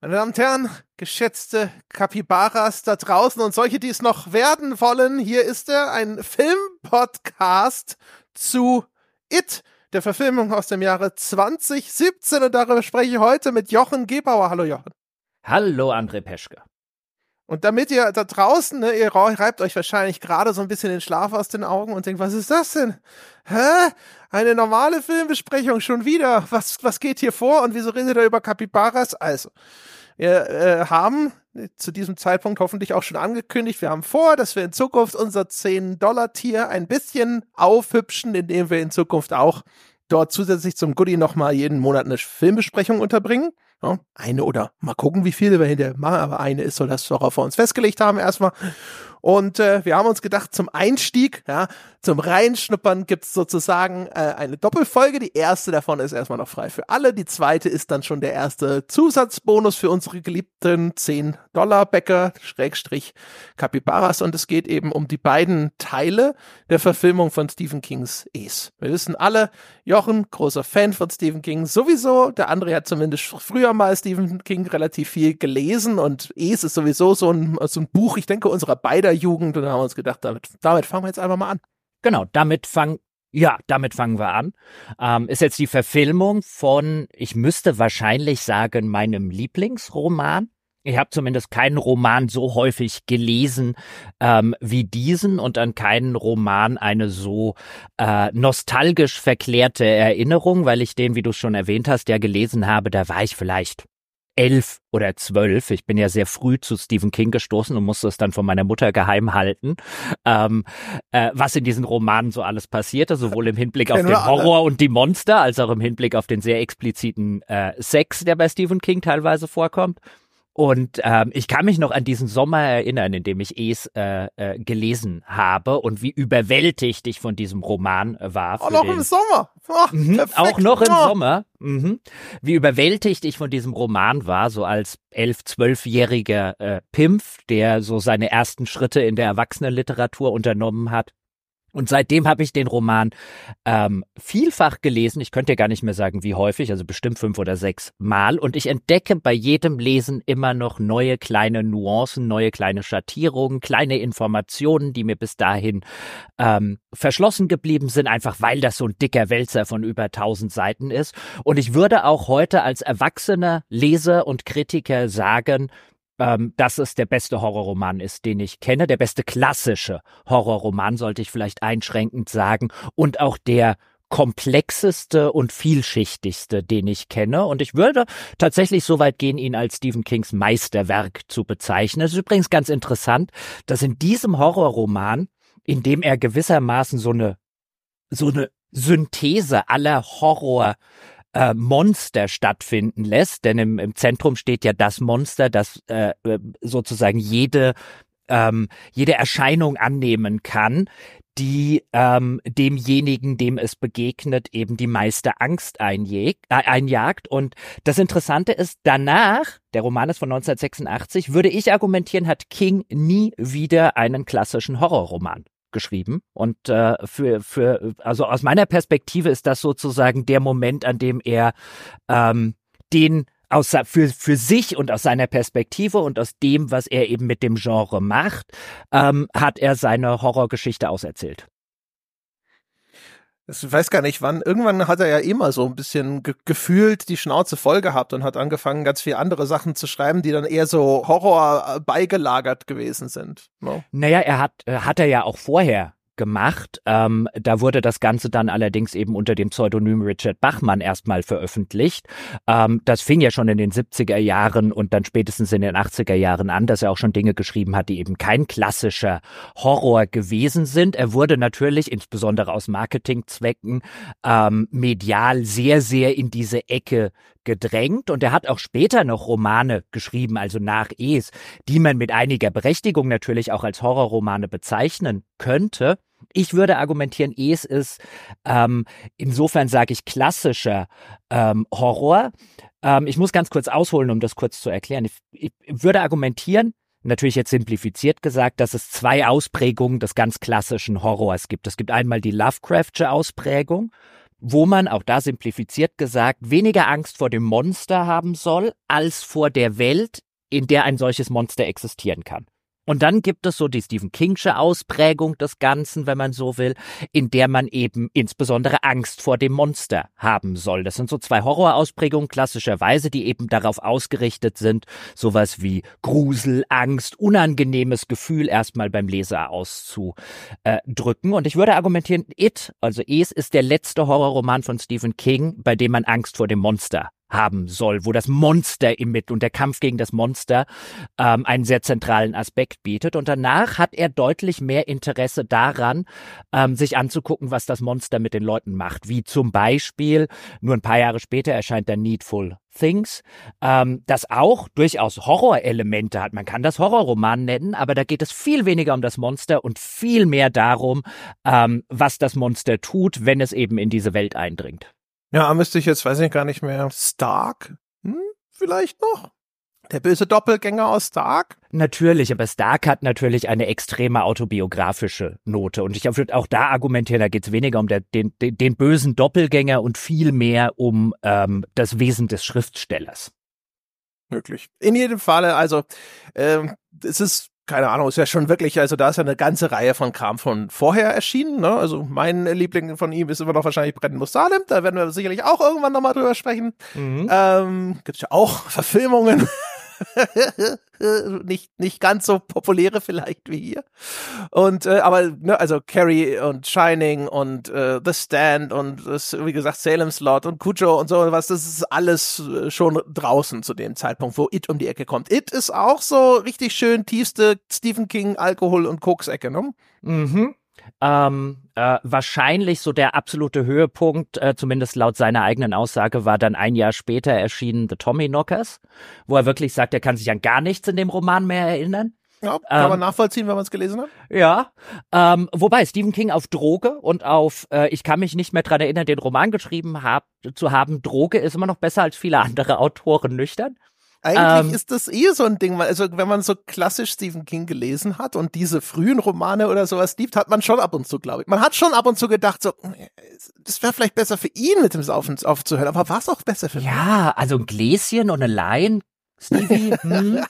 Meine Damen und Herren, geschätzte Kapibaras da draußen und solche, die es noch werden wollen, hier ist er, ein Filmpodcast zu It, der Verfilmung aus dem Jahre 2017 und darüber spreche ich heute mit Jochen Gebauer. Hallo Jochen. Hallo André Peschke. Und damit ihr da draußen, ne, ihr reibt euch wahrscheinlich gerade so ein bisschen den Schlaf aus den Augen und denkt, was ist das denn? Hä? Eine normale Filmbesprechung schon wieder? Was, was geht hier vor und wieso redet er über Kapibaras? Also, wir äh, haben zu diesem Zeitpunkt hoffentlich auch schon angekündigt, wir haben vor, dass wir in Zukunft unser 10-Dollar-Tier ein bisschen aufhübschen, indem wir in Zukunft auch dort zusätzlich zum Goodie nochmal jeden Monat eine Filmbesprechung unterbringen. Ja, eine oder mal gucken, wie viele wir hinterher machen, aber eine ist so das, worauf wir uns festgelegt haben erstmal. Und äh, wir haben uns gedacht, zum Einstieg, ja, zum Reinschnuppern gibt's sozusagen äh, eine Doppelfolge. Die erste davon ist erstmal noch frei für alle. Die zweite ist dann schon der erste Zusatzbonus für unsere geliebten 10-Dollar-Bäcker, Schrägstrich Capybaras. Und es geht eben um die beiden Teile der Verfilmung von Stephen Kings Es. Wir wissen alle, Jochen, großer Fan von Stephen King, sowieso. Der andere hat zumindest früher mal Stephen King relativ viel gelesen und Es ist sowieso so ein, so ein Buch, ich denke, unserer beider Jugend. Und haben uns gedacht, damit, damit fangen wir jetzt einfach mal an. Genau, damit fangen ja, damit fangen wir an. Ähm, ist jetzt die Verfilmung von, ich müsste wahrscheinlich sagen, meinem Lieblingsroman. Ich habe zumindest keinen Roman so häufig gelesen ähm, wie diesen und an keinen Roman eine so äh, nostalgisch verklärte Erinnerung, weil ich den, wie du schon erwähnt hast, ja gelesen habe, da war ich vielleicht elf oder zwölf. Ich bin ja sehr früh zu Stephen King gestoßen und musste es dann von meiner Mutter geheim halten, ähm, äh, was in diesen Romanen so alles passierte, sowohl im Hinblick auf den Horror und die Monster, als auch im Hinblick auf den sehr expliziten äh, Sex, der bei Stephen King teilweise vorkommt. Und ähm, ich kann mich noch an diesen Sommer erinnern, in dem ich es äh, äh, gelesen habe und wie überwältigt ich von diesem Roman äh, war. Auch noch den, im Sommer. Oh, mhm, auch noch im oh. Sommer. Mhm. Wie überwältigt ich von diesem Roman war, so als elf, zwölfjähriger äh, Pimpf, der so seine ersten Schritte in der Erwachsenenliteratur unternommen hat. Und seitdem habe ich den Roman ähm, vielfach gelesen. Ich könnte ja gar nicht mehr sagen, wie häufig, also bestimmt fünf oder sechs Mal. Und ich entdecke bei jedem Lesen immer noch neue kleine Nuancen, neue kleine Schattierungen, kleine Informationen, die mir bis dahin ähm, verschlossen geblieben sind, einfach weil das so ein dicker Wälzer von über tausend Seiten ist. Und ich würde auch heute als erwachsener Leser und Kritiker sagen, ähm, dass es der beste Horrorroman ist, den ich kenne, der beste klassische Horrorroman, sollte ich vielleicht einschränkend sagen, und auch der komplexeste und vielschichtigste, den ich kenne. Und ich würde tatsächlich so weit gehen, ihn als Stephen Kings Meisterwerk zu bezeichnen. Es ist übrigens ganz interessant, dass in diesem Horrorroman, in dem er gewissermaßen so eine, so eine Synthese aller Horror äh, Monster stattfinden lässt, denn im, im Zentrum steht ja das Monster, das äh, äh, sozusagen jede ähm, jede Erscheinung annehmen kann, die ähm, demjenigen, dem es begegnet, eben die meiste Angst einjägt, äh, einjagt. Und das Interessante ist, danach, der Roman ist von 1986, würde ich argumentieren, hat King nie wieder einen klassischen Horrorroman geschrieben. Und äh, für, für, also aus meiner Perspektive ist das sozusagen der Moment, an dem er ähm, den aus, für, für sich und aus seiner Perspektive und aus dem, was er eben mit dem Genre macht, ähm, hat er seine Horrorgeschichte auserzählt ich weiß gar nicht wann, irgendwann hat er ja immer so ein bisschen ge gefühlt die Schnauze voll gehabt und hat angefangen, ganz viele andere Sachen zu schreiben, die dann eher so Horror äh, beigelagert gewesen sind. No? Ne? Naja, er hat, äh, hat er ja auch vorher gemacht. Ähm, da wurde das Ganze dann allerdings eben unter dem Pseudonym Richard Bachmann erstmal veröffentlicht. Ähm, das fing ja schon in den 70er Jahren und dann spätestens in den 80er Jahren an, dass er auch schon Dinge geschrieben hat, die eben kein klassischer Horror gewesen sind. Er wurde natürlich, insbesondere aus Marketingzwecken, ähm, medial sehr, sehr in diese Ecke gedrängt und er hat auch später noch Romane geschrieben, also nach Es, die man mit einiger Berechtigung natürlich auch als Horrorromane bezeichnen könnte. Ich würde argumentieren, Es ist ähm, insofern sage ich klassischer ähm, Horror. Ähm, ich muss ganz kurz ausholen, um das kurz zu erklären. Ich, ich würde argumentieren, natürlich jetzt simplifiziert gesagt, dass es zwei Ausprägungen des ganz klassischen Horrors gibt. Es gibt einmal die Lovecraftsche Ausprägung wo man, auch da simplifiziert gesagt, weniger Angst vor dem Monster haben soll, als vor der Welt, in der ein solches Monster existieren kann. Und dann gibt es so die Stephen Kingsche Ausprägung des Ganzen, wenn man so will, in der man eben insbesondere Angst vor dem Monster haben soll. Das sind so zwei Horrorausprägungen klassischerweise, die eben darauf ausgerichtet sind, sowas wie Grusel, Angst, unangenehmes Gefühl erstmal beim Leser auszudrücken. Und ich würde argumentieren, It, also Es, ist der letzte Horrorroman von Stephen King, bei dem man Angst vor dem Monster haben soll, wo das Monster im Mittel und der Kampf gegen das Monster ähm, einen sehr zentralen Aspekt bietet. Und danach hat er deutlich mehr Interesse daran, ähm, sich anzugucken, was das Monster mit den Leuten macht. Wie zum Beispiel, nur ein paar Jahre später erscheint der Needful Things, ähm, das auch durchaus Horrorelemente hat. Man kann das Horrorroman nennen, aber da geht es viel weniger um das Monster und viel mehr darum, ähm, was das Monster tut, wenn es eben in diese Welt eindringt. Ja, müsste ich jetzt, weiß ich gar nicht mehr, Stark? Hm, vielleicht noch? Der böse Doppelgänger aus Stark? Natürlich, aber Stark hat natürlich eine extreme autobiografische Note. Und ich würde auch da argumentieren, da geht es weniger um der, den, den, den, bösen Doppelgänger und viel mehr um ähm, das Wesen des Schriftstellers. Möglich. In jedem Falle, also ähm, es ist keine Ahnung, ist ja schon wirklich, also da ist ja eine ganze Reihe von Kram von vorher erschienen. Ne? Also mein Liebling von ihm ist immer noch wahrscheinlich Brennen muss Salem. Da werden wir sicherlich auch irgendwann nochmal drüber sprechen. Mhm. Ähm, Gibt ja auch Verfilmungen. nicht, nicht ganz so populäre vielleicht wie hier. Und äh, aber ne, also Carrie und Shining und äh, The Stand und das, wie gesagt Salem's Lot und Cujo und so was, das ist alles äh, schon draußen zu dem Zeitpunkt, wo It um die Ecke kommt. It ist auch so richtig schön tiefste Stephen King Alkohol und Koks-Ecke, ne? Mhm. Ähm, äh, wahrscheinlich so der absolute Höhepunkt, äh, zumindest laut seiner eigenen Aussage, war dann ein Jahr später erschienen The Tommy Knockers, wo er wirklich sagt, er kann sich an gar nichts in dem Roman mehr erinnern. Ja, kann ähm, man nachvollziehen, wenn man es gelesen hat. Ja, ähm, wobei Stephen King auf Droge und auf, äh, ich kann mich nicht mehr dran erinnern, den Roman geschrieben hab, zu haben, Droge ist immer noch besser als viele andere Autoren nüchtern. Eigentlich ähm, ist das eh so ein Ding, also wenn man so klassisch Stephen King gelesen hat und diese frühen Romane oder sowas liebt, hat man schon ab und zu, glaube ich. Man hat schon ab und zu gedacht, so, das wäre vielleicht besser für ihn mit dem Saufen aufzuhören, aber war es auch besser für mich? Ja, also ein Gläschen und eine Laien Stevie, hm.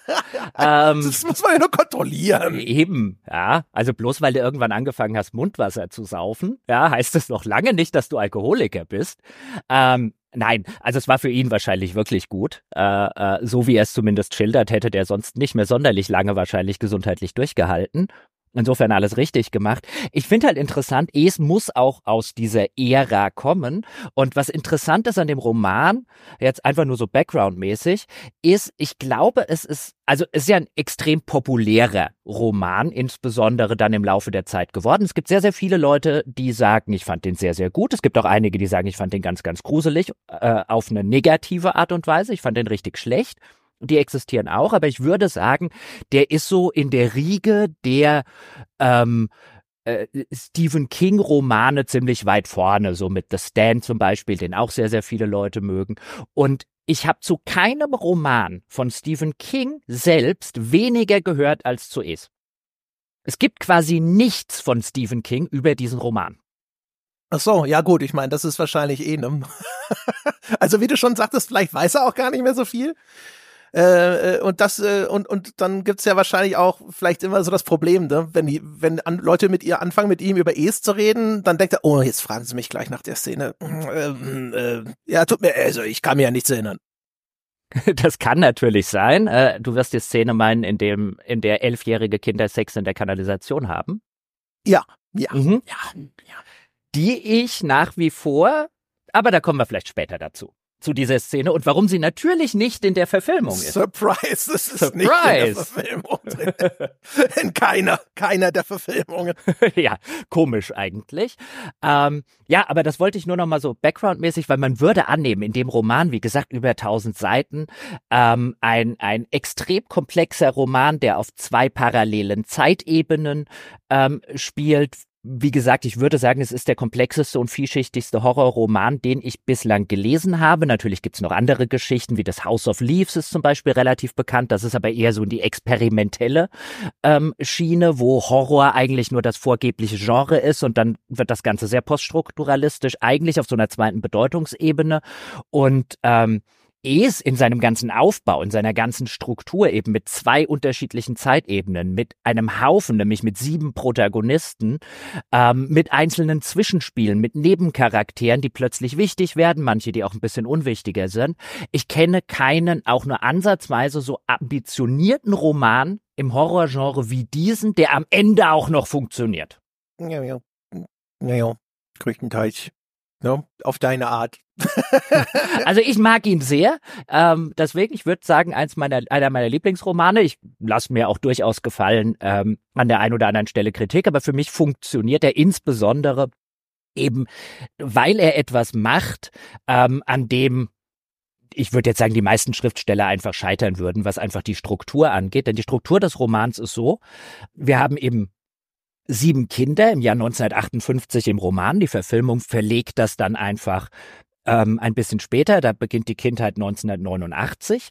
ähm, das muss man ja nur kontrollieren. Eben, ja. Also bloß weil du irgendwann angefangen hast, Mundwasser zu saufen, ja, heißt das noch lange nicht, dass du Alkoholiker bist. Ähm, Nein, also es war für ihn wahrscheinlich wirklich gut. Äh, äh, so wie er es zumindest schildert, hätte der sonst nicht mehr sonderlich lange wahrscheinlich gesundheitlich durchgehalten. Insofern alles richtig gemacht. Ich finde halt interessant, es muss auch aus dieser Ära kommen. Und was interessant ist an dem Roman, jetzt einfach nur so backgroundmäßig, ist, ich glaube, es ist, also es ist ja ein extrem populärer Roman, insbesondere dann im Laufe der Zeit geworden. Es gibt sehr, sehr viele Leute, die sagen, ich fand den sehr, sehr gut. Es gibt auch einige, die sagen, ich fand den ganz, ganz gruselig, äh, auf eine negative Art und Weise. Ich fand den richtig schlecht die existieren auch, aber ich würde sagen, der ist so in der Riege der ähm, äh, Stephen King Romane ziemlich weit vorne, so mit The Stand zum Beispiel, den auch sehr, sehr viele Leute mögen. Und ich habe zu keinem Roman von Stephen King selbst weniger gehört als zu Es. Es gibt quasi nichts von Stephen King über diesen Roman. Ach so, ja gut, ich meine, das ist wahrscheinlich eh ne. also wie du schon sagtest, vielleicht weiß er auch gar nicht mehr so viel. Äh, äh, und das äh, und und dann gibt's ja wahrscheinlich auch vielleicht immer so das Problem, ne? wenn die wenn an, Leute mit ihr anfangen mit ihm über Es zu reden, dann denkt er, oh jetzt fragen Sie mich gleich nach der Szene. Ähm, äh, ja, tut mir also ich kann mir ja nichts erinnern. Das kann natürlich sein. Äh, du wirst die Szene meinen, in dem in der elfjährige Kinder Sex in der Kanalisation haben. Ja, ja, mhm. ja, ja. Die ich nach wie vor, aber da kommen wir vielleicht später dazu zu dieser Szene und warum sie natürlich nicht in der Verfilmung ist. Surprise, das ist Surprise. nicht in der Verfilmung drin. in keiner, keiner der Verfilmungen. ja, komisch eigentlich. Ähm, ja, aber das wollte ich nur noch mal so backgroundmäßig, weil man würde annehmen, in dem Roman, wie gesagt, über 1000 Seiten, ähm, ein, ein extrem komplexer Roman, der auf zwei parallelen Zeitebenen ähm, spielt, wie gesagt, ich würde sagen, es ist der komplexeste und vielschichtigste Horrorroman, den ich bislang gelesen habe. Natürlich gibt's noch andere Geschichten, wie das House of Leaves ist zum Beispiel relativ bekannt. Das ist aber eher so die experimentelle ähm, Schiene, wo Horror eigentlich nur das vorgebliche Genre ist und dann wird das Ganze sehr poststrukturalistisch, eigentlich auf so einer zweiten Bedeutungsebene. Und ähm, es in seinem ganzen Aufbau, in seiner ganzen Struktur eben mit zwei unterschiedlichen Zeitebenen, mit einem Haufen, nämlich mit sieben Protagonisten, ähm, mit einzelnen Zwischenspielen, mit Nebencharakteren, die plötzlich wichtig werden, manche, die auch ein bisschen unwichtiger sind. Ich kenne keinen auch nur ansatzweise so ambitionierten Roman im Horrorgenre wie diesen, der am Ende auch noch funktioniert. Ja, ja. Ja, ja. Größtenteils. Ne? Auf deine Art. also ich mag ihn sehr. Ähm, deswegen, ich würde sagen, eins meiner, einer meiner Lieblingsromane. Ich lasse mir auch durchaus gefallen ähm, an der einen oder anderen Stelle Kritik, aber für mich funktioniert er insbesondere eben, weil er etwas macht, ähm, an dem ich würde jetzt sagen, die meisten Schriftsteller einfach scheitern würden, was einfach die Struktur angeht. Denn die Struktur des Romans ist so, wir haben eben sieben Kinder im Jahr 1958 im Roman. Die Verfilmung verlegt das dann einfach ähm, ein bisschen später, da beginnt die Kindheit 1989.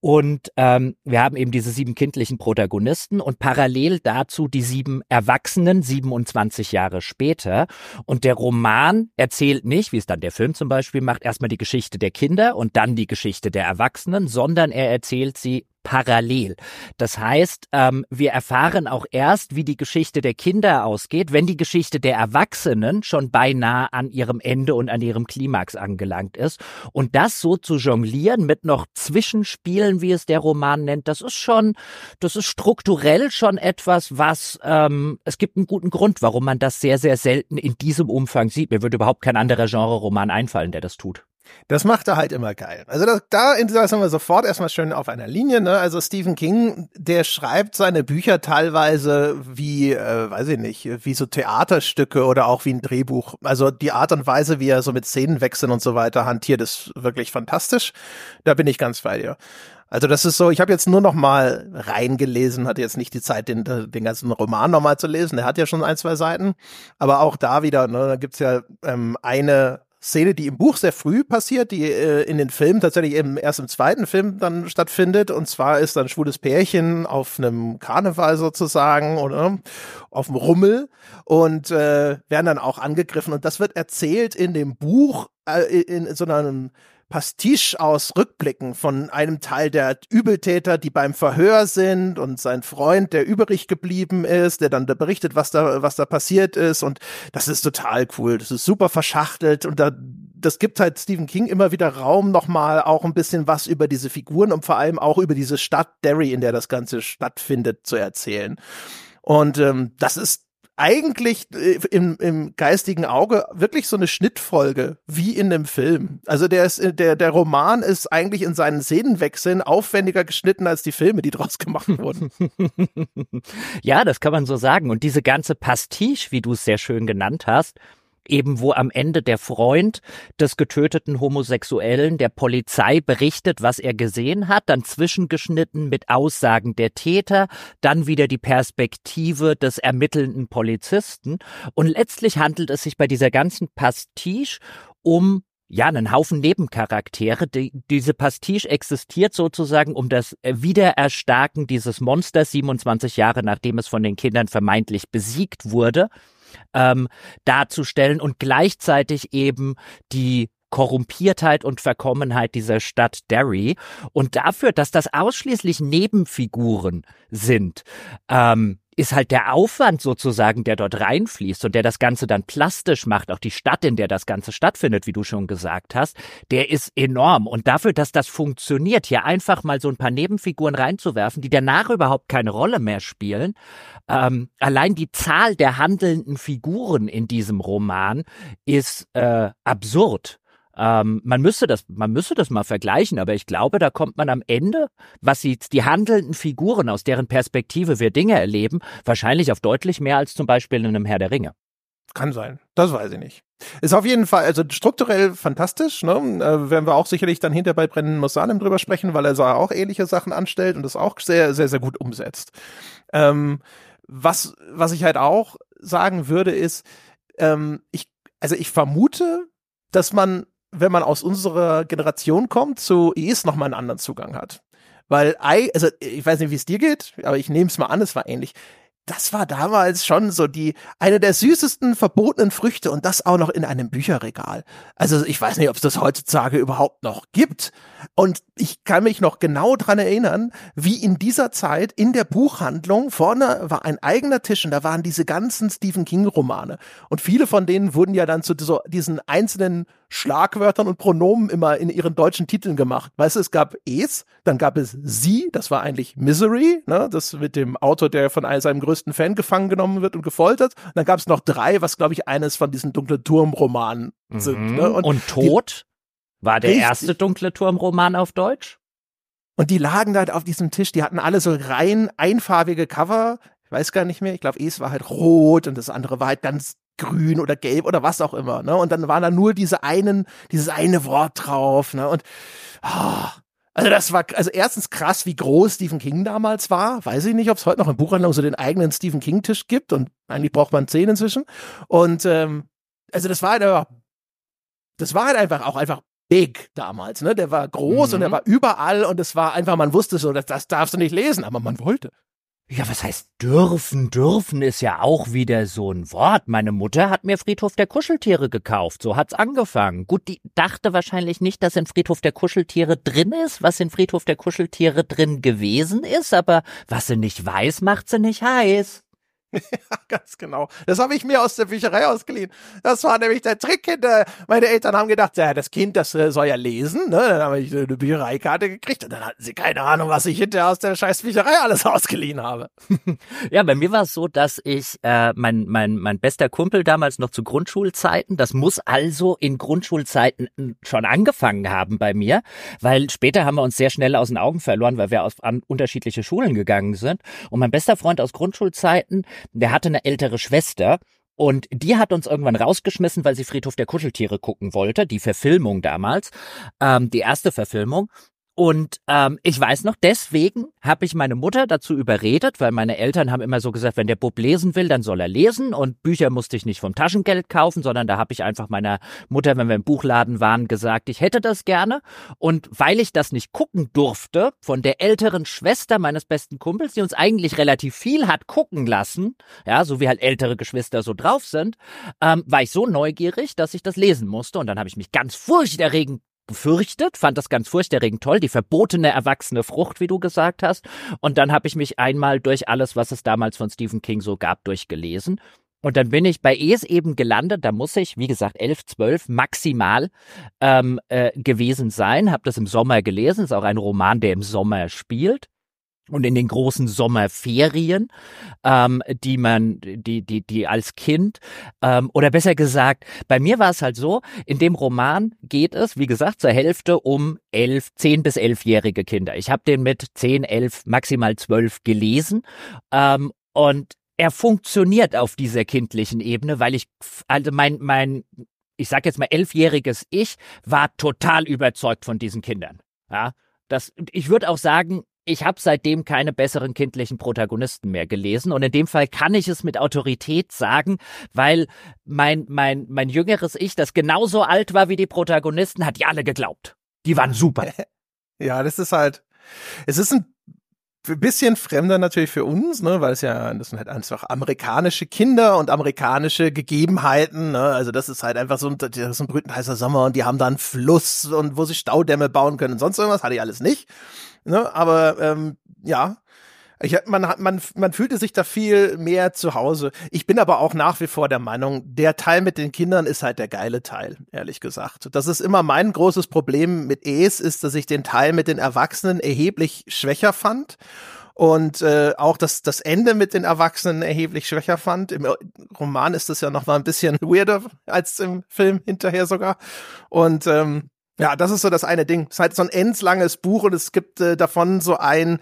Und ähm, wir haben eben diese sieben kindlichen Protagonisten und parallel dazu die sieben Erwachsenen 27 Jahre später. Und der Roman erzählt nicht, wie es dann der Film zum Beispiel macht, erstmal die Geschichte der Kinder und dann die Geschichte der Erwachsenen, sondern er erzählt sie parallel. Das heißt, ähm, wir erfahren auch erst, wie die Geschichte der Kinder ausgeht, wenn die Geschichte der Erwachsenen schon beinahe an ihrem Ende und an ihrem Klimax angelangt ist. Und das so zu jonglieren mit noch Zwischenspielen, wie es der Roman nennt, das ist schon, das ist strukturell schon etwas, was ähm, es gibt einen guten Grund, warum man das sehr, sehr selten in diesem Umfang sieht. Mir würde überhaupt kein anderer Genre-Roman einfallen, der das tut. Das macht er halt immer geil. Also das, da sind wir sofort erstmal schön auf einer Linie. Ne? Also Stephen King, der schreibt seine Bücher teilweise wie, äh, weiß ich nicht, wie so Theaterstücke oder auch wie ein Drehbuch. Also die Art und Weise, wie er so mit Szenenwechseln und so weiter hantiert, ist wirklich fantastisch. Da bin ich ganz bei dir. Also das ist so, ich habe jetzt nur noch mal reingelesen, hatte jetzt nicht die Zeit, den, den ganzen Roman noch mal zu lesen. Der hat ja schon ein, zwei Seiten. Aber auch da wieder, ne, da gibt's ja ähm, eine Szene, die im Buch sehr früh passiert, die äh, in den Filmen tatsächlich eben erst im zweiten Film dann stattfindet. Und zwar ist dann ein schwules Pärchen auf einem Karneval sozusagen oder auf dem Rummel und äh, werden dann auch angegriffen. Und das wird erzählt in dem Buch äh, in so einem Pastiche aus Rückblicken von einem Teil der Übeltäter, die beim Verhör sind und sein Freund, der übrig geblieben ist, der dann da berichtet, was da, was da passiert ist und das ist total cool. Das ist super verschachtelt und da, das gibt halt Stephen King immer wieder Raum, nochmal auch ein bisschen was über diese Figuren und vor allem auch über diese Stadt Derry, in der das Ganze stattfindet, zu erzählen. Und ähm, das ist eigentlich äh, im, im geistigen Auge wirklich so eine Schnittfolge wie in einem Film. Also der ist, der, der Roman ist eigentlich in seinen Szenenwechseln aufwendiger geschnitten als die Filme, die draus gemacht wurden. ja, das kann man so sagen. Und diese ganze Pastiche, wie du es sehr schön genannt hast, eben wo am Ende der Freund des getöteten Homosexuellen der Polizei berichtet, was er gesehen hat, dann zwischengeschnitten mit Aussagen der Täter, dann wieder die Perspektive des ermittelnden Polizisten und letztlich handelt es sich bei dieser ganzen Pastiche um ja, einen Haufen Nebencharaktere. Die, diese Pastiche existiert sozusagen um das Wiedererstarken dieses Monsters 27 Jahre nachdem es von den Kindern vermeintlich besiegt wurde ähm, darzustellen und gleichzeitig eben die Korrumpiertheit und Verkommenheit dieser Stadt Derry und dafür, dass das ausschließlich Nebenfiguren sind, ähm, ist halt der Aufwand sozusagen, der dort reinfließt und der das Ganze dann plastisch macht, auch die Stadt, in der das Ganze stattfindet, wie du schon gesagt hast, der ist enorm. Und dafür, dass das funktioniert, hier einfach mal so ein paar Nebenfiguren reinzuwerfen, die danach überhaupt keine Rolle mehr spielen, ähm, allein die Zahl der handelnden Figuren in diesem Roman ist äh, absurd. Ähm, man müsste das, man müsste das mal vergleichen, aber ich glaube, da kommt man am Ende, was sie, die handelnden Figuren, aus deren Perspektive wir Dinge erleben, wahrscheinlich auf deutlich mehr als zum Beispiel in einem Herr der Ringe. Kann sein. Das weiß ich nicht. Ist auf jeden Fall, also strukturell fantastisch, ne? Äh, werden wir auch sicherlich dann hinter bei Brennen Musalem drüber sprechen, weil er so auch ähnliche Sachen anstellt und das auch sehr, sehr, sehr gut umsetzt. Ähm, was, was ich halt auch sagen würde, ist, ähm, ich, also ich vermute, dass man, wenn man aus unserer Generation kommt, zu ES nochmal einen anderen Zugang hat. Weil I, also ich weiß nicht, wie es dir geht, aber ich nehme es mal an, es war ähnlich das war damals schon so die eine der süßesten verbotenen Früchte und das auch noch in einem Bücherregal. Also ich weiß nicht, ob es das heutzutage überhaupt noch gibt. Und ich kann mich noch genau dran erinnern, wie in dieser Zeit in der Buchhandlung vorne war ein eigener Tisch und da waren diese ganzen Stephen King Romane. Und viele von denen wurden ja dann zu so diesen einzelnen Schlagwörtern und Pronomen immer in ihren deutschen Titeln gemacht. Weißt du, es gab es, dann gab es sie, das war eigentlich Misery, ne, das mit dem Autor, der von seinem größten Fan gefangen genommen wird und gefoltert. Und dann gab es noch drei, was glaube ich eines von diesen dunklen Turmromanen mhm. sind. Ne? Und, und Tod die, war der richtig. erste dunkle Turmroman auf Deutsch? Und die lagen da auf diesem Tisch, die hatten alle so rein einfarbige Cover. Ich weiß gar nicht mehr. Ich glaube, es war halt rot und das andere war halt ganz grün oder gelb oder was auch immer, ne? Und dann waren da nur diese einen, dieses eine Wort drauf, ne? Und oh, also das war, also erstens krass, wie groß Stephen King damals war. Weiß ich nicht, ob es heute noch in Buchhandlung so den eigenen Stephen King-Tisch gibt und eigentlich braucht man zehn inzwischen. Und ähm, also das war halt das war halt einfach auch einfach big damals, ne? Der war groß mhm. und er war überall und es war einfach, man wusste so, das, das darfst du nicht lesen, aber man wollte. Ja, was heißt dürfen? Dürfen ist ja auch wieder so ein Wort. Meine Mutter hat mir Friedhof der Kuscheltiere gekauft. So hat's angefangen. Gut, die dachte wahrscheinlich nicht, dass in Friedhof der Kuscheltiere drin ist, was in Friedhof der Kuscheltiere drin gewesen ist, aber was sie nicht weiß, macht sie nicht heiß. Ja, ganz genau. Das habe ich mir aus der Bücherei ausgeliehen. Das war nämlich der Trick hinter. Meine Eltern haben gedacht, ja, das Kind, das äh, soll ja lesen. Ne? Dann habe ich eine Büchereikarte gekriegt und dann hatten sie keine Ahnung, was ich hinterher aus der scheiß Bücherei alles ausgeliehen habe. ja, bei mir war es so, dass ich äh, mein, mein, mein bester Kumpel damals noch zu Grundschulzeiten, das muss also in Grundschulzeiten schon angefangen haben bei mir, weil später haben wir uns sehr schnell aus den Augen verloren, weil wir auf an unterschiedliche Schulen gegangen sind. Und mein bester Freund aus Grundschulzeiten, der hatte eine ältere Schwester und die hat uns irgendwann rausgeschmissen, weil sie Friedhof der Kuscheltiere gucken wollte, die Verfilmung damals, ähm, die erste Verfilmung. Und ähm, ich weiß noch, deswegen habe ich meine Mutter dazu überredet, weil meine Eltern haben immer so gesagt, wenn der Bub lesen will, dann soll er lesen. Und Bücher musste ich nicht vom Taschengeld kaufen, sondern da habe ich einfach meiner Mutter, wenn wir im Buchladen waren, gesagt, ich hätte das gerne. Und weil ich das nicht gucken durfte, von der älteren Schwester meines besten Kumpels, die uns eigentlich relativ viel hat gucken lassen, ja, so wie halt ältere Geschwister so drauf sind, ähm, war ich so neugierig, dass ich das lesen musste. Und dann habe ich mich ganz furchterregend gefürchtet, fand das ganz furchterregend toll, die verbotene erwachsene Frucht, wie du gesagt hast. Und dann habe ich mich einmal durch alles, was es damals von Stephen King so gab, durchgelesen. Und dann bin ich bei Es eben gelandet. Da muss ich, wie gesagt, elf, zwölf maximal ähm, äh, gewesen sein. Habe das im Sommer gelesen. Ist auch ein Roman, der im Sommer spielt und in den großen Sommerferien, ähm, die man, die, die, die als Kind, ähm, oder besser gesagt, bei mir war es halt so, in dem Roman geht es, wie gesagt, zur Hälfte um elf, zehn bis elfjährige Kinder. Ich habe den mit zehn, elf, maximal zwölf gelesen ähm, und er funktioniert auf dieser kindlichen Ebene, weil ich, also mein, mein, ich sag jetzt mal elfjähriges Ich war total überzeugt von diesen Kindern. Ja, das, ich würde auch sagen, ich habe seitdem keine besseren kindlichen Protagonisten mehr gelesen und in dem Fall kann ich es mit Autorität sagen, weil mein mein mein jüngeres Ich, das genauso alt war wie die Protagonisten, hat die alle geglaubt. Die waren super. Ja, das ist halt es ist ein bisschen fremder natürlich für uns, ne, weil es ja, das sind halt einfach amerikanische Kinder und amerikanische Gegebenheiten, ne, also das ist halt einfach so ein, das ist ein brütend heißer Sommer und die haben da einen Fluss und wo sie Staudämme bauen können und sonst irgendwas, hatte ich alles nicht. Ne? Aber ähm, ja, ich, man, man, man fühlte sich da viel mehr zu Hause. Ich bin aber auch nach wie vor der Meinung, der Teil mit den Kindern ist halt der geile Teil, ehrlich gesagt. Das ist immer mein großes Problem mit Es, ist, dass ich den Teil mit den Erwachsenen erheblich schwächer fand und äh, auch das, das Ende mit den Erwachsenen erheblich schwächer fand. Im Roman ist das ja noch mal ein bisschen weirder als im Film hinterher sogar. Und ähm, ja, das ist so das eine Ding. Es ist halt so ein endslanges Buch und es gibt äh, davon so ein,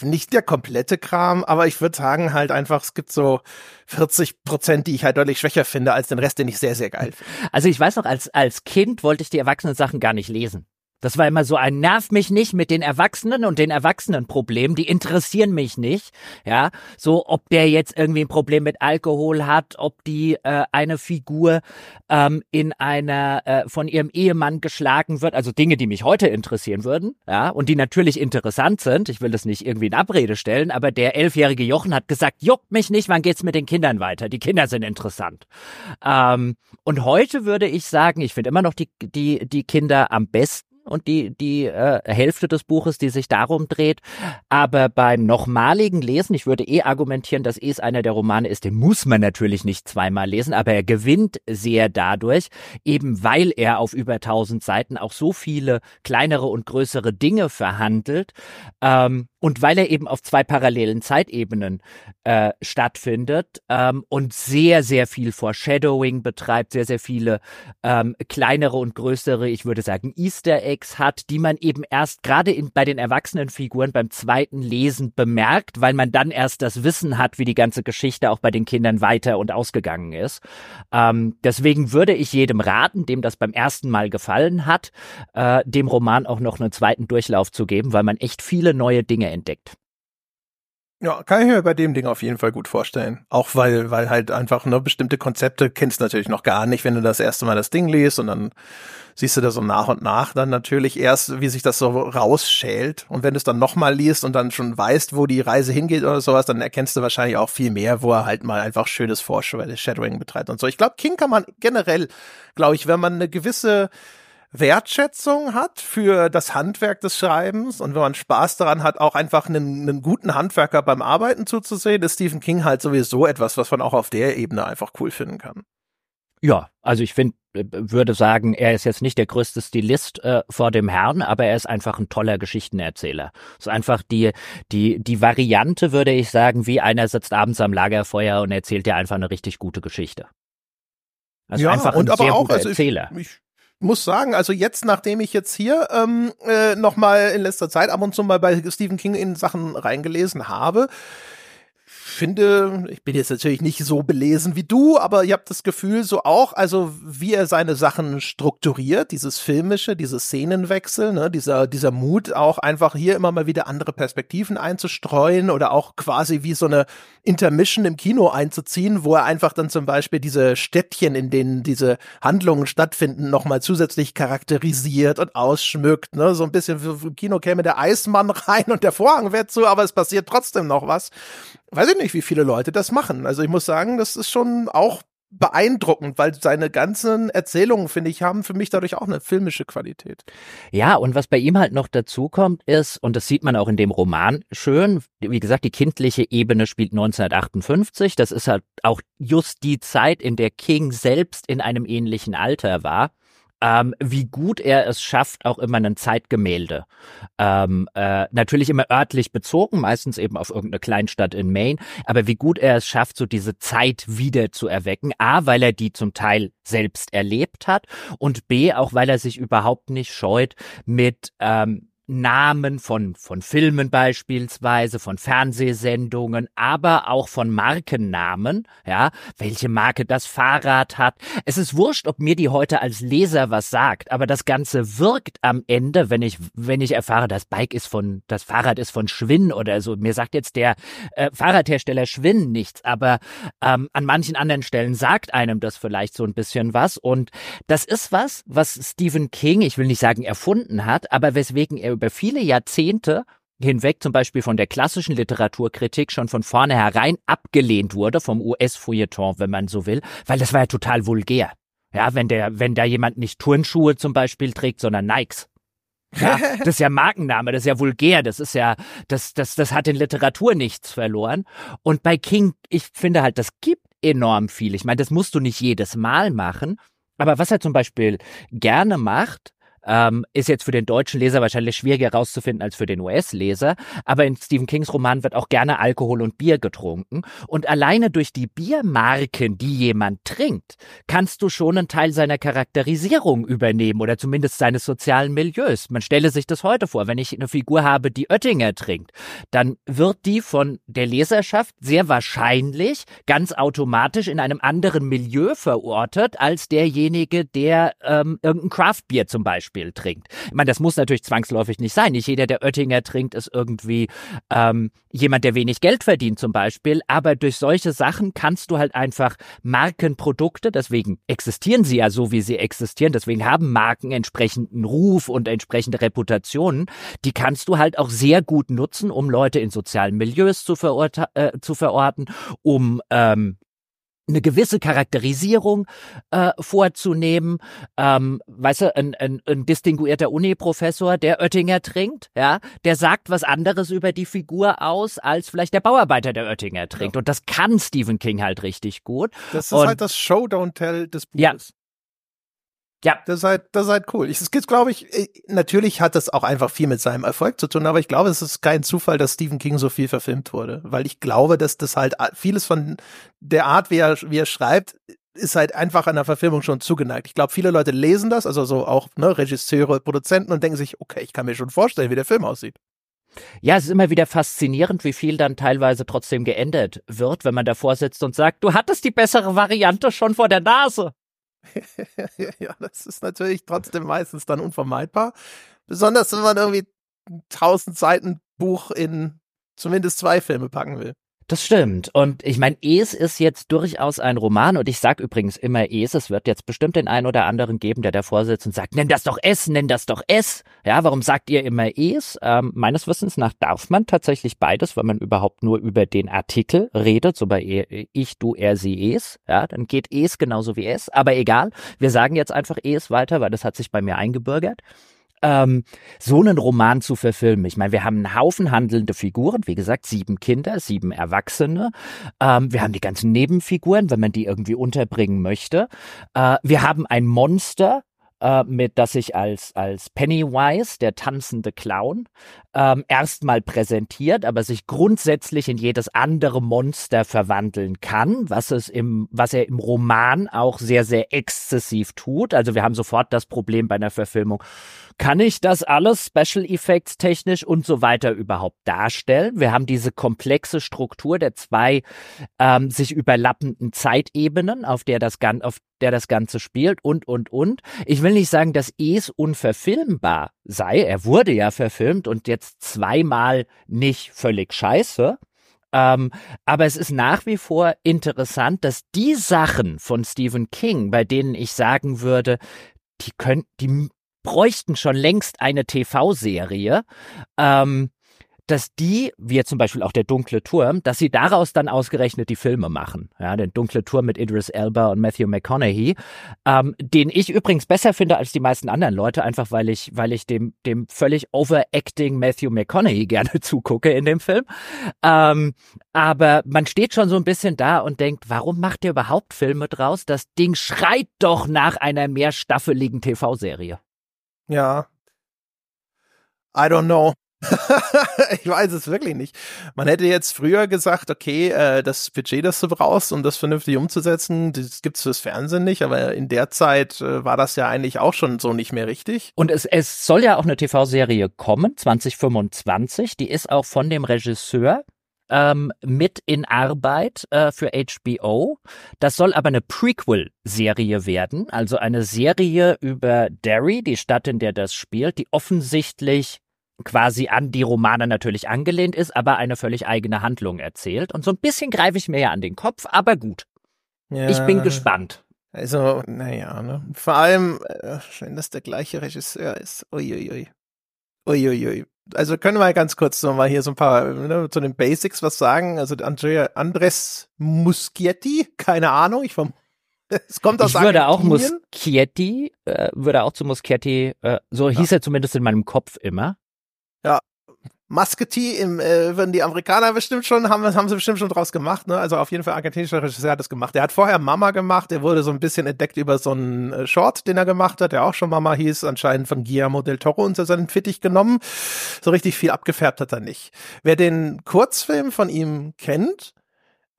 nicht der komplette Kram, aber ich würde sagen halt einfach, es gibt so 40 Prozent, die ich halt deutlich schwächer finde als den Rest, den ich sehr, sehr geil finde. Also ich weiß noch, als, als Kind wollte ich die erwachsenen Sachen gar nicht lesen. Das war immer so ein Nerv mich nicht mit den Erwachsenen und den Erwachsenenproblemen, die interessieren mich nicht. Ja, so ob der jetzt irgendwie ein Problem mit Alkohol hat, ob die äh, eine Figur ähm, in einer äh, von ihrem Ehemann geschlagen wird, also Dinge, die mich heute interessieren würden, ja, und die natürlich interessant sind. Ich will das nicht irgendwie in Abrede stellen, aber der elfjährige Jochen hat gesagt, juckt mich nicht, wann geht's mit den Kindern weiter? Die Kinder sind interessant. Ähm, und heute würde ich sagen, ich finde immer noch die die die Kinder am besten und die, die äh, Hälfte des Buches, die sich darum dreht. Aber beim nochmaligen Lesen, ich würde eh argumentieren, dass es einer der Romane ist, den muss man natürlich nicht zweimal lesen, aber er gewinnt sehr dadurch, eben weil er auf über tausend Seiten auch so viele kleinere und größere Dinge verhandelt. Ähm, und weil er eben auf zwei parallelen Zeitebenen äh, stattfindet ähm, und sehr, sehr viel Foreshadowing betreibt, sehr, sehr viele ähm, kleinere und größere, ich würde sagen, Easter Eggs hat, die man eben erst gerade bei den erwachsenen Figuren beim zweiten Lesen bemerkt, weil man dann erst das Wissen hat, wie die ganze Geschichte auch bei den Kindern weiter und ausgegangen ist. Ähm, deswegen würde ich jedem raten, dem das beim ersten Mal gefallen hat, äh, dem Roman auch noch einen zweiten Durchlauf zu geben, weil man echt viele neue Dinge entdeckt. Ja, kann ich mir bei dem Ding auf jeden Fall gut vorstellen. Auch weil, weil halt einfach ne, bestimmte Konzepte kennst du natürlich noch gar nicht, wenn du das erste Mal das Ding liest und dann siehst du da so nach und nach dann natürlich erst, wie sich das so rausschält. Und wenn du es dann nochmal liest und dann schon weißt, wo die Reise hingeht oder sowas, dann erkennst du wahrscheinlich auch viel mehr, wo er halt mal einfach schönes Foreshadowing betreibt und so. Ich glaube, King kann man generell, glaube ich, wenn man eine gewisse Wertschätzung hat für das Handwerk des Schreibens und wenn man Spaß daran hat, auch einfach einen, einen guten Handwerker beim Arbeiten zuzusehen, ist Stephen King halt sowieso etwas, was man auch auf der Ebene einfach cool finden kann. Ja, also ich finde, äh, würde sagen, er ist jetzt nicht der größte Stilist äh, vor dem Herrn, aber er ist einfach ein toller Geschichtenerzähler. Es ist einfach die, die, die Variante, würde ich sagen, wie einer sitzt abends am Lagerfeuer und erzählt dir einfach eine richtig gute Geschichte. Also ja, einfach ein und aber sehr auch, guter also Erzähler. Ich, ich muss sagen, also jetzt, nachdem ich jetzt hier ähm, äh, noch mal in letzter Zeit ab und zu mal bei Stephen King in Sachen reingelesen habe, finde, ich bin jetzt natürlich nicht so belesen wie du, aber ich habe das Gefühl so auch, also wie er seine Sachen strukturiert, dieses filmische, diese Szenenwechsel, ne, dieser dieser Mut auch einfach hier immer mal wieder andere Perspektiven einzustreuen oder auch quasi wie so eine Intermission im Kino einzuziehen, wo er einfach dann zum Beispiel diese Städtchen, in denen diese Handlungen stattfinden, nochmal zusätzlich charakterisiert und ausschmückt, ne, so ein bisschen im Kino käme der Eismann rein und der Vorhang wäre zu, aber es passiert trotzdem noch was weiß ich nicht, wie viele Leute das machen. Also ich muss sagen, das ist schon auch beeindruckend, weil seine ganzen Erzählungen, finde ich, haben für mich dadurch auch eine filmische Qualität. Ja, und was bei ihm halt noch dazu kommt, ist, und das sieht man auch in dem Roman schön, wie gesagt, die kindliche Ebene spielt 1958. Das ist halt auch just die Zeit, in der King selbst in einem ähnlichen Alter war ähm, wie gut er es schafft, auch immer ein Zeitgemälde. Ähm, äh, natürlich immer örtlich bezogen, meistens eben auf irgendeine Kleinstadt in Maine, aber wie gut er es schafft, so diese Zeit wieder zu erwecken. A, weil er die zum Teil selbst erlebt hat und B, auch weil er sich überhaupt nicht scheut, mit ähm, Namen von, von Filmen beispielsweise, von Fernsehsendungen, aber auch von Markennamen, ja, welche Marke das Fahrrad hat. Es ist wurscht, ob mir die heute als Leser was sagt, aber das Ganze wirkt am Ende, wenn ich, wenn ich erfahre, das Bike ist von, das Fahrrad ist von Schwinn oder so. Mir sagt jetzt der äh, Fahrradhersteller Schwinn nichts, aber ähm, an manchen anderen Stellen sagt einem das vielleicht so ein bisschen was. Und das ist was, was Stephen King, ich will nicht sagen erfunden hat, aber weswegen er über viele Jahrzehnte hinweg zum Beispiel von der klassischen Literaturkritik schon von vornherein abgelehnt wurde, vom US-Feuilleton, wenn man so will, weil das war ja total vulgär. Ja, wenn der, wenn da jemand nicht Turnschuhe zum Beispiel trägt, sondern Nikes. Ja, das ist ja Markenname, das ist ja vulgär, das ist ja, das, das, das hat in Literatur nichts verloren. Und bei King, ich finde halt, das gibt enorm viel. Ich meine, das musst du nicht jedes Mal machen. Aber was er zum Beispiel gerne macht, ähm, ist jetzt für den deutschen Leser wahrscheinlich schwieriger herauszufinden als für den US-Leser. Aber in Stephen Kings Roman wird auch gerne Alkohol und Bier getrunken. Und alleine durch die Biermarken, die jemand trinkt, kannst du schon einen Teil seiner Charakterisierung übernehmen oder zumindest seines sozialen Milieus. Man stelle sich das heute vor. Wenn ich eine Figur habe, die Oettinger trinkt, dann wird die von der Leserschaft sehr wahrscheinlich ganz automatisch in einem anderen Milieu verortet als derjenige, der ähm, irgendein Craftbier zum Beispiel Beispiel trinkt. Ich meine, das muss natürlich zwangsläufig nicht sein. Nicht jeder, der Oettinger trinkt, ist irgendwie ähm, jemand, der wenig Geld verdient zum Beispiel. Aber durch solche Sachen kannst du halt einfach Markenprodukte, deswegen existieren sie ja so, wie sie existieren, deswegen haben Marken entsprechenden Ruf und entsprechende Reputationen, die kannst du halt auch sehr gut nutzen, um Leute in sozialen Milieus zu, äh, zu verorten, um ähm, eine gewisse Charakterisierung äh, vorzunehmen. Ähm, weißt du, ein, ein, ein distinguierter Uni-Professor, der Oettinger trinkt, ja, der sagt was anderes über die Figur aus, als vielleicht der Bauarbeiter, der Oettinger trinkt. Ja. Und das kann Stephen King halt richtig gut. Das ist Und, halt das Show Don't Tell des Buches. Ja. Ja. Das ist halt, das ist halt cool. Ich, es gibt, glaube ich, äh, natürlich hat das auch einfach viel mit seinem Erfolg zu tun, aber ich glaube, es ist kein Zufall, dass Stephen King so viel verfilmt wurde, weil ich glaube, dass das halt vieles von der Art, wie er, wie er schreibt, ist halt einfach an der Verfilmung schon zugeneigt. Ich glaube, viele Leute lesen das, also so auch ne, Regisseure, Produzenten und denken sich, okay, ich kann mir schon vorstellen, wie der Film aussieht. Ja, es ist immer wieder faszinierend, wie viel dann teilweise trotzdem geändert wird, wenn man davor sitzt und sagt, du hattest die bessere Variante schon vor der Nase. ja, das ist natürlich trotzdem meistens dann unvermeidbar. Besonders wenn man irgendwie ein 1000 Seiten Buch in zumindest zwei Filme packen will. Das stimmt. Und ich meine, Es ist jetzt durchaus ein Roman und ich sag übrigens immer Es. Es wird jetzt bestimmt den einen oder anderen geben, der davor sitzt und sagt, nenn das doch Es, nenn das doch Es. Ja, warum sagt ihr immer Es? Ähm, meines Wissens nach darf man tatsächlich beides, wenn man überhaupt nur über den Artikel redet, so bei ich, du, er, sie, Es. Ja, dann geht Es genauso wie Es. Aber egal, wir sagen jetzt einfach Es weiter, weil das hat sich bei mir eingebürgert ähm, so einen Roman zu verfilmen. Ich meine, wir haben einen Haufen handelnde Figuren, wie gesagt, sieben Kinder, sieben Erwachsene. Ähm, wir haben die ganzen Nebenfiguren, wenn man die irgendwie unterbringen möchte. Äh, wir haben ein Monster, äh, mit das sich als als Pennywise, der tanzende Clown, ähm, erstmal präsentiert, aber sich grundsätzlich in jedes andere Monster verwandeln kann, was es im was er im Roman auch sehr sehr exzessiv tut. Also wir haben sofort das Problem bei einer Verfilmung kann ich das alles Special Effects technisch und so weiter überhaupt darstellen? Wir haben diese komplexe Struktur der zwei ähm, sich überlappenden Zeitebenen, auf der das Gan auf der das Ganze spielt und, und, und. Ich will nicht sagen, dass es unverfilmbar sei. Er wurde ja verfilmt und jetzt zweimal nicht völlig scheiße. Ähm, aber es ist nach wie vor interessant, dass die Sachen von Stephen King, bei denen ich sagen würde, die können, die bräuchten schon längst eine TV-Serie. Ähm, dass die, wie zum Beispiel auch der Dunkle Turm, dass sie daraus dann ausgerechnet die Filme machen. Ja, den Dunkle Turm mit Idris Elba und Matthew McConaughey, ähm, den ich übrigens besser finde als die meisten anderen Leute, einfach weil ich, weil ich dem, dem völlig overacting Matthew McConaughey gerne zugucke in dem Film. Ähm, aber man steht schon so ein bisschen da und denkt, warum macht ihr überhaupt Filme draus? Das Ding schreit doch nach einer mehrstaffeligen TV-Serie. Ja. I don't know. ich weiß es wirklich nicht. Man hätte jetzt früher gesagt, okay, äh, das Budget, das du brauchst, um das vernünftig umzusetzen, das gibt's fürs Fernsehen nicht, aber in der Zeit äh, war das ja eigentlich auch schon so nicht mehr richtig. Und es, es soll ja auch eine TV-Serie kommen, 2025, die ist auch von dem Regisseur ähm, mit in Arbeit äh, für HBO. Das soll aber eine Prequel-Serie werden, also eine Serie über Derry, die Stadt, in der das spielt, die offensichtlich quasi an die Romane natürlich angelehnt ist, aber eine völlig eigene Handlung erzählt. Und so ein bisschen greife ich mir ja an den Kopf, aber gut. Ja. Ich bin gespannt. Also, naja, ne? Vor allem, äh, wenn das der gleiche Regisseur ist. Uiuiui. Uiuiui also können wir ganz kurz noch mal hier so ein paar ne, zu den Basics was sagen. Also Andrea, Andres Muschietti, keine Ahnung, ich vom es kommt aus Ich würde auch Muschietti, äh, würde auch zu Muschietti, äh, so hieß er zumindest in meinem Kopf immer. Ja, Muscatee im, äh, würden die Amerikaner bestimmt schon, haben, haben sie bestimmt schon draus gemacht, ne? Also auf jeden Fall argentinischer Regisseur hat das gemacht. Der hat vorher Mama gemacht, der wurde so ein bisschen entdeckt über so einen äh, Short, den er gemacht hat, der auch schon Mama hieß, anscheinend von Guillermo del Toro unter seinen Fittich genommen. So richtig viel abgefärbt hat er nicht. Wer den Kurzfilm von ihm kennt,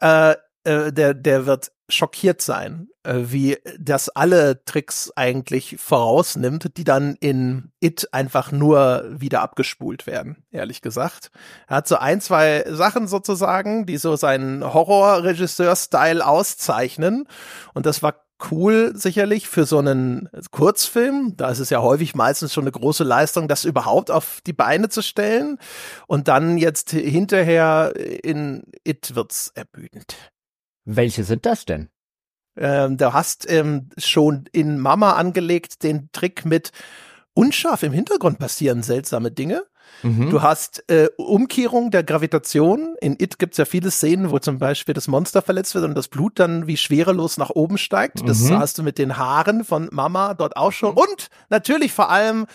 äh, äh, der, der wird schockiert sein, äh, wie das alle Tricks eigentlich vorausnimmt, die dann in It einfach nur wieder abgespult werden, ehrlich gesagt. Er hat so ein, zwei Sachen sozusagen, die so seinen Horrorregisseur-Style auszeichnen. Und das war cool sicherlich für so einen Kurzfilm. Da ist es ja häufig meistens schon eine große Leistung, das überhaupt auf die Beine zu stellen. Und dann jetzt hinterher in It wird's ermüdend. Welche sind das denn? Ähm, du hast ähm, schon in Mama angelegt den Trick mit unscharf im Hintergrund passieren seltsame Dinge. Mhm. Du hast äh, Umkehrung der Gravitation. In It gibt's ja viele Szenen, wo zum Beispiel das Monster verletzt wird und das Blut dann wie schwerelos nach oben steigt. Das mhm. hast du mit den Haaren von Mama dort auch schon. Und natürlich vor allem,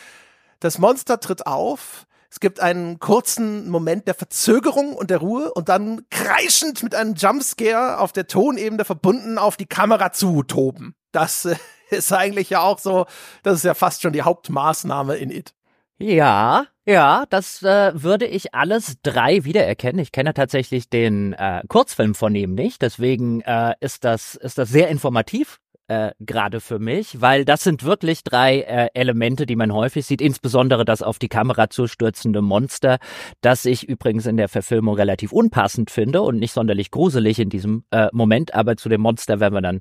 das Monster tritt auf. Es gibt einen kurzen Moment der Verzögerung und der Ruhe und dann kreischend mit einem Jumpscare auf der Tonebene verbunden auf die Kamera zu toben. Das äh, ist eigentlich ja auch so, das ist ja fast schon die Hauptmaßnahme in It. Ja, ja, das äh, würde ich alles drei wiedererkennen. Ich kenne tatsächlich den äh, Kurzfilm von ihm nicht, deswegen äh, ist das ist das sehr informativ äh, gerade für mich, weil das sind wirklich drei äh, Elemente, die man häufig sieht, insbesondere das auf die Kamera zustürzende Monster, das ich übrigens in der Verfilmung relativ unpassend finde und nicht sonderlich gruselig in diesem äh, Moment, aber zu dem Monster werden wir dann,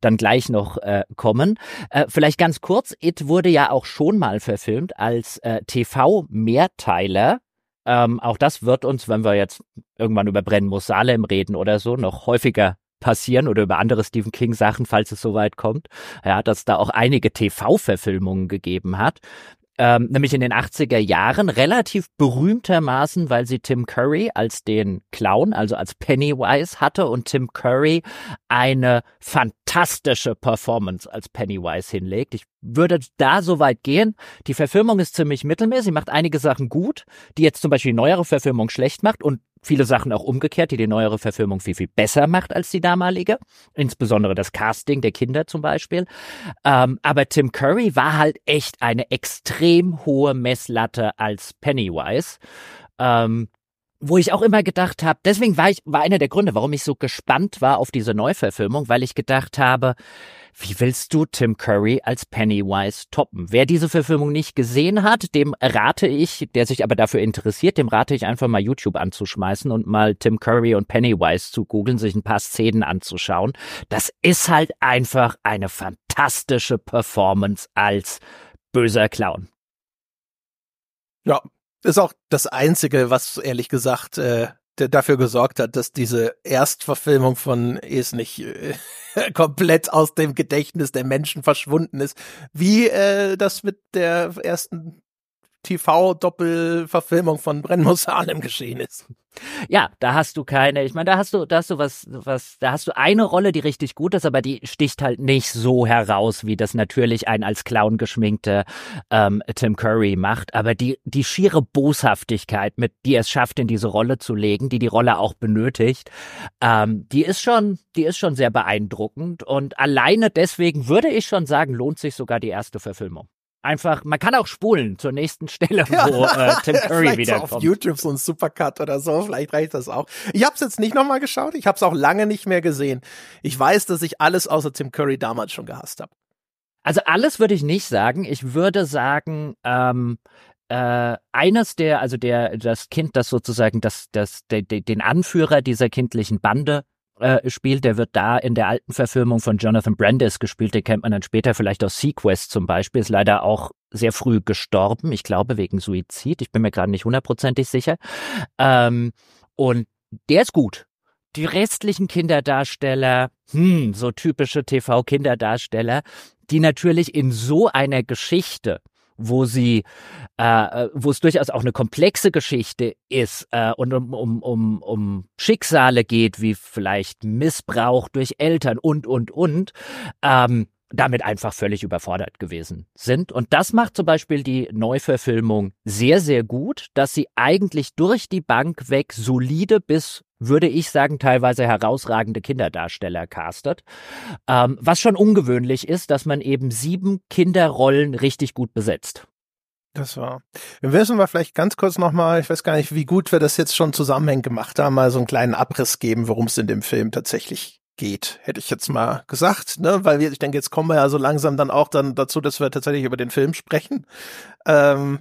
dann gleich noch äh, kommen. Äh, vielleicht ganz kurz, It wurde ja auch schon mal verfilmt als äh, TV-Mehrteiler ähm, auch das wird uns, wenn wir jetzt irgendwann über Brennen muss Salem reden oder so, noch häufiger passieren oder über andere Stephen King Sachen, falls es soweit kommt. Ja, dass da auch einige TV-Verfilmungen gegeben hat. Ähm, nämlich in den 80er Jahren relativ berühmtermaßen, weil sie Tim Curry als den Clown, also als Pennywise hatte und Tim Curry eine fantastische Performance als Pennywise hinlegt. Ich würde da so weit gehen. Die Verfilmung ist ziemlich mittelmäßig, macht einige Sachen gut, die jetzt zum Beispiel neuere Verfilmung schlecht macht und viele Sachen auch umgekehrt, die die neuere Verfilmung viel, viel besser macht als die damalige. Insbesondere das Casting der Kinder zum Beispiel. Ähm, aber Tim Curry war halt echt eine extrem hohe Messlatte als Pennywise. Ähm, wo ich auch immer gedacht habe, deswegen war ich, war einer der Gründe, warum ich so gespannt war auf diese Neuverfilmung, weil ich gedacht habe, wie willst du Tim Curry als Pennywise toppen? Wer diese Verfilmung nicht gesehen hat, dem rate ich, der sich aber dafür interessiert, dem rate ich einfach mal YouTube anzuschmeißen und mal Tim Curry und Pennywise zu googeln, sich ein paar Szenen anzuschauen. Das ist halt einfach eine fantastische Performance als böser Clown. Ja, ist auch das Einzige, was ehrlich gesagt äh, dafür gesorgt hat, dass diese Erstverfilmung von Es nicht äh, komplett aus dem Gedächtnis der Menschen verschwunden ist, wie äh, das mit der ersten TV-Doppelverfilmung von Brennmus Salem geschehen ist. Ja, da hast du keine, ich meine, da hast du, da hast du was, was, da hast du eine Rolle, die richtig gut ist, aber die sticht halt nicht so heraus, wie das natürlich ein als Clown geschminkte ähm, Tim Curry macht. Aber die, die schiere Boshaftigkeit, mit die es schafft, in diese Rolle zu legen, die die Rolle auch benötigt, ähm, die ist schon, die ist schon sehr beeindruckend. Und alleine deswegen würde ich schon sagen, lohnt sich sogar die erste Verfilmung einfach, man kann auch spulen zur nächsten Stelle, wo äh, Tim Curry wiederkommt. So auf YouTube so ein Supercut oder so, vielleicht reicht das auch. Ich habe es jetzt nicht nochmal geschaut, ich habe es auch lange nicht mehr gesehen. Ich weiß, dass ich alles außer Tim Curry damals schon gehasst habe. Also alles würde ich nicht sagen. Ich würde sagen, ähm, äh, eines der, also der, das Kind, das sozusagen das, das, de, de, den Anführer dieser kindlichen Bande äh, spielt. Der wird da in der alten Verfilmung von Jonathan Brandis gespielt. Den kennt man dann später vielleicht aus Sequest zum Beispiel. Ist leider auch sehr früh gestorben. Ich glaube wegen Suizid. Ich bin mir gerade nicht hundertprozentig sicher. Ähm, und der ist gut. Die restlichen Kinderdarsteller, hm, so typische TV-Kinderdarsteller, die natürlich in so einer Geschichte wo sie, äh, wo es durchaus auch eine komplexe Geschichte ist äh, und um, um, um, um Schicksale geht, wie vielleicht Missbrauch durch Eltern und, und, und, ähm, damit einfach völlig überfordert gewesen sind. Und das macht zum Beispiel die Neuverfilmung sehr, sehr gut, dass sie eigentlich durch die Bank weg solide bis würde ich sagen, teilweise herausragende Kinderdarsteller castet. Ähm, was schon ungewöhnlich ist, dass man eben sieben Kinderrollen richtig gut besetzt. Das war. Wir müssen wir vielleicht ganz kurz nochmal, ich weiß gar nicht, wie gut wir das jetzt schon zusammenhängend gemacht haben, mal so einen kleinen Abriss geben, worum es in dem Film tatsächlich geht, hätte ich jetzt mal gesagt, ne? Weil wir, ich denke, jetzt kommen wir ja so langsam dann auch dann dazu, dass wir tatsächlich über den Film sprechen. Ähm,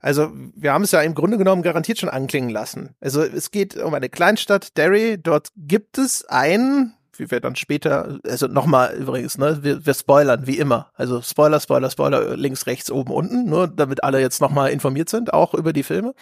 also wir haben es ja im Grunde genommen garantiert schon anklingen lassen. Also es geht um eine Kleinstadt, Derry. Dort gibt es ein wie wir dann später, also nochmal übrigens, ne, wir, wir spoilern wie immer. Also Spoiler, Spoiler, Spoiler, links, rechts, oben, unten, nur damit alle jetzt nochmal informiert sind, auch über die Filme.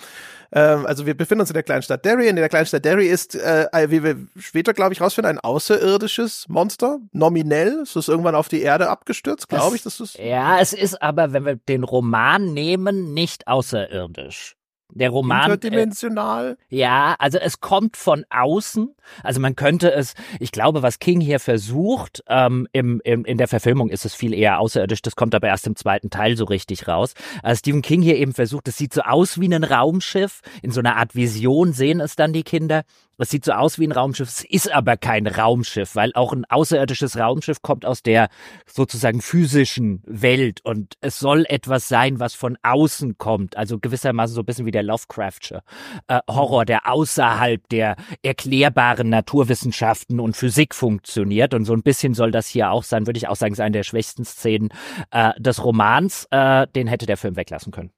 Ähm, also wir befinden uns in der Kleinstadt Derry. In der Kleinstadt Derry ist, äh, wie wir später, glaube ich, rausfinden, ein außerirdisches Monster. Nominell. Es ist irgendwann auf die Erde abgestürzt, glaube ich. Das ist ja, es ist aber, wenn wir den Roman nehmen, nicht außerirdisch. Der Roman. Interdimensional. Äh, ja, also es kommt von außen. Also man könnte es, ich glaube, was King hier versucht, ähm, im, im, in der Verfilmung ist es viel eher außerirdisch, das kommt aber erst im zweiten Teil so richtig raus. Also Stephen King hier eben versucht, es sieht so aus wie ein Raumschiff, in so einer Art Vision sehen es dann die Kinder. Es sieht so aus wie ein Raumschiff, es ist aber kein Raumschiff, weil auch ein außerirdisches Raumschiff kommt aus der sozusagen physischen Welt und es soll etwas sein, was von außen kommt. Also gewissermaßen so ein bisschen wie der Lovecraftsche äh, Horror, der außerhalb der erklärbaren Naturwissenschaften und Physik funktioniert. Und so ein bisschen soll das hier auch sein, würde ich auch sagen, ist eine der schwächsten Szenen äh, des Romans. Äh, den hätte der Film weglassen können.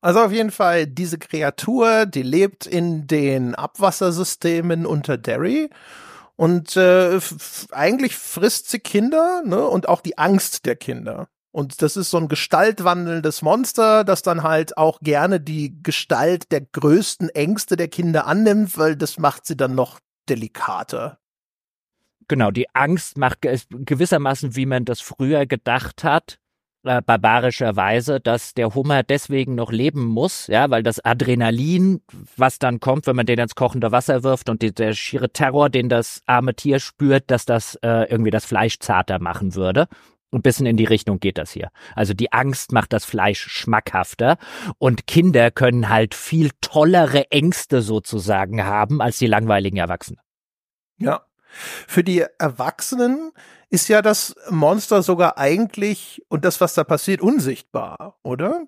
Also auf jeden Fall diese Kreatur, die lebt in den Abwassersystemen unter Derry und äh, eigentlich frisst sie Kinder ne, und auch die Angst der Kinder. Und das ist so ein gestaltwandelndes Monster, das dann halt auch gerne die Gestalt der größten Ängste der Kinder annimmt, weil das macht sie dann noch delikater. Genau, die Angst macht gewissermaßen, wie man das früher gedacht hat, äh, barbarischerweise, dass der Hummer deswegen noch leben muss, ja, weil das Adrenalin, was dann kommt, wenn man den ins kochende Wasser wirft und die, der schiere Terror, den das arme Tier spürt, dass das äh, irgendwie das Fleisch zarter machen würde. Ein bisschen in die Richtung geht das hier. Also die Angst macht das Fleisch schmackhafter und Kinder können halt viel tollere Ängste sozusagen haben als die langweiligen Erwachsenen. Ja. Für die Erwachsenen ist ja das Monster sogar eigentlich und das, was da passiert, unsichtbar, oder?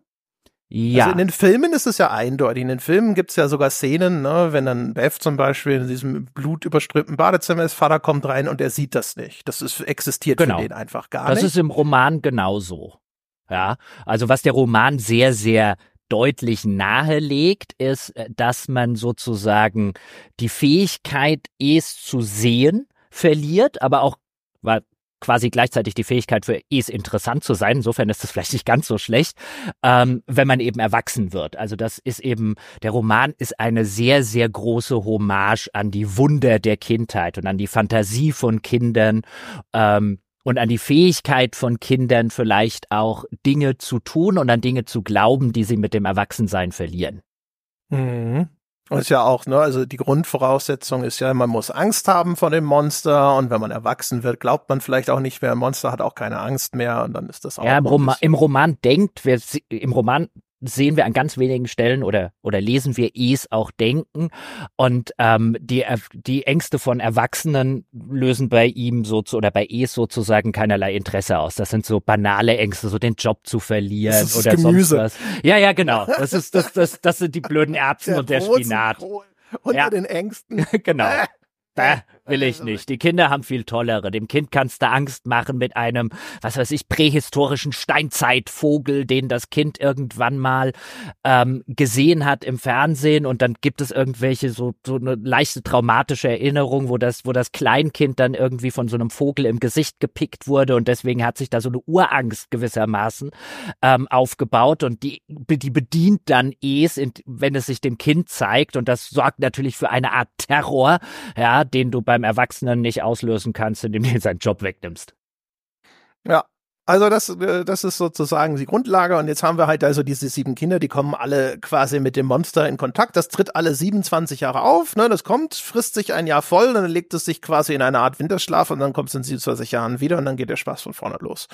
Ja. Also in den Filmen ist es ja eindeutig. In den Filmen gibt es ja sogar Szenen, ne, wenn dann Beth zum Beispiel in diesem blutüberströmten Badezimmer ist, Vater kommt rein und er sieht das nicht. Das ist, existiert genau. für den einfach gar das nicht. Das ist im Roman genauso. Ja, also was der Roman sehr, sehr deutlich nahelegt, ist, äh, dass man sozusagen die Fähigkeit, es zu sehen, verliert, aber auch weil quasi gleichzeitig die Fähigkeit für es interessant zu sein. Insofern ist das vielleicht nicht ganz so schlecht, ähm, wenn man eben erwachsen wird. Also das ist eben, der Roman ist eine sehr, sehr große Hommage an die Wunder der Kindheit und an die Fantasie von Kindern. Ähm, und an die Fähigkeit von Kindern vielleicht auch Dinge zu tun und an Dinge zu glauben, die sie mit dem Erwachsensein verlieren. Mhm. Ist ja auch, ne, also die Grundvoraussetzung ist ja, man muss Angst haben vor dem Monster und wenn man erwachsen wird, glaubt man vielleicht auch nicht mehr, ein Monster hat auch keine Angst mehr und dann ist das auch. Ja, im, Roma im Roman denkt, wer, im Roman sehen wir an ganz wenigen Stellen oder, oder lesen wir es auch denken. Und ähm, die, die Ängste von Erwachsenen lösen bei ihm so zu, oder bei es sozusagen keinerlei Interesse aus. Das sind so banale Ängste, so den Job zu verlieren das ist oder Gemüse. sonst was. Ja, ja, genau. Das ist das, das, das sind die blöden Erbsen der und der Spinat. Unter ja. den Ängsten. genau. Bäh, will ich nicht. Die Kinder haben viel tollere. Dem Kind kannst du Angst machen mit einem, was weiß ich, prähistorischen Steinzeitvogel, den das Kind irgendwann mal ähm, gesehen hat im Fernsehen und dann gibt es irgendwelche so, so eine leichte traumatische Erinnerung, wo das, wo das Kleinkind dann irgendwie von so einem Vogel im Gesicht gepickt wurde und deswegen hat sich da so eine Urangst gewissermaßen ähm, aufgebaut und die, die bedient dann es, wenn es sich dem Kind zeigt und das sorgt natürlich für eine Art Terror, ja, den du beim Erwachsenen nicht auslösen kannst, indem du seinen Job wegnimmst. Ja, also das, äh, das ist sozusagen die Grundlage und jetzt haben wir halt also diese sieben Kinder, die kommen alle quasi mit dem Monster in Kontakt. Das tritt alle 27 Jahre auf, ne? Das kommt, frisst sich ein Jahr voll, dann legt es sich quasi in eine Art Winterschlaf und dann kommt es in 27 Jahren wieder und dann geht der Spaß von vorne los.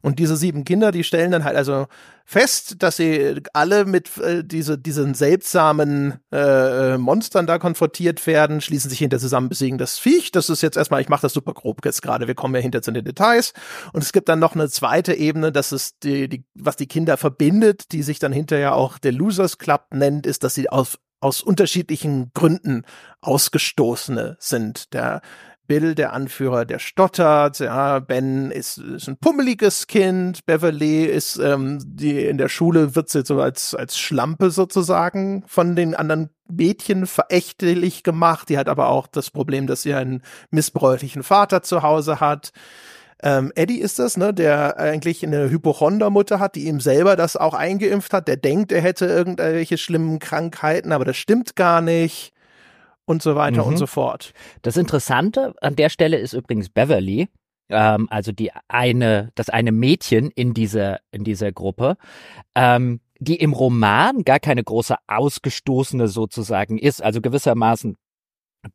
Und diese sieben Kinder, die stellen dann halt also fest, dass sie alle mit äh, diese, diesen seltsamen äh, äh, Monstern da konfrontiert werden, schließen sich hinter zusammen, besiegen das Viech. Das ist jetzt erstmal, ich mache das super grob jetzt gerade, wir kommen ja hinter zu den Details. Und es gibt dann noch eine zweite Ebene, das ist die, die, was die Kinder verbindet, die sich dann hinterher auch der Losers Club nennt, ist, dass sie aus, aus unterschiedlichen Gründen Ausgestoßene sind. Der Bill, der Anführer, der stottert. Ja, Ben ist, ist ein pummeliges Kind. Beverly ist ähm, die in der Schule wird sie so als als Schlampe sozusagen von den anderen Mädchen verächtlich gemacht. Die hat aber auch das Problem, dass sie einen missbräuchlichen Vater zu Hause hat. Ähm, Eddie ist das, ne, der eigentlich eine Hypochondermutter hat, die ihm selber das auch eingeimpft hat. Der denkt, er hätte irgendwelche schlimmen Krankheiten, aber das stimmt gar nicht und so weiter mhm. und so fort. Das Interessante an der Stelle ist übrigens Beverly, ähm, also die eine, das eine Mädchen in dieser in dieser Gruppe, ähm, die im Roman gar keine große Ausgestoßene sozusagen ist, also gewissermaßen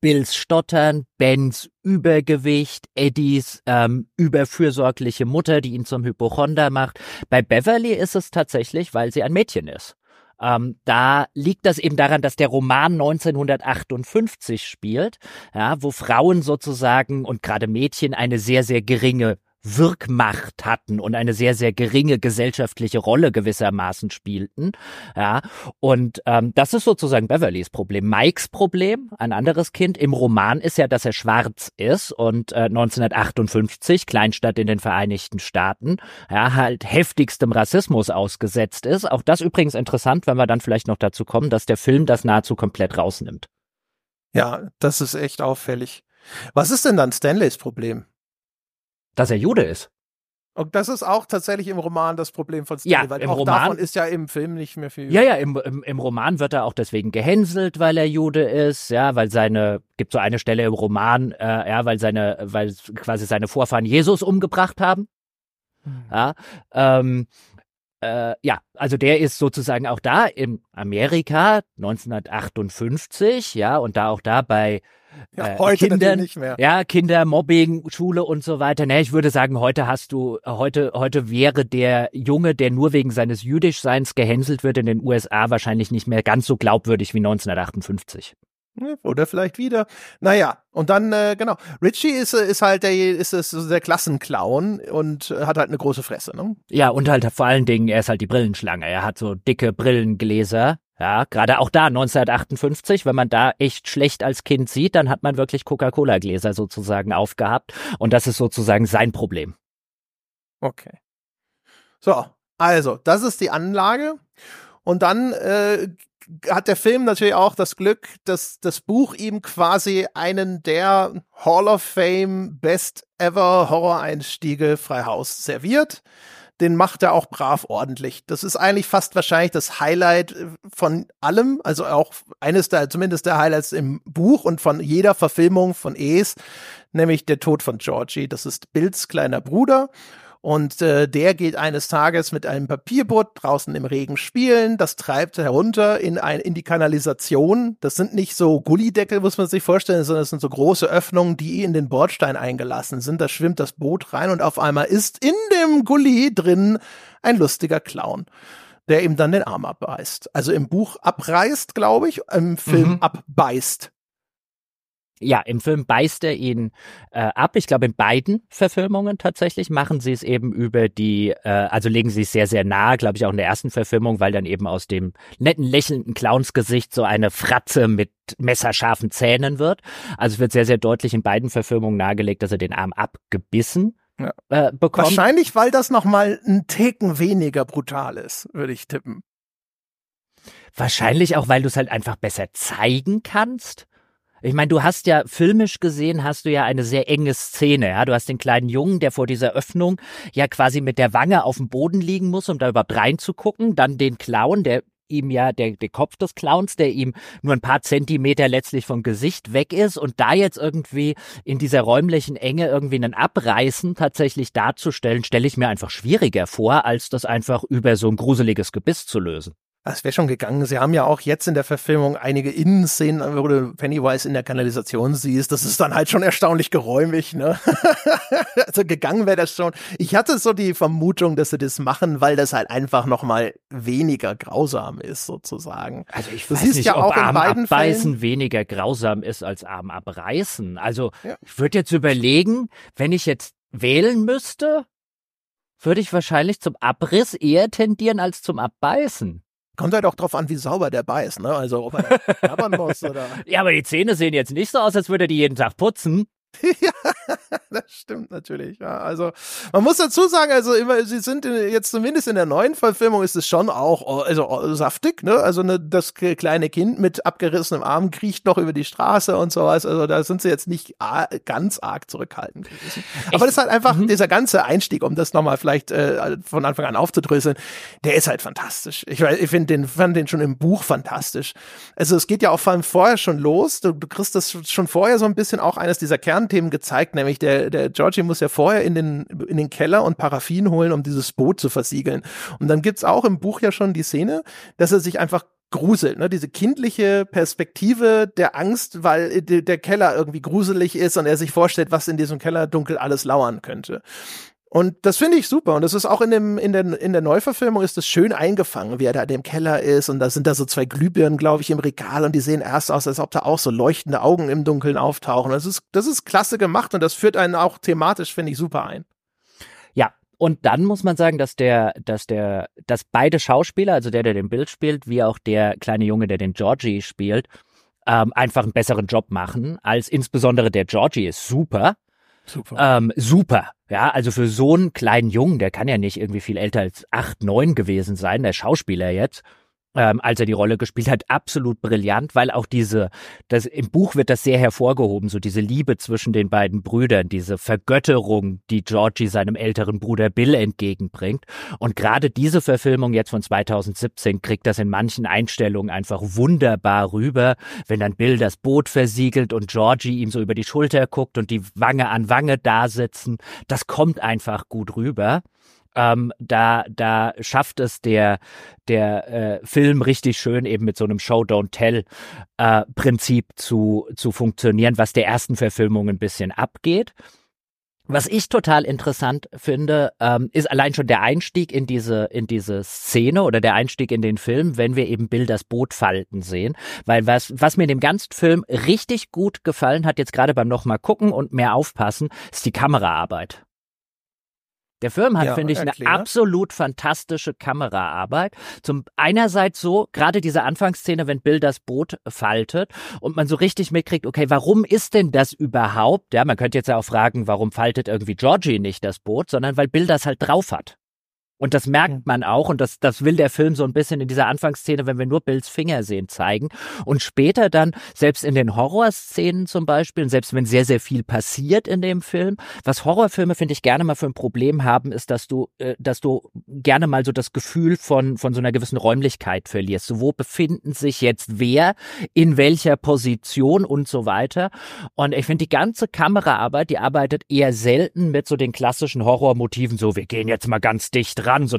Bills Stottern, Bens Übergewicht, Eddies ähm, überfürsorgliche Mutter, die ihn zum Hypochonder macht. Bei Beverly ist es tatsächlich, weil sie ein Mädchen ist. Ähm, da liegt das eben daran, dass der Roman 1958 spielt, ja, wo Frauen sozusagen und gerade Mädchen eine sehr, sehr geringe Wirkmacht hatten und eine sehr, sehr geringe gesellschaftliche Rolle gewissermaßen spielten. Ja, und ähm, das ist sozusagen Beverlys Problem. Mikes Problem, ein anderes Kind im Roman ist ja, dass er schwarz ist und äh, 1958, Kleinstadt in den Vereinigten Staaten, ja, halt heftigstem Rassismus ausgesetzt ist. Auch das übrigens interessant, wenn wir dann vielleicht noch dazu kommen, dass der Film das nahezu komplett rausnimmt. Ja, das ist echt auffällig. Was ist denn dann Stanleys Problem? Dass er Jude ist. Und das ist auch tatsächlich im Roman das Problem von Stanley, ja, weil im auch Roman, davon ist ja im Film nicht mehr viel. Ja, ja, im, im, im Roman wird er auch deswegen gehänselt, weil er Jude ist, ja, weil seine, gibt so eine Stelle im Roman, äh, ja, weil seine, weil quasi seine Vorfahren Jesus umgebracht haben. Hm. Ja, ähm, äh, ja, also der ist sozusagen auch da in Amerika 1958, ja, und da auch da bei ja, äh, heute Kindern, nicht mehr. Ja, Kinder, Mobbing, Schule und so weiter. Ne, ich würde sagen, heute hast du, heute, heute wäre der Junge, der nur wegen seines Jüdischseins gehänselt wird in den USA, wahrscheinlich nicht mehr ganz so glaubwürdig wie 1958. Oder vielleicht wieder. Naja, und dann, äh, genau. Richie ist, ist halt der, ist, ist der Klassenclown und hat halt eine große Fresse, ne? Ja, und halt vor allen Dingen, er ist halt die Brillenschlange. Er hat so dicke Brillengläser ja, gerade auch da 1958, wenn man da echt schlecht als Kind sieht, dann hat man wirklich Coca-Cola-Gläser sozusagen aufgehabt und das ist sozusagen sein Problem. Okay. So, also, das ist die Anlage und dann äh, hat der Film natürlich auch das Glück, dass das Buch ihm quasi einen der Hall of Fame Best Ever Horror-Einstiege frei Haus serviert den macht er auch brav ordentlich. Das ist eigentlich fast wahrscheinlich das Highlight äh, von allem, also auch eines der, zumindest der Highlights im Buch und von jeder Verfilmung von Es, nämlich der Tod von Georgie. Das ist Bills kleiner Bruder. Und äh, der geht eines Tages mit einem Papierboot draußen im Regen spielen. Das treibt herunter in, ein, in die Kanalisation. Das sind nicht so Gullideckel, muss man sich vorstellen, sondern es sind so große Öffnungen, die in den Bordstein eingelassen sind. Da schwimmt das Boot rein und auf einmal ist in dem Gully drin ein lustiger Clown der ihm dann den Arm abbeißt. Also im Buch abreißt, glaube ich, im Film mhm. abbeißt ja, im Film beißt er ihn äh, ab. Ich glaube, in beiden Verfilmungen tatsächlich machen sie es eben über die, äh, also legen sie es sehr, sehr nah, glaube ich, auch in der ersten Verfilmung, weil dann eben aus dem netten, lächelnden Clownsgesicht so eine Fratze mit messerscharfen Zähnen wird. Also es wird sehr, sehr deutlich in beiden Verfilmungen nahegelegt, dass er den Arm abgebissen ja. äh, bekommt. Wahrscheinlich, weil das nochmal ein Ticken weniger brutal ist, würde ich tippen. Wahrscheinlich auch, weil du es halt einfach besser zeigen kannst. Ich meine, du hast ja filmisch gesehen, hast du ja eine sehr enge Szene. Ja? Du hast den kleinen Jungen, der vor dieser Öffnung ja quasi mit der Wange auf dem Boden liegen muss, um da überhaupt reinzugucken. Dann den Clown, der ihm ja der, der Kopf des Clowns, der ihm nur ein paar Zentimeter letztlich vom Gesicht weg ist und da jetzt irgendwie in dieser räumlichen Enge irgendwie einen Abreißen tatsächlich darzustellen, stelle ich mir einfach schwieriger vor, als das einfach über so ein gruseliges Gebiss zu lösen. Das wäre schon gegangen. Sie haben ja auch jetzt in der Verfilmung einige Innenszenen, wo du Pennywise in der Kanalisation siehst. Das ist dann halt schon erstaunlich geräumig, ne? also gegangen wäre das schon. Ich hatte so die Vermutung, dass sie das machen, weil das halt einfach noch mal weniger grausam ist, sozusagen. Also ich weiß nicht, ja ob Arm abbeißen Fällen. weniger grausam ist als Arm abreißen. Also ja. ich würde jetzt überlegen, wenn ich jetzt wählen müsste, würde ich wahrscheinlich zum Abriss eher tendieren als zum Abbeißen. Kommt halt auch drauf an, wie sauber der beißt, ne? Also ob er klappern muss oder. Ja, aber die Zähne sehen jetzt nicht so aus, als würde er die jeden Tag putzen. ja, das stimmt natürlich. Ja, also man muss dazu sagen, also immer, sie sind in, jetzt zumindest in der neuen Verfilmung ist es schon auch also saftig, ne? Also ne, das kleine Kind mit abgerissenem Arm kriecht noch über die Straße und sowas. Also da sind sie jetzt nicht ganz arg zurückhaltend gewesen. Aber das ist halt einfach mhm. dieser ganze Einstieg, um das nochmal vielleicht äh, von Anfang an aufzudröseln, der ist halt fantastisch. Ich, ich finde den fand den schon im Buch fantastisch. Also es geht ja auch vor allem vorher schon los. Du, du kriegst das schon vorher so ein bisschen auch eines dieser Kern Themen gezeigt, nämlich der, der Georgie muss ja vorher in den, in den Keller und Paraffin holen, um dieses Boot zu versiegeln. Und dann gibt's auch im Buch ja schon die Szene, dass er sich einfach gruselt, ne? Diese kindliche Perspektive der Angst, weil der Keller irgendwie gruselig ist und er sich vorstellt, was in diesem Keller dunkel alles lauern könnte. Und das finde ich super. Und das ist auch in dem, in der, in der Neuverfilmung ist das schön eingefangen, wie er da in dem Keller ist. Und da sind da so zwei Glühbirnen, glaube ich, im Regal. Und die sehen erst aus, als ob da auch so leuchtende Augen im Dunkeln auftauchen. Das ist, das ist klasse gemacht. Und das führt einen auch thematisch, finde ich, super ein. Ja. Und dann muss man sagen, dass der, dass der, dass beide Schauspieler, also der, der den Bild spielt, wie auch der kleine Junge, der den Georgie spielt, ähm, einfach einen besseren Job machen, als insbesondere der Georgie ist super. Super. Ähm, super. Ja, also für so einen kleinen Jungen, der kann ja nicht irgendwie viel älter als acht, neun gewesen sein, der Schauspieler jetzt, ähm, als er die Rolle gespielt hat, absolut brillant, weil auch diese, das im Buch wird das sehr hervorgehoben, so diese Liebe zwischen den beiden Brüdern, diese Vergötterung, die Georgie seinem älteren Bruder Bill entgegenbringt. Und gerade diese Verfilmung jetzt von 2017 kriegt das in manchen Einstellungen einfach wunderbar rüber, wenn dann Bill das Boot versiegelt und Georgie ihm so über die Schulter guckt und die Wange an Wange da sitzen. Das kommt einfach gut rüber ähm, da, da schafft es der, der äh, Film richtig schön eben mit so einem Show Don't Tell äh, Prinzip zu, zu funktionieren, was der ersten Verfilmung ein bisschen abgeht. Was ich total interessant finde, ähm, ist allein schon der Einstieg in diese, in diese Szene oder der Einstieg in den Film, wenn wir eben Bill das Boot falten sehen. Weil was, was mir in dem ganzen Film richtig gut gefallen hat, jetzt gerade beim nochmal gucken und mehr aufpassen, ist die Kameraarbeit. Der Film hat, ja, finde ich, erklär. eine absolut fantastische Kameraarbeit. Zum einerseits so, gerade diese Anfangsszene, wenn Bill das Boot faltet und man so richtig mitkriegt, okay, warum ist denn das überhaupt? Ja, man könnte jetzt ja auch fragen, warum faltet irgendwie Georgie nicht das Boot, sondern weil Bill das halt drauf hat. Und das merkt man auch und das, das will der Film so ein bisschen in dieser Anfangsszene, wenn wir nur Bills Finger sehen, zeigen. Und später dann, selbst in den Horrorszenen zum Beispiel, und selbst wenn sehr, sehr viel passiert in dem Film, was Horrorfilme, finde ich, gerne mal für ein Problem haben, ist, dass du, äh, dass du gerne mal so das Gefühl von, von so einer gewissen Räumlichkeit verlierst. So, wo befinden sich jetzt wer, in welcher Position und so weiter. Und ich finde, die ganze Kameraarbeit, die arbeitet eher selten mit so den klassischen Horrormotiven, so, wir gehen jetzt mal ganz dicht ran, so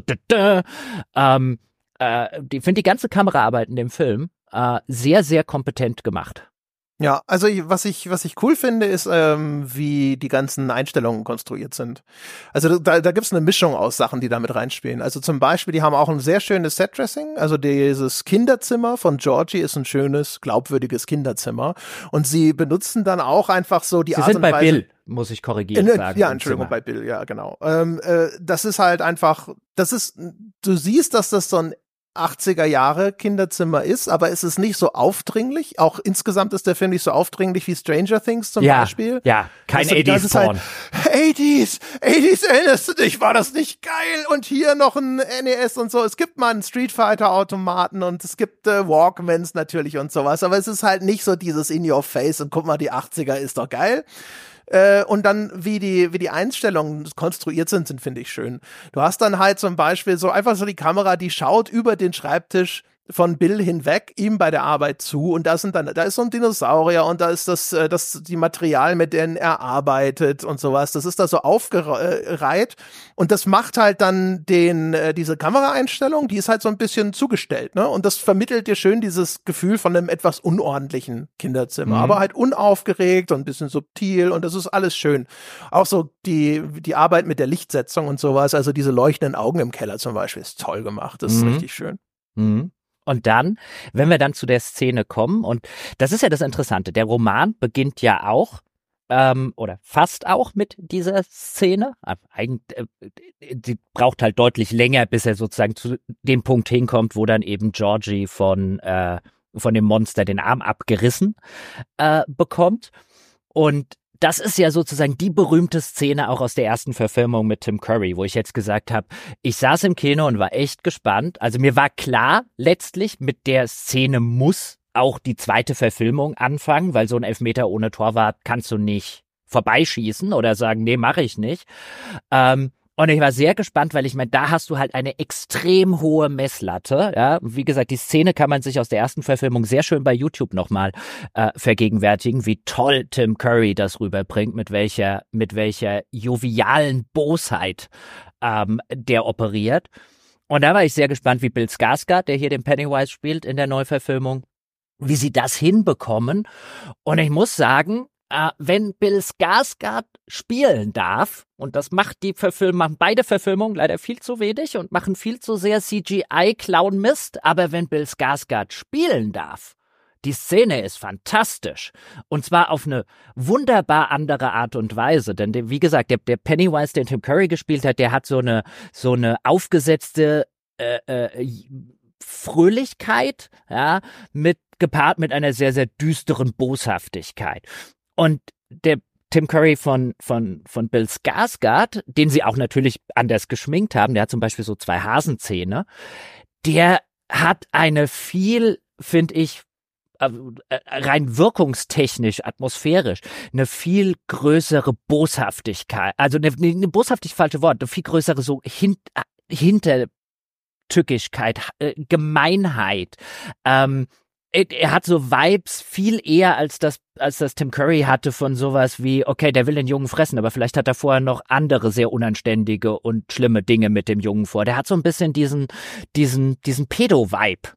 ähm, äh, ich finde die ganze Kameraarbeit in dem Film äh, sehr, sehr kompetent gemacht. Ja, also was ich was ich cool finde, ist ähm, wie die ganzen Einstellungen konstruiert sind. Also da, da gibt's eine Mischung aus Sachen, die da mit reinspielen. Also zum Beispiel, die haben auch ein sehr schönes Setdressing. Also dieses Kinderzimmer von Georgie ist ein schönes, glaubwürdiges Kinderzimmer. Und sie benutzen dann auch einfach so die sie Art sind und bei Bill muss ich korrigieren in, sagen. Ja, Entschuldigung, bei Bill, ja, genau. Ähm, äh, das ist halt einfach, das ist, du siehst, dass das so ein 80er Jahre Kinderzimmer ist, aber es ist nicht so aufdringlich. Auch insgesamt ist der Film nicht so aufdringlich wie Stranger Things zum ja, Beispiel. Ja, kein 80s Porn. Halt, 80s, 80s, erinnerst du dich, war das nicht geil? Und hier noch ein NES und so. Es gibt mal einen Street Fighter Automaten und es gibt äh, Walkmans natürlich und sowas, aber es ist halt nicht so dieses in your face und guck mal, die 80er ist doch geil. Äh, und dann, wie die, wie die Einstellungen konstruiert sind, sind, finde ich schön. Du hast dann halt zum Beispiel so einfach so die Kamera, die schaut über den Schreibtisch von Bill hinweg ihm bei der Arbeit zu und da sind dann da ist so ein Dinosaurier und da ist das äh, das die Material mit denen er arbeitet und sowas das ist da so aufgereiht und das macht halt dann den äh, diese Kameraeinstellung die ist halt so ein bisschen zugestellt ne und das vermittelt dir schön dieses Gefühl von einem etwas unordentlichen Kinderzimmer mhm. aber halt unaufgeregt und ein bisschen subtil und das ist alles schön auch so die die Arbeit mit der Lichtsetzung und sowas also diese leuchtenden Augen im Keller zum Beispiel ist toll gemacht das ist mhm. richtig schön Mhm. Und dann, wenn wir dann zu der Szene kommen, und das ist ja das Interessante, der Roman beginnt ja auch ähm, oder fast auch mit dieser Szene. Eigentlich, äh, die braucht halt deutlich länger, bis er sozusagen zu dem Punkt hinkommt, wo dann eben Georgie von, äh, von dem Monster den Arm abgerissen äh, bekommt. Und das ist ja sozusagen die berühmte Szene auch aus der ersten Verfilmung mit Tim Curry, wo ich jetzt gesagt habe, ich saß im Kino und war echt gespannt. Also mir war klar, letztlich mit der Szene muss auch die zweite Verfilmung anfangen, weil so ein Elfmeter ohne Torwart kannst du nicht vorbeischießen oder sagen, nee, mache ich nicht. Ähm, und ich war sehr gespannt, weil ich meine, da hast du halt eine extrem hohe Messlatte. Ja, wie gesagt, die Szene kann man sich aus der ersten Verfilmung sehr schön bei YouTube nochmal äh, vergegenwärtigen, wie toll Tim Curry das rüberbringt, mit welcher, mit welcher jovialen Bosheit ähm, der operiert. Und da war ich sehr gespannt, wie Bill Skarsgård, der hier den Pennywise spielt in der Neuverfilmung, wie sie das hinbekommen. Und ich muss sagen, äh, wenn Bill Skarsgård spielen darf, und das macht die Verfilmung, machen beide Verfilmungen leider viel zu wenig und machen viel zu sehr CGI-Clown-Mist, aber wenn Bill Skarsgård spielen darf, die Szene ist fantastisch. Und zwar auf eine wunderbar andere Art und Weise. Denn wie gesagt, der, der Pennywise, den Tim Curry gespielt hat, der hat so eine, so eine aufgesetzte äh, äh, Fröhlichkeit, ja, mit gepaart mit einer sehr, sehr düsteren Boshaftigkeit. Und der Tim Curry von, von, von Bill Skarsgård, den sie auch natürlich anders geschminkt haben, der hat zum Beispiel so zwei Hasenzähne, der hat eine viel, finde ich, äh, rein wirkungstechnisch, atmosphärisch, eine viel größere Boshaftigkeit, also eine, eine boshaftig falsche Wort, eine viel größere so hint, Hintertückigkeit, äh, Gemeinheit, ähm, er hat so Vibes viel eher als das, als das Tim Curry hatte von sowas wie, okay, der will den Jungen fressen, aber vielleicht hat er vorher noch andere sehr unanständige und schlimme Dinge mit dem Jungen vor. Der hat so ein bisschen diesen, diesen, diesen Pedo-Vibe.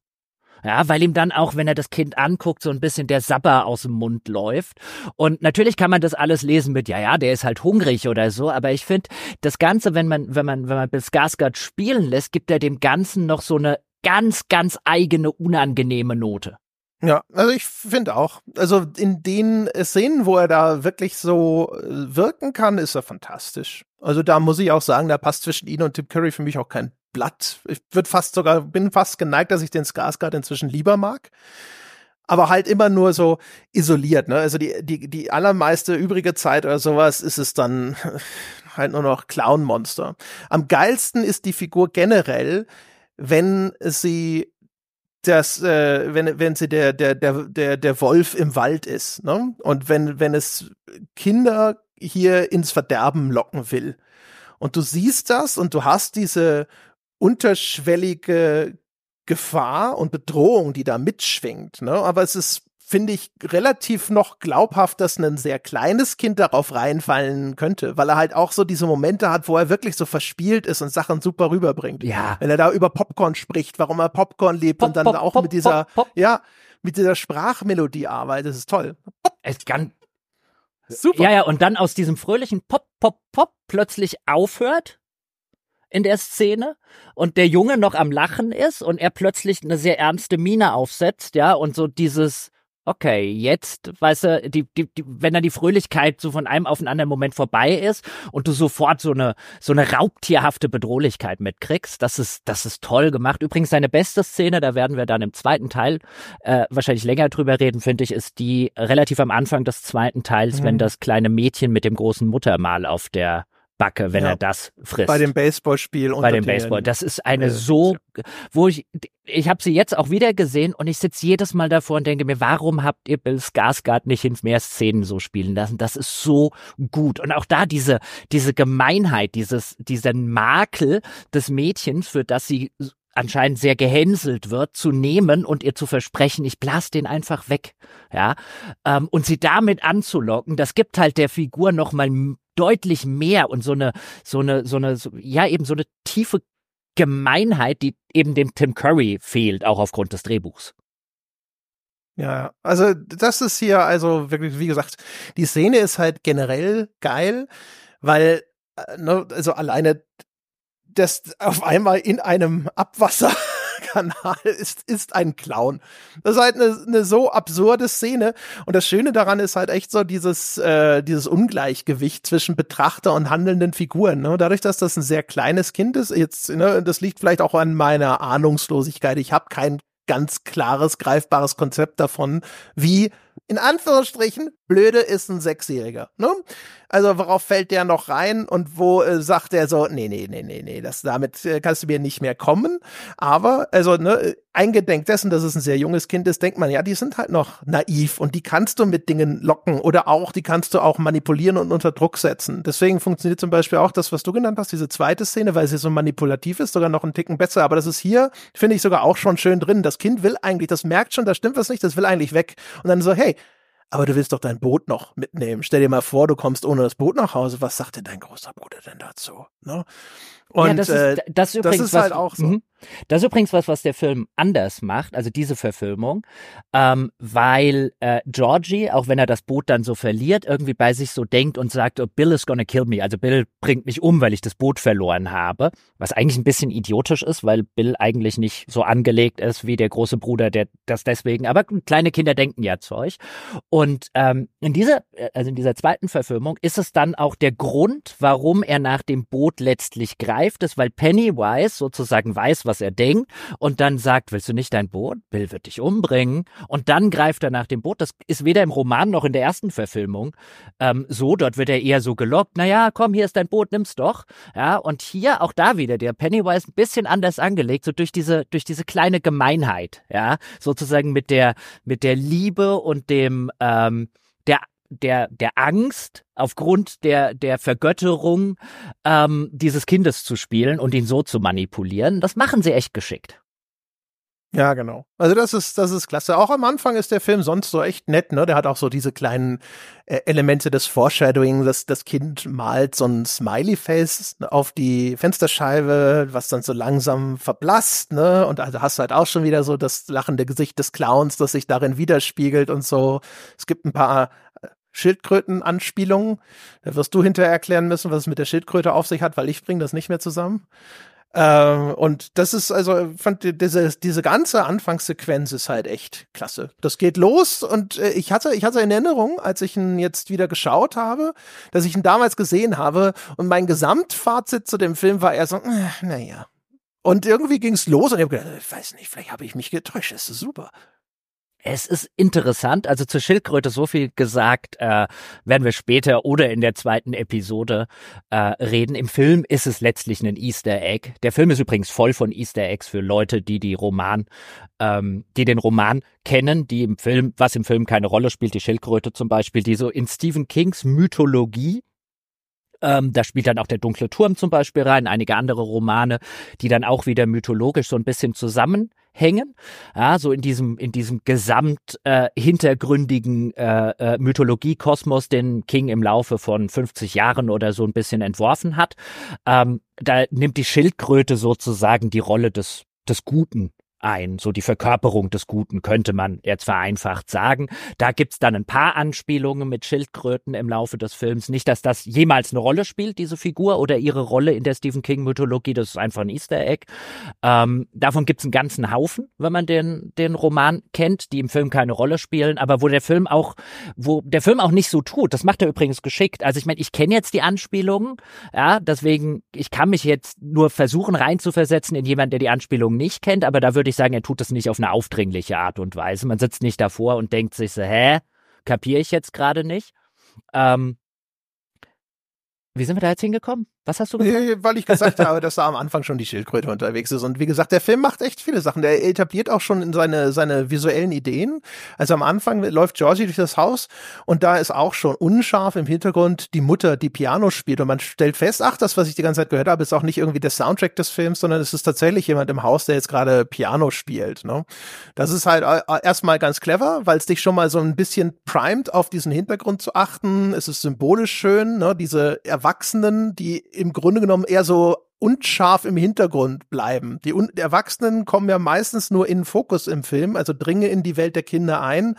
Ja, weil ihm dann auch, wenn er das Kind anguckt, so ein bisschen der Sabber aus dem Mund läuft. Und natürlich kann man das alles lesen mit, ja, ja, der ist halt hungrig oder so, aber ich finde, das Ganze, wenn man, wenn man, wenn man Bill Skarsgård spielen lässt, gibt er dem Ganzen noch so eine ganz, ganz eigene, unangenehme Note. Ja, also ich finde auch. Also in den Szenen, wo er da wirklich so äh, wirken kann, ist er fantastisch. Also da muss ich auch sagen, da passt zwischen ihn und Tim Curry für mich auch kein Blatt. Ich würde fast sogar, bin fast geneigt, dass ich den Skarsgård inzwischen lieber mag. Aber halt immer nur so isoliert, ne? Also die, die, die allermeiste übrige Zeit oder sowas ist es dann halt nur noch Clown-Monster. Am geilsten ist die Figur generell, wenn sie dass äh, wenn wenn sie der der der der der Wolf im Wald ist, ne? Und wenn wenn es Kinder hier ins Verderben locken will. Und du siehst das und du hast diese unterschwellige Gefahr und Bedrohung, die da mitschwingt, ne? Aber es ist finde ich relativ noch glaubhaft, dass ein sehr kleines Kind darauf reinfallen könnte, weil er halt auch so diese Momente hat, wo er wirklich so verspielt ist und Sachen super rüberbringt. Ja. Wenn er da über Popcorn spricht, warum er Popcorn lebt pop, und dann pop, auch pop, mit dieser, ja, mit dieser Sprachmelodie arbeitet, das ist toll. Es kann Super. Ja, ja, und dann aus diesem fröhlichen Pop, Pop, Pop plötzlich aufhört in der Szene und der Junge noch am Lachen ist und er plötzlich eine sehr ernste Miene aufsetzt, ja, und so dieses, okay, jetzt, weißt du, die, die, die, wenn dann die Fröhlichkeit so von einem auf den anderen Moment vorbei ist und du sofort so eine, so eine raubtierhafte Bedrohlichkeit mitkriegst, das ist, das ist toll gemacht. Übrigens seine beste Szene, da werden wir dann im zweiten Teil äh, wahrscheinlich länger drüber reden, finde ich, ist die relativ am Anfang des zweiten Teils, mhm. wenn das kleine Mädchen mit dem großen Muttermal auf der Backe, wenn ja. er das frisst. Bei dem Baseballspiel. Bei dem Baseball. Das ist eine äh, so, wo ich, ich habe sie jetzt auch wieder gesehen und ich sitze jedes Mal davor und denke mir, warum habt ihr Bill Skarsgård nicht in mehr Szenen so spielen lassen? Das ist so gut. Und auch da diese, diese Gemeinheit, dieses, diesen Makel des Mädchens, für das sie anscheinend sehr gehänselt wird, zu nehmen und ihr zu versprechen, ich blas den einfach weg, ja, ähm, und sie damit anzulocken, das gibt halt der Figur nochmal deutlich mehr und so eine, so eine, so eine, so, ja, eben so eine tiefe Gemeinheit, die eben dem Tim Curry fehlt, auch aufgrund des Drehbuchs. Ja, also das ist hier also wirklich, wie gesagt, die Szene ist halt generell geil, weil, äh, ne, also alleine das auf einmal in einem Abwasser Kanal ist, ist ein Clown. Das ist halt eine, eine so absurde Szene. Und das Schöne daran ist halt echt so dieses, äh, dieses Ungleichgewicht zwischen Betrachter und handelnden Figuren. Ne? Dadurch, dass das ein sehr kleines Kind ist, jetzt, ne, das liegt vielleicht auch an meiner Ahnungslosigkeit. Ich habe kein ganz klares, greifbares Konzept davon, wie in Anführungsstrichen, blöde ist ein Sechsjähriger. Ne? Also worauf fällt der noch rein und wo äh, sagt er so, nee, nee, nee, nee, nee, das damit äh, kannst du mir nicht mehr kommen. Aber also ne, eingedenk dessen, dass es ein sehr junges Kind ist, denkt man, ja, die sind halt noch naiv und die kannst du mit Dingen locken oder auch, die kannst du auch manipulieren und unter Druck setzen. Deswegen funktioniert zum Beispiel auch das, was du genannt hast, diese zweite Szene, weil sie so manipulativ ist, sogar noch einen Ticken besser. Aber das ist hier, finde ich, sogar auch schon schön drin. Das Kind will eigentlich, das merkt schon, da stimmt was nicht, das will eigentlich weg. Und dann so, hey, aber du willst doch dein Boot noch mitnehmen. Stell dir mal vor, du kommst ohne das Boot nach Hause. Was sagt denn dein großer Bruder denn dazu? Ne? Und ja, das ist, äh, das ist, übrigens das ist halt was, auch so. Mhm. Das ist übrigens was, was der Film anders macht, also diese Verfilmung, ähm, weil äh, Georgie, auch wenn er das Boot dann so verliert, irgendwie bei sich so denkt und sagt, oh, Bill is gonna kill me, also Bill bringt mich um, weil ich das Boot verloren habe, was eigentlich ein bisschen idiotisch ist, weil Bill eigentlich nicht so angelegt ist wie der große Bruder, der das deswegen, aber kleine Kinder denken ja Zeug. Und ähm, in dieser, äh, also in dieser zweiten Verfilmung ist es dann auch der Grund, warum er nach dem Boot letztlich greift, ist, weil Pennywise sozusagen weiß, was er denkt und dann sagt, willst du nicht dein Boot? Bill wird dich umbringen. Und dann greift er nach dem Boot. Das ist weder im Roman noch in der ersten Verfilmung ähm, so. Dort wird er eher so gelockt. Naja, komm, hier ist dein Boot, nimm's doch. Ja, und hier auch da wieder der Pennywise ein bisschen anders angelegt, so durch diese, durch diese kleine Gemeinheit. Ja, sozusagen mit der, mit der Liebe und dem, ähm, der der, der Angst aufgrund der, der Vergötterung ähm, dieses Kindes zu spielen und ihn so zu manipulieren. Das machen sie echt geschickt. Ja, genau. Also das ist, das ist klasse. Auch am Anfang ist der Film sonst so echt nett, ne? Der hat auch so diese kleinen äh, Elemente des Foreshadowing, dass das Kind malt so ein Smiley-Face auf die Fensterscheibe, was dann so langsam verblasst, ne? Und also hast du halt auch schon wieder so das lachende Gesicht des Clowns, das sich darin widerspiegelt und so. Es gibt ein paar Schildkröten-Anspielungen. Da wirst du hinterher erklären müssen, was es mit der Schildkröte auf sich hat, weil ich bringe das nicht mehr zusammen. Ähm, und das ist also, fand diese, diese ganze Anfangssequenz ist halt echt klasse. Das geht los und äh, ich hatte, ich hatte in Erinnerung, als ich ihn jetzt wieder geschaut habe, dass ich ihn damals gesehen habe und mein Gesamtfazit zu dem Film war eher so, äh, naja. Und irgendwie ging es los und ich habe gedacht, ich weiß nicht, vielleicht habe ich mich getäuscht, das ist super. Es ist interessant, also zur Schildkröte so viel gesagt, äh, werden wir später oder in der zweiten Episode äh, reden. Im Film ist es letztlich ein Easter Egg. Der Film ist übrigens voll von Easter Eggs für Leute, die die Roman, ähm, die den Roman kennen, die im Film, was im Film keine Rolle spielt, die Schildkröte zum Beispiel, die so in Stephen Kings Mythologie ähm, da spielt dann auch der dunkle Turm zum Beispiel rein, einige andere Romane, die dann auch wieder mythologisch so ein bisschen zusammen hängen, ja, so in diesem in diesem gesamt äh, hintergründigen äh, äh, Mythologie-Kosmos, den King im Laufe von 50 Jahren oder so ein bisschen entworfen hat. Ähm, da nimmt die Schildkröte sozusagen die Rolle des des Guten ein, so die Verkörperung des Guten, könnte man jetzt vereinfacht sagen. Da gibt's dann ein paar Anspielungen mit Schildkröten im Laufe des Films. Nicht, dass das jemals eine Rolle spielt, diese Figur, oder ihre Rolle in der Stephen King-Mythologie, das ist einfach ein Easter Egg. Ähm, davon gibt's einen ganzen Haufen, wenn man den, den Roman kennt, die im Film keine Rolle spielen, aber wo der Film auch, wo der Film auch nicht so tut. Das macht er übrigens geschickt. Also ich meine, ich kenne jetzt die Anspielungen, ja, deswegen, ich kann mich jetzt nur versuchen reinzuversetzen in jemanden, der die Anspielungen nicht kennt, aber da würde würde ich sagen, er tut das nicht auf eine aufdringliche Art und Weise. Man sitzt nicht davor und denkt sich so, hä, kapiere ich jetzt gerade nicht. Ähm, wie sind wir da jetzt hingekommen? Was hast du gesagt? Weil ich gesagt habe, dass da am Anfang schon die Schildkröte unterwegs ist. Und wie gesagt, der Film macht echt viele Sachen. Der etabliert auch schon seine, seine visuellen Ideen. Also am Anfang läuft Georgie durch das Haus und da ist auch schon unscharf im Hintergrund die Mutter, die Piano spielt. Und man stellt fest, ach, das, was ich die ganze Zeit gehört habe, ist auch nicht irgendwie der Soundtrack des Films, sondern es ist tatsächlich jemand im Haus, der jetzt gerade Piano spielt. Ne? Das ist halt äh, erstmal ganz clever, weil es dich schon mal so ein bisschen primet, auf diesen Hintergrund zu achten. Es ist symbolisch schön, ne? diese Erwachsenen, die im Grunde genommen eher so unscharf im Hintergrund bleiben. Die, die Erwachsenen kommen ja meistens nur in Fokus im Film, also dringe in die Welt der Kinder ein,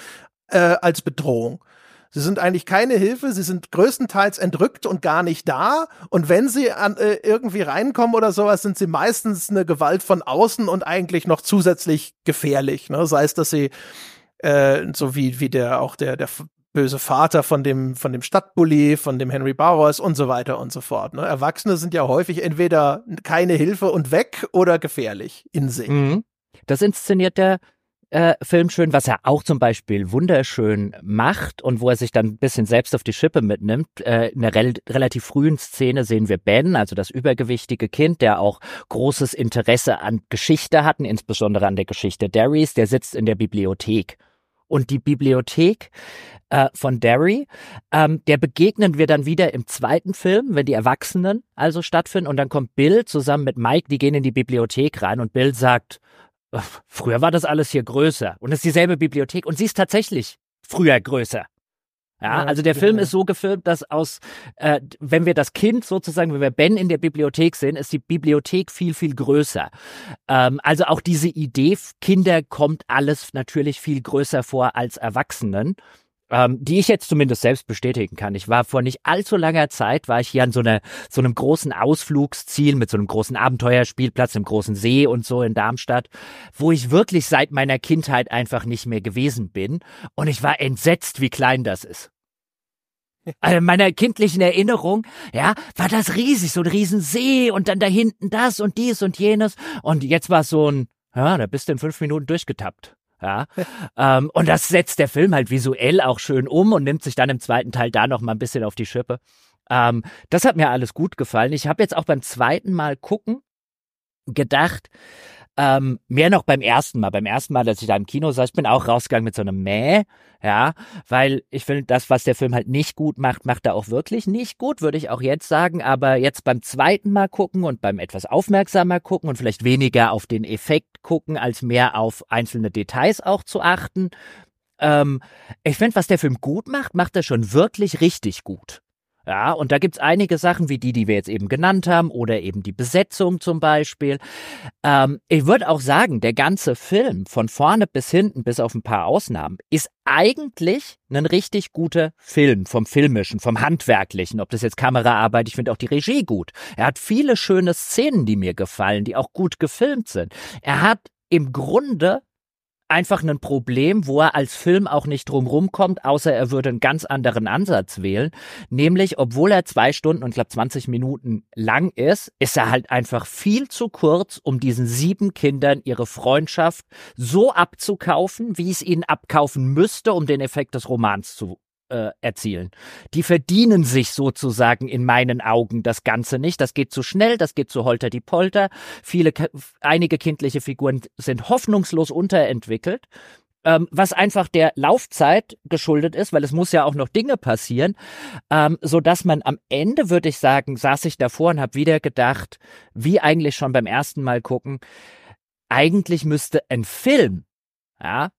äh, als Bedrohung. Sie sind eigentlich keine Hilfe, sie sind größtenteils entrückt und gar nicht da. Und wenn sie an, äh, irgendwie reinkommen oder sowas, sind sie meistens eine Gewalt von außen und eigentlich noch zusätzlich gefährlich. Ne? Sei es, dass sie äh, so wie, wie der auch der, der böse Vater von dem, von dem Stadtbully, von dem Henry Bowers und so weiter und so fort. Ne? Erwachsene sind ja häufig entweder keine Hilfe und weg oder gefährlich in sich. Mhm. Das inszeniert der äh, Film schön, was er auch zum Beispiel wunderschön macht und wo er sich dann ein bisschen selbst auf die Schippe mitnimmt. Äh, in einer rel relativ frühen Szene sehen wir Ben, also das übergewichtige Kind, der auch großes Interesse an Geschichte hat, insbesondere an der Geschichte Darrys, der sitzt in der Bibliothek. Und die Bibliothek äh, von Derry, ähm, der begegnen wir dann wieder im zweiten Film, wenn die Erwachsenen also stattfinden. Und dann kommt Bill zusammen mit Mike, die gehen in die Bibliothek rein und Bill sagt, früher war das alles hier größer und es ist dieselbe Bibliothek und sie ist tatsächlich früher größer. Ja, also der Film ist so gefilmt, dass aus, äh, wenn wir das Kind sozusagen, wenn wir Ben in der Bibliothek sehen, ist die Bibliothek viel, viel größer. Ähm, also auch diese Idee, Kinder kommt alles natürlich viel größer vor als Erwachsenen ähm, die ich jetzt zumindest selbst bestätigen kann. Ich war vor nicht allzu langer Zeit, war ich hier an so, einer, so einem großen Ausflugsziel mit so einem großen Abenteuerspielplatz im großen See und so in Darmstadt, wo ich wirklich seit meiner Kindheit einfach nicht mehr gewesen bin. Und ich war entsetzt, wie klein das ist. Also in meiner kindlichen Erinnerung, ja, war das riesig, so ein Riesensee und dann da hinten das und dies und jenes. Und jetzt war es so ein, ja, da bist du in fünf Minuten durchgetappt. Ja. ähm, und das setzt der Film halt visuell auch schön um und nimmt sich dann im zweiten Teil da noch mal ein bisschen auf die Schippe. Ähm, das hat mir alles gut gefallen. Ich habe jetzt auch beim zweiten Mal gucken gedacht, ähm, mehr noch beim ersten Mal. Beim ersten Mal, dass ich da im Kino saß, ich bin auch rausgegangen mit so einem Mäh, ja, weil ich finde, das, was der Film halt nicht gut macht, macht er auch wirklich nicht gut, würde ich auch jetzt sagen. Aber jetzt beim zweiten Mal gucken und beim etwas aufmerksamer gucken und vielleicht weniger auf den Effekt gucken, als mehr auf einzelne Details auch zu achten. Ähm, ich finde, was der Film gut macht, macht er schon wirklich richtig gut. Ja, und da gibt's einige Sachen wie die, die wir jetzt eben genannt haben, oder eben die Besetzung zum Beispiel. Ähm, ich würde auch sagen, der ganze Film von vorne bis hinten, bis auf ein paar Ausnahmen, ist eigentlich ein richtig guter Film vom Filmischen, vom Handwerklichen, ob das jetzt Kameraarbeit, ich finde auch die Regie gut. Er hat viele schöne Szenen, die mir gefallen, die auch gut gefilmt sind. Er hat im Grunde einfach ein Problem, wo er als Film auch nicht drumrum kommt, außer er würde einen ganz anderen Ansatz wählen. Nämlich, obwohl er zwei Stunden und glaube 20 Minuten lang ist, ist er halt einfach viel zu kurz, um diesen sieben Kindern ihre Freundschaft so abzukaufen, wie es ihnen abkaufen müsste, um den Effekt des Romans zu äh, erzielen. Die verdienen sich sozusagen in meinen Augen das Ganze nicht. Das geht zu schnell, das geht zu holter die Polter. Viele, einige kindliche Figuren sind hoffnungslos unterentwickelt. Ähm, was einfach der Laufzeit geschuldet ist, weil es muss ja auch noch Dinge passieren, ähm, so dass man am Ende, würde ich sagen, saß ich davor und habe wieder gedacht, wie eigentlich schon beim ersten Mal gucken, eigentlich müsste ein Film, ja,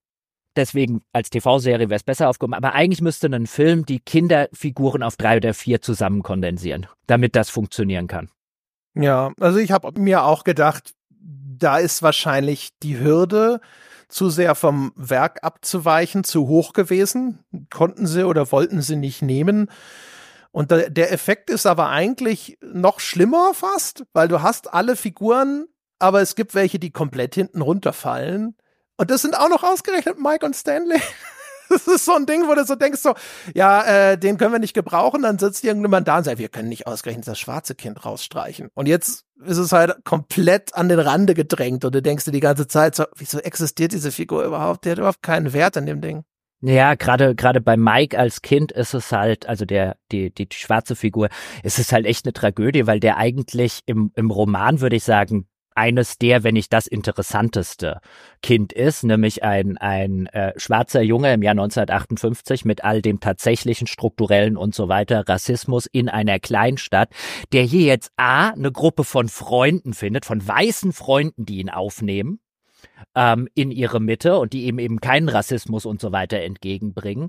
Deswegen als TV-Serie wäre es besser aufgehoben. Aber eigentlich müsste ein Film die Kinderfiguren auf drei oder vier zusammen kondensieren, damit das funktionieren kann. Ja, also ich habe mir auch gedacht, da ist wahrscheinlich die Hürde, zu sehr vom Werk abzuweichen, zu hoch gewesen. Konnten sie oder wollten sie nicht nehmen. Und der Effekt ist aber eigentlich noch schlimmer fast, weil du hast alle Figuren, aber es gibt welche, die komplett hinten runterfallen. Und das sind auch noch ausgerechnet Mike und Stanley. Das ist so ein Ding, wo du so denkst, so, ja, äh, den können wir nicht gebrauchen. Dann sitzt irgendjemand da und sagt, wir können nicht ausgerechnet das schwarze Kind rausstreichen. Und jetzt ist es halt komplett an den Rande gedrängt und du denkst dir die ganze Zeit so, wieso existiert diese Figur überhaupt? Der hat überhaupt keinen Wert in dem Ding. Ja, gerade gerade bei Mike als Kind ist es halt, also der die die schwarze Figur, ist es halt echt eine Tragödie, weil der eigentlich im im Roman würde ich sagen eines der, wenn nicht das interessanteste Kind ist, nämlich ein, ein äh, schwarzer Junge im Jahr 1958 mit all dem tatsächlichen strukturellen und so weiter Rassismus in einer Kleinstadt, der hier jetzt A, eine Gruppe von Freunden findet, von weißen Freunden, die ihn aufnehmen, ähm, in ihre Mitte und die ihm eben keinen Rassismus und so weiter entgegenbringen.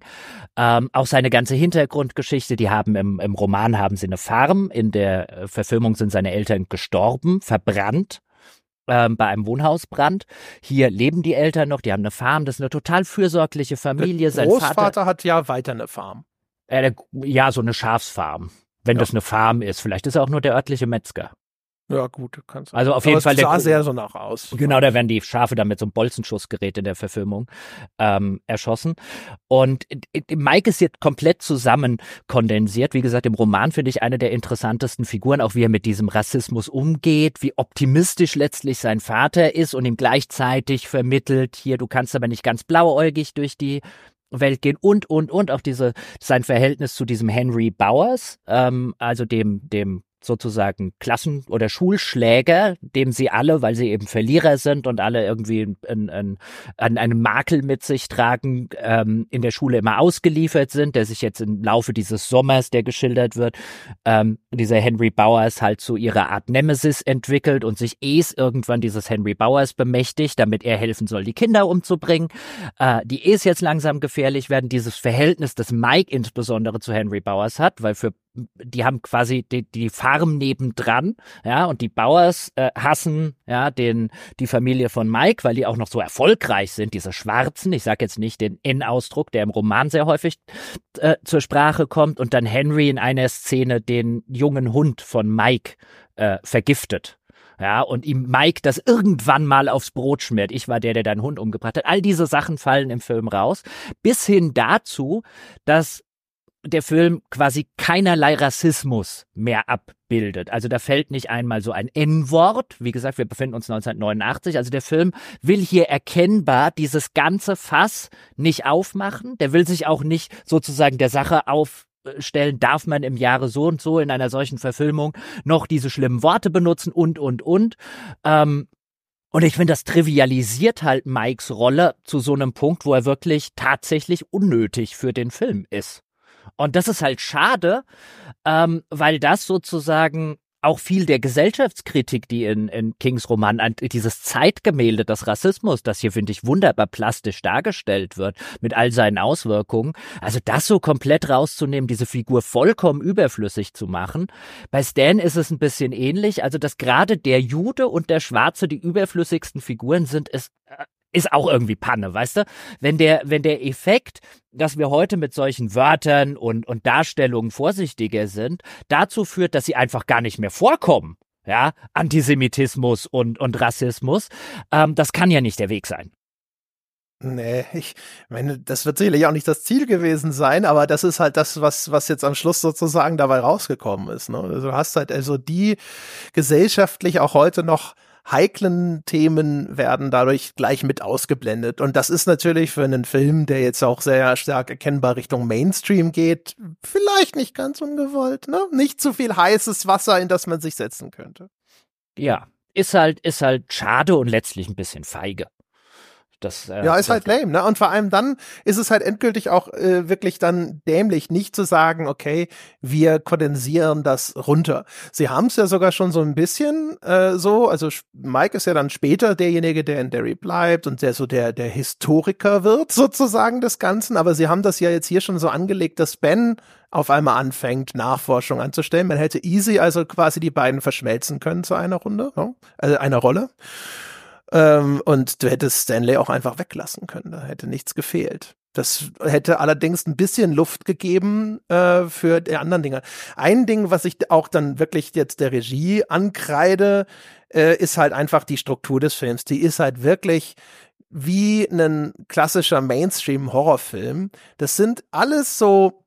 Ähm, auch seine ganze Hintergrundgeschichte, die haben im, im Roman haben sie eine Farm, in der äh, Verfilmung sind seine Eltern gestorben, verbrannt ähm, bei einem Wohnhausbrand. Hier leben die Eltern noch, die haben eine Farm, das ist eine total fürsorgliche Familie. Der Großvater Vater, hat ja weiter eine Farm. Äh, ja, so eine Schafsfarm, wenn ja. das eine Farm ist. Vielleicht ist er auch nur der örtliche Metzger. Ja, gut, kannst du. Also auf jeden Fall. Es sah der, sehr so nach aus. Genau, da werden die Schafe dann mit so einem Bolzenschussgerät in der Verfilmung ähm, erschossen. Und Mike ist jetzt komplett zusammen kondensiert. Wie gesagt, im Roman finde ich eine der interessantesten Figuren, auch wie er mit diesem Rassismus umgeht, wie optimistisch letztlich sein Vater ist und ihm gleichzeitig vermittelt, hier, du kannst aber nicht ganz blauäugig durch die Welt gehen und und und auch diese sein Verhältnis zu diesem Henry Bowers, ähm, also dem dem sozusagen Klassen- oder Schulschläger, dem sie alle, weil sie eben Verlierer sind und alle irgendwie einen, einen, einen Makel mit sich tragen, ähm, in der Schule immer ausgeliefert sind, der sich jetzt im Laufe dieses Sommers, der geschildert wird, ähm, dieser Henry Bowers halt zu ihrer Art Nemesis entwickelt und sich Es irgendwann dieses Henry Bowers bemächtigt, damit er helfen soll, die Kinder umzubringen. Äh, die Es jetzt langsam gefährlich werden, dieses Verhältnis, das Mike insbesondere zu Henry Bowers hat, weil für die haben quasi die, die Farm nebendran, ja, und die Bauers äh, hassen ja den die Familie von Mike, weil die auch noch so erfolgreich sind, diese Schwarzen. Ich sage jetzt nicht den N-Ausdruck, der im Roman sehr häufig äh, zur Sprache kommt, und dann Henry in einer Szene den jungen Hund von Mike äh, vergiftet. Ja, und ihm Mike das irgendwann mal aufs Brot schmiert. Ich war der, der deinen Hund umgebracht hat. All diese Sachen fallen im Film raus. Bis hin dazu, dass der Film quasi keinerlei Rassismus mehr abbildet. Also da fällt nicht einmal so ein N-Wort. Wie gesagt, wir befinden uns 1989. Also der Film will hier erkennbar dieses ganze Fass nicht aufmachen. Der will sich auch nicht sozusagen der Sache aufstellen, darf man im Jahre so und so in einer solchen Verfilmung noch diese schlimmen Worte benutzen und, und, und. Ähm, und ich finde, das trivialisiert halt Mikes Rolle zu so einem Punkt, wo er wirklich tatsächlich unnötig für den Film ist. Und das ist halt schade, ähm, weil das sozusagen auch viel der Gesellschaftskritik, die in, in Kings Roman, dieses Zeitgemälde des Rassismus, das hier, finde ich, wunderbar plastisch dargestellt wird, mit all seinen Auswirkungen, also das so komplett rauszunehmen, diese Figur vollkommen überflüssig zu machen. Bei Stan ist es ein bisschen ähnlich, also dass gerade der Jude und der Schwarze die überflüssigsten Figuren sind, ist äh, ist auch irgendwie Panne, weißt du? Wenn der, wenn der Effekt, dass wir heute mit solchen Wörtern und, und Darstellungen vorsichtiger sind, dazu führt, dass sie einfach gar nicht mehr vorkommen, ja, Antisemitismus und, und Rassismus, ähm, das kann ja nicht der Weg sein. Nee, ich meine, das wird sicherlich auch nicht das Ziel gewesen sein, aber das ist halt das, was, was jetzt am Schluss sozusagen dabei rausgekommen ist. Ne? Also du hast halt also die gesellschaftlich auch heute noch heiklen Themen werden dadurch gleich mit ausgeblendet. Und das ist natürlich für einen Film, der jetzt auch sehr stark erkennbar Richtung Mainstream geht, vielleicht nicht ganz ungewollt, ne? Nicht zu viel heißes Wasser, in das man sich setzen könnte. Ja, ist halt, ist halt schade und letztlich ein bisschen feige. Das, äh, ja, ist halt lame, ne? Und vor allem dann ist es halt endgültig auch äh, wirklich dann dämlich, nicht zu sagen, okay, wir kondensieren das runter. Sie haben es ja sogar schon so ein bisschen äh, so, also Mike ist ja dann später derjenige, der in Derry bleibt und der so der, der Historiker wird, sozusagen des Ganzen, aber sie haben das ja jetzt hier schon so angelegt, dass Ben auf einmal anfängt, Nachforschung anzustellen. Man hätte easy also quasi die beiden verschmelzen können zu einer Runde, ne? also einer Rolle. Ähm, und du hättest Stanley auch einfach weglassen können. Da hätte nichts gefehlt. Das hätte allerdings ein bisschen Luft gegeben äh, für die anderen Dinge. Ein Ding, was ich auch dann wirklich jetzt der Regie ankreide, äh, ist halt einfach die Struktur des Films. Die ist halt wirklich wie ein klassischer Mainstream-Horrorfilm. Das sind alles so,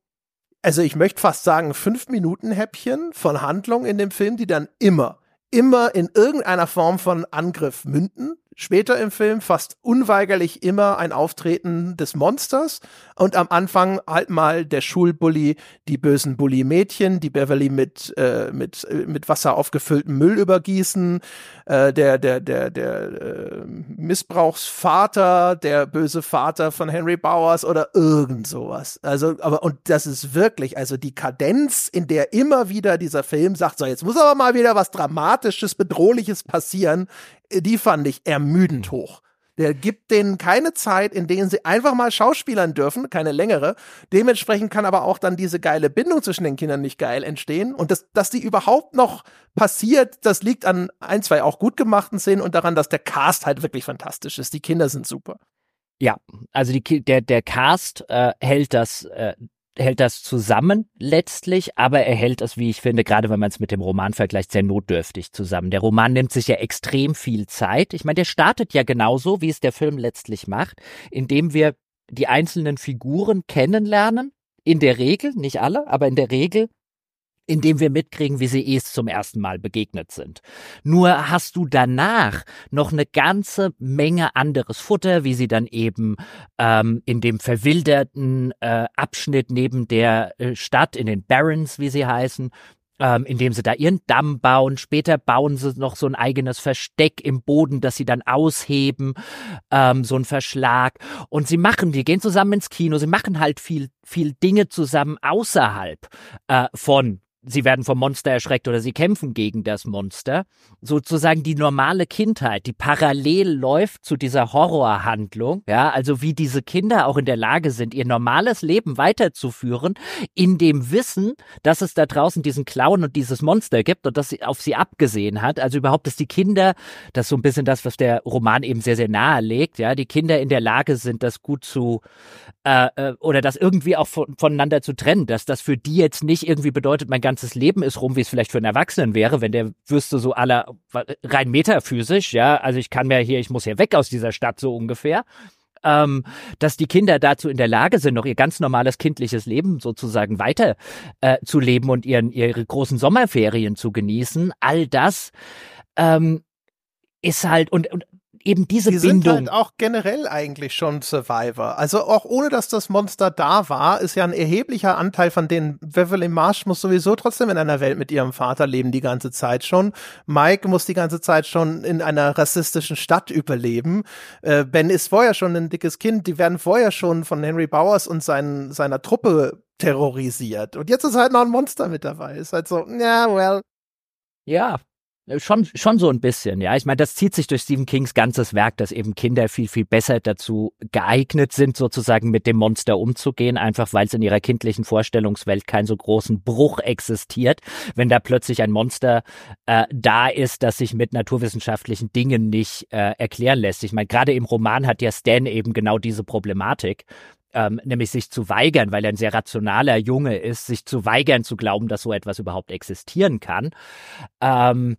also ich möchte fast sagen, fünf Minuten Häppchen von Handlung in dem Film, die dann immer immer in irgendeiner Form von Angriff münden. Später im Film fast unweigerlich immer ein Auftreten des Monsters und am Anfang halt mal der Schulbully, die bösen Bully-Mädchen, die Beverly mit, äh, mit, äh, mit Wasser aufgefülltem Müll übergießen, äh, der, der, der, der äh, Missbrauchsvater, der böse Vater von Henry Bowers oder irgend sowas. Also, aber, und das ist wirklich, also die Kadenz, in der immer wieder dieser Film sagt, so, jetzt muss aber mal wieder was Dramatisches, Bedrohliches passieren, die fand ich ermüdend hoch. Der gibt denen keine Zeit, in denen sie einfach mal schauspielern dürfen, keine längere. Dementsprechend kann aber auch dann diese geile Bindung zwischen den Kindern nicht geil entstehen. Und das, dass die überhaupt noch passiert, das liegt an ein, zwei auch gut gemachten Szenen und daran, dass der Cast halt wirklich fantastisch ist. Die Kinder sind super. Ja, also die, der, der Cast äh, hält das äh, hält das zusammen letztlich, aber er hält es, wie ich finde, gerade wenn man es mit dem Roman vergleicht, sehr notdürftig zusammen. Der Roman nimmt sich ja extrem viel Zeit. Ich meine, der startet ja genauso, wie es der Film letztlich macht, indem wir die einzelnen Figuren kennenlernen. In der Regel, nicht alle, aber in der Regel indem wir mitkriegen, wie sie es zum ersten Mal begegnet sind. Nur hast du danach noch eine ganze Menge anderes Futter, wie sie dann eben ähm, in dem verwilderten äh, Abschnitt neben der äh, Stadt, in den Barrens, wie sie heißen, ähm, indem sie da ihren Damm bauen. Später bauen sie noch so ein eigenes Versteck im Boden, das sie dann ausheben, ähm, so ein Verschlag. Und sie machen, die gehen zusammen ins Kino, sie machen halt viel, viel Dinge zusammen außerhalb äh, von sie werden vom Monster erschreckt oder sie kämpfen gegen das Monster. Sozusagen die normale Kindheit, die parallel läuft zu dieser Horrorhandlung, ja, also wie diese Kinder auch in der Lage sind, ihr normales Leben weiterzuführen, in dem Wissen, dass es da draußen diesen Clown und dieses Monster gibt und dass sie auf sie abgesehen hat. Also überhaupt, dass die Kinder, das ist so ein bisschen das, was der Roman eben sehr, sehr nahe legt, ja, die Kinder in der Lage sind, das gut zu, äh, äh oder das irgendwie auch von, voneinander zu trennen, dass das für die jetzt nicht irgendwie bedeutet, mein ganzes Leben ist rum, wie es vielleicht für einen Erwachsenen wäre, wenn der wüsste so aller rein metaphysisch, ja, also ich kann mir hier, ich muss hier weg aus dieser Stadt so ungefähr. Ähm, dass die Kinder dazu in der Lage sind, noch ihr ganz normales kindliches Leben sozusagen weiter äh, zu leben und ihren, ihre großen Sommerferien zu genießen. All das ähm, ist halt, und, und eben diese die Bindung. Die sind halt auch generell eigentlich schon Survivor. Also auch ohne, dass das Monster da war, ist ja ein erheblicher Anteil von denen. Beverly Marsh muss sowieso trotzdem in einer Welt mit ihrem Vater leben, die ganze Zeit schon. Mike muss die ganze Zeit schon in einer rassistischen Stadt überleben. Äh, ben ist vorher schon ein dickes Kind. Die werden vorher schon von Henry Bowers und seinen, seiner Truppe terrorisiert. Und jetzt ist halt noch ein Monster mit dabei. Ist halt so, ja, yeah, well. Ja, schon, schon so ein bisschen, ja. Ich meine, das zieht sich durch Stephen Kings ganzes Werk, dass eben Kinder viel, viel besser dazu geeignet sind, sozusagen mit dem Monster umzugehen, einfach weil es in ihrer kindlichen Vorstellungswelt keinen so großen Bruch existiert. Wenn da plötzlich ein Monster äh, da ist, das sich mit naturwissenschaftlichen Dingen nicht äh, erklären lässt. Ich meine, gerade im Roman hat ja Stan eben genau diese Problematik, ähm, nämlich sich zu weigern, weil er ein sehr rationaler Junge ist, sich zu weigern zu glauben, dass so etwas überhaupt existieren kann. Ähm,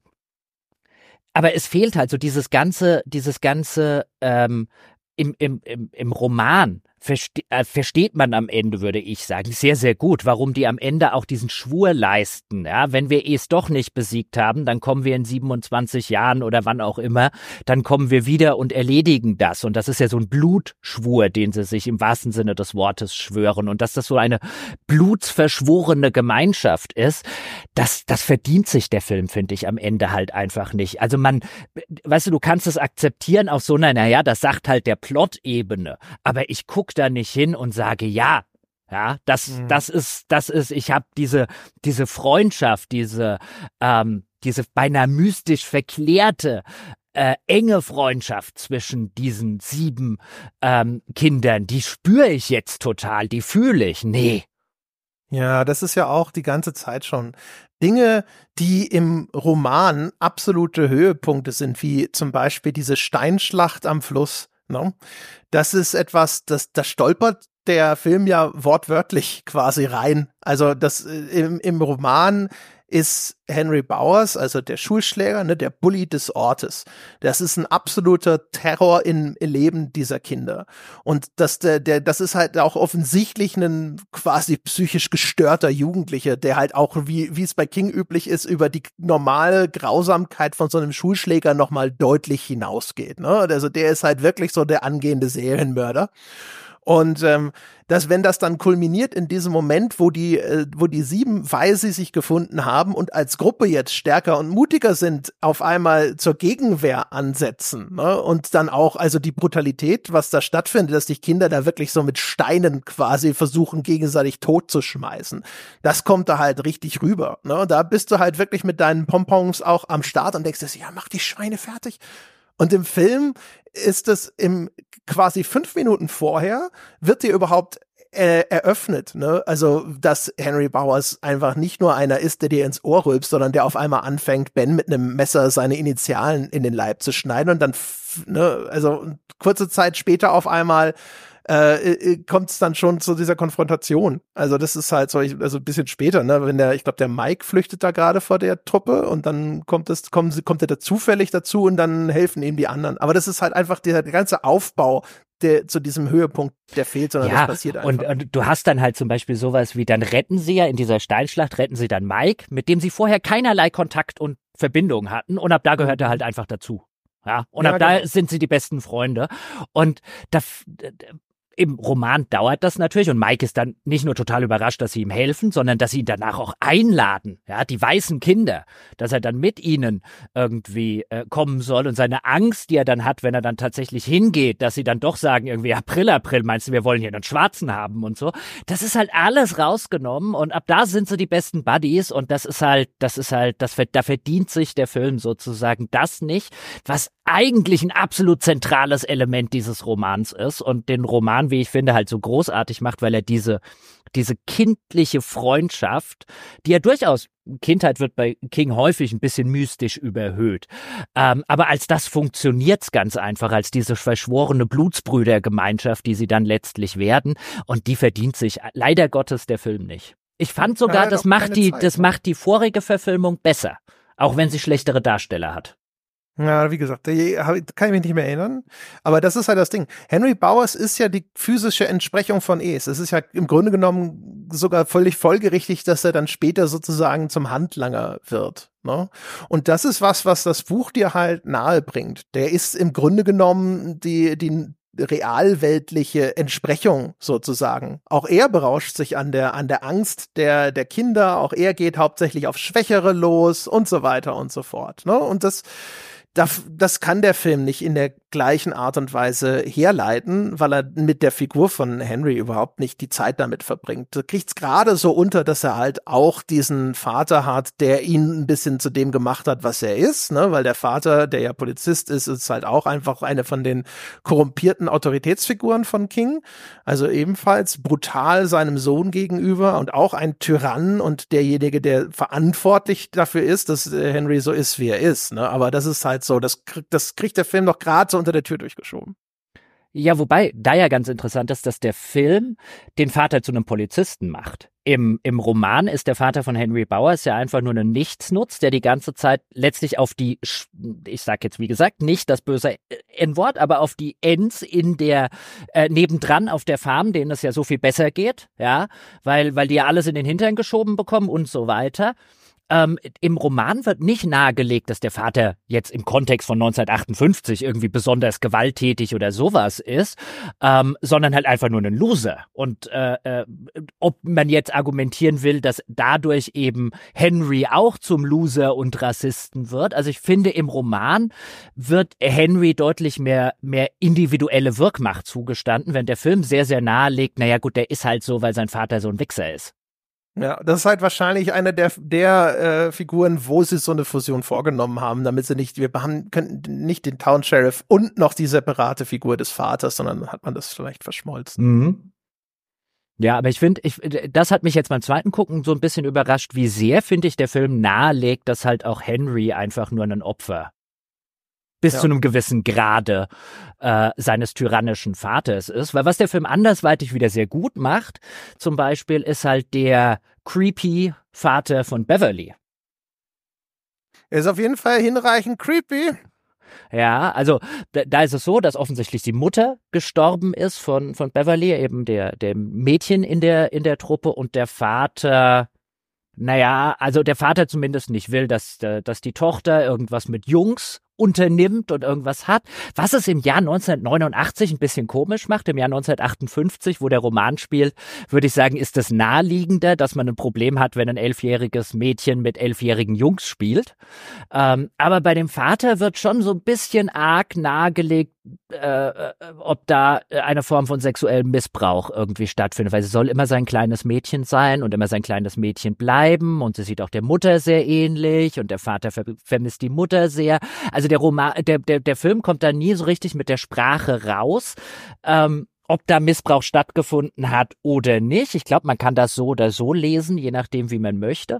aber es fehlt halt so dieses ganze, dieses ganze ähm, im, im, im, im Roman verste äh, versteht man am Ende, würde ich sagen, sehr, sehr gut, warum die am Ende auch diesen Schwur leisten. Ja, wenn wir es doch nicht besiegt haben, dann kommen wir in 27 Jahren oder wann auch immer, dann kommen wir wieder und erledigen das. Und das ist ja so ein Blutschwur, den sie sich im wahrsten Sinne des Wortes schwören. Und dass das so eine blutsverschworene Gemeinschaft ist, das, das verdient sich der Film, finde ich, am Ende halt einfach nicht. Also man, weißt du, du kannst es akzeptieren auf so einer, naja, das sagt halt der Plot-Ebene. Aber ich gucke da nicht hin und sage, ja, ja, das, mhm. das ist, das ist, ich habe diese, diese Freundschaft, diese, ähm, diese beinahe mystisch verklärte, äh, enge Freundschaft zwischen diesen sieben ähm, Kindern, die spüre ich jetzt total, die fühle ich. Nee. Ja, das ist ja auch die ganze Zeit schon Dinge, die im Roman absolute Höhepunkte sind, wie zum Beispiel diese Steinschlacht am Fluss No? Das ist etwas, das, das stolpert der Film ja wortwörtlich quasi rein. Also das äh, im, im Roman ist Henry Bowers, also der Schulschläger, ne, der Bully des Ortes. Das ist ein absoluter Terror im Leben dieser Kinder. Und das, der, der, das ist halt auch offensichtlich ein quasi psychisch gestörter Jugendlicher, der halt auch, wie, wie es bei King üblich ist, über die normale Grausamkeit von so einem Schulschläger nochmal deutlich hinausgeht. Ne? Also der ist halt wirklich so der angehende Serienmörder. Und ähm, dass wenn das dann kulminiert in diesem Moment, wo die, äh, wo die sieben, weil sie sich gefunden haben und als Gruppe jetzt stärker und mutiger sind, auf einmal zur Gegenwehr ansetzen ne? und dann auch also die Brutalität, was da stattfindet, dass die Kinder da wirklich so mit Steinen quasi versuchen gegenseitig tot zu schmeißen, das kommt da halt richtig rüber. Ne? Da bist du halt wirklich mit deinen Pompons auch am Start und denkst ja mach die Schweine fertig. Und im Film ist es im quasi fünf Minuten vorher wird dir überhaupt äh, eröffnet, ne? Also, dass Henry Bowers einfach nicht nur einer ist, der dir ins Ohr rülpst, sondern der auf einmal anfängt, Ben mit einem Messer seine Initialen in den Leib zu schneiden und dann, ne, also kurze Zeit später auf einmal äh, äh kommt es dann schon zu dieser Konfrontation. Also das ist halt so, also ein bisschen später, ne, wenn der, ich glaube, der Mike flüchtet da gerade vor der Truppe und dann kommt es, kommt, kommt er da zufällig dazu und dann helfen ihm die anderen. Aber das ist halt einfach der, der ganze Aufbau, der zu diesem Höhepunkt, der fehlt, sondern ja, das passiert einfach. Und, und du hast dann halt zum Beispiel sowas wie, dann retten sie ja in dieser Steinschlacht, retten sie dann Mike, mit dem sie vorher keinerlei Kontakt und Verbindung hatten und ab da gehört er halt einfach dazu. Ja, und ja, ab da genau. sind sie die besten Freunde. Und da, im Roman dauert das natürlich und Mike ist dann nicht nur total überrascht, dass sie ihm helfen, sondern dass sie ihn danach auch einladen, ja, die weißen Kinder, dass er dann mit ihnen irgendwie äh, kommen soll und seine Angst, die er dann hat, wenn er dann tatsächlich hingeht, dass sie dann doch sagen irgendwie April, April, meinst du, wir wollen hier einen Schwarzen haben und so. Das ist halt alles rausgenommen und ab da sind sie die besten Buddies und das ist halt, das ist halt, das da verdient sich der Film sozusagen das nicht, was eigentlich ein absolut zentrales Element dieses Romans ist und den Roman, wie ich finde, halt so großartig macht, weil er diese, diese kindliche Freundschaft, die ja durchaus, Kindheit wird bei King häufig ein bisschen mystisch überhöht. Ähm, aber als das funktioniert's ganz einfach, als diese verschworene Blutsbrüdergemeinschaft, die sie dann letztlich werden. Und die verdient sich leider Gottes der Film nicht. Ich fand sogar, das macht die, das macht die vorige Verfilmung besser. Auch wenn sie schlechtere Darsteller hat. Ja, wie gesagt, kann ich mich nicht mehr erinnern. Aber das ist halt das Ding. Henry Bowers ist ja die physische Entsprechung von Es. Es ist ja im Grunde genommen sogar völlig folgerichtig, dass er dann später sozusagen zum Handlanger wird. Ne? Und das ist was, was das Buch dir halt nahe bringt. Der ist im Grunde genommen die, die realweltliche Entsprechung sozusagen. Auch er berauscht sich an der, an der Angst der, der Kinder. Auch er geht hauptsächlich auf Schwächere los und so weiter und so fort. Ne? Und das, das, kann der Film nicht in der gleichen Art und Weise herleiten, weil er mit der Figur von Henry überhaupt nicht die Zeit damit verbringt. Du kriegst gerade so unter, dass er halt auch diesen Vater hat, der ihn ein bisschen zu dem gemacht hat, was er ist, ne? weil der Vater, der ja Polizist ist, ist halt auch einfach eine von den korrumpierten Autoritätsfiguren von King. Also ebenfalls brutal seinem Sohn gegenüber und auch ein Tyrann und derjenige, der verantwortlich dafür ist, dass Henry so ist, wie er ist. Ne? Aber das ist halt so, das, das kriegt der Film noch gerade so unter der Tür durchgeschoben. Ja, wobei da ja ganz interessant ist, dass der Film den Vater zu einem Polizisten macht. Im, Im Roman ist der Vater von Henry Bowers ja einfach nur ein Nichtsnutz, der die ganze Zeit letztlich auf die, ich sag jetzt wie gesagt, nicht das böse N-Wort, aber auf die Ends in der, äh, nebendran auf der Farm, denen es ja so viel besser geht, ja, weil, weil die ja alles in den Hintern geschoben bekommen und so weiter. Ähm, Im Roman wird nicht nahegelegt, dass der Vater jetzt im Kontext von 1958 irgendwie besonders gewalttätig oder sowas ist, ähm, sondern halt einfach nur ein Loser. Und äh, äh, ob man jetzt argumentieren will, dass dadurch eben Henry auch zum Loser und Rassisten wird. Also ich finde, im Roman wird Henry deutlich mehr, mehr individuelle Wirkmacht zugestanden, wenn der Film sehr, sehr nahelegt, naja gut, der ist halt so, weil sein Vater so ein Wichser ist. Ja, das ist halt wahrscheinlich eine der, der äh, Figuren, wo sie so eine Fusion vorgenommen haben, damit sie nicht, wir haben, könnten nicht den Town Sheriff und noch die separate Figur des Vaters, sondern hat man das vielleicht verschmolzen. Mhm. Ja, aber ich finde, ich, das hat mich jetzt beim zweiten Gucken so ein bisschen überrascht, wie sehr, finde ich, der Film nahelegt, dass halt auch Henry einfach nur ein Opfer bis ja. zu einem gewissen Grade äh, seines tyrannischen Vaters ist. Weil was der Film andersweitig wieder sehr gut macht, zum Beispiel, ist halt der creepy Vater von Beverly. Er ist auf jeden Fall hinreichend creepy. Ja, also da, da, ist es so, dass offensichtlich die Mutter gestorben ist von, von Beverly, eben der, der Mädchen in der, in der Truppe und der Vater, naja, also der Vater zumindest nicht will, dass, dass die Tochter irgendwas mit Jungs unternimmt und irgendwas hat, was es im Jahr 1989 ein bisschen komisch macht. Im Jahr 1958, wo der Roman spielt, würde ich sagen, ist es naheliegender, dass man ein Problem hat, wenn ein elfjähriges Mädchen mit elfjährigen Jungs spielt. Ähm, aber bei dem Vater wird schon so ein bisschen arg nahegelegt, äh, äh, ob da eine Form von sexuellem Missbrauch irgendwie stattfindet, weil sie soll immer sein kleines Mädchen sein und immer sein kleines Mädchen bleiben und sie sieht auch der Mutter sehr ähnlich und der Vater ver vermisst die Mutter sehr. Also der Roman, der, der, der Film kommt da nie so richtig mit der Sprache raus. Ähm, ob da Missbrauch stattgefunden hat oder nicht. Ich glaube, man kann das so oder so lesen, je nachdem, wie man möchte.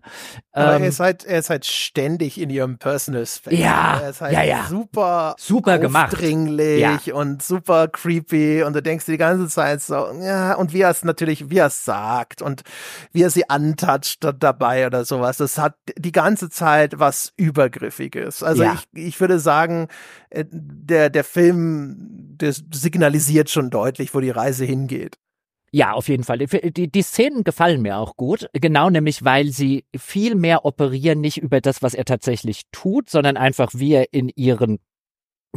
Aber ähm, er, ist halt, er ist halt ständig in ihrem Personal Space. Ja, er ist halt ja, ja. super, super gemacht. aufdringlich ja. und super creepy und du denkst die ganze Zeit so, ja, und wie er es natürlich, wie er es sagt und wie er sie antatscht dabei oder sowas. Das hat die ganze Zeit was Übergriffiges. Also ja. ich, ich würde sagen, äh, der, der Film, der signalisiert schon deutlich, wo die Reise hingeht. Ja, auf jeden Fall. Die, die Szenen gefallen mir auch gut. Genau nämlich, weil sie viel mehr operieren, nicht über das, was er tatsächlich tut, sondern einfach, wie er in ihren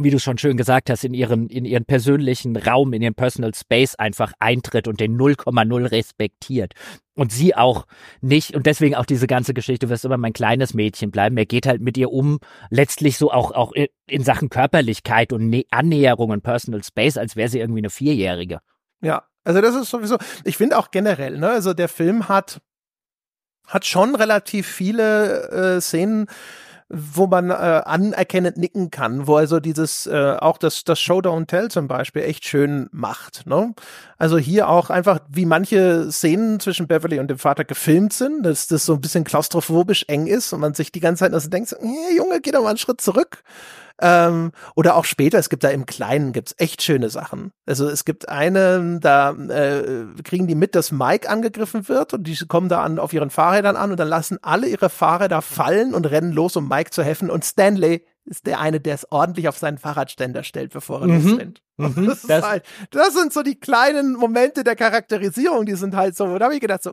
wie du schon schön gesagt hast, in ihren, in ihren persönlichen Raum, in ihren Personal Space einfach eintritt und den 0,0 respektiert. Und sie auch nicht, und deswegen auch diese ganze Geschichte, du wirst immer mein kleines Mädchen bleiben. Er geht halt mit ihr um, letztlich so auch, auch in Sachen Körperlichkeit und Annäherung und Personal Space, als wäre sie irgendwie eine Vierjährige. Ja, also das ist sowieso, ich finde auch generell, ne, also der Film hat, hat schon relativ viele äh, Szenen, wo man äh, anerkennend nicken kann, wo also dieses, äh, auch das, das Show Don't Tell zum Beispiel echt schön macht. Ne? Also hier auch einfach, wie manche Szenen zwischen Beverly und dem Vater gefilmt sind, dass das so ein bisschen klaustrophobisch eng ist und man sich die ganze Zeit also denkt, hey, Junge, geh doch mal einen Schritt zurück. Ähm, oder auch später, es gibt da im Kleinen gibt's echt schöne Sachen. Also es gibt eine, da äh, kriegen die mit, dass Mike angegriffen wird und die kommen da an auf ihren Fahrrädern an und dann lassen alle ihre Fahrräder fallen und rennen los, um Mike zu helfen. Und Stanley ist der eine, der es ordentlich auf seinen Fahrradständer stellt, bevor er mhm. losrennt. Mhm. Das, das, halt, das sind so die kleinen Momente der Charakterisierung, die sind halt so, da habe ich gedacht so,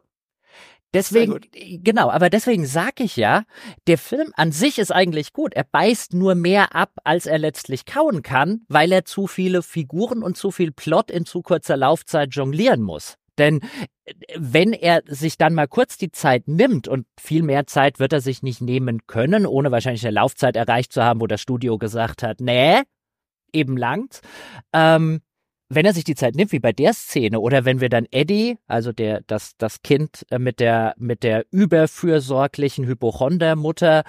Deswegen, genau, aber deswegen sag ich ja, der Film an sich ist eigentlich gut. Er beißt nur mehr ab, als er letztlich kauen kann, weil er zu viele Figuren und zu viel Plot in zu kurzer Laufzeit jonglieren muss. Denn äh, wenn er sich dann mal kurz die Zeit nimmt und viel mehr Zeit wird er sich nicht nehmen können, ohne wahrscheinlich eine Laufzeit erreicht zu haben, wo das Studio gesagt hat, nee, eben langt, ähm, wenn er sich die Zeit nimmt, wie bei der Szene, oder wenn wir dann Eddie, also der, das, das Kind äh, mit der, mit der überfürsorglichen Hypochondermutter,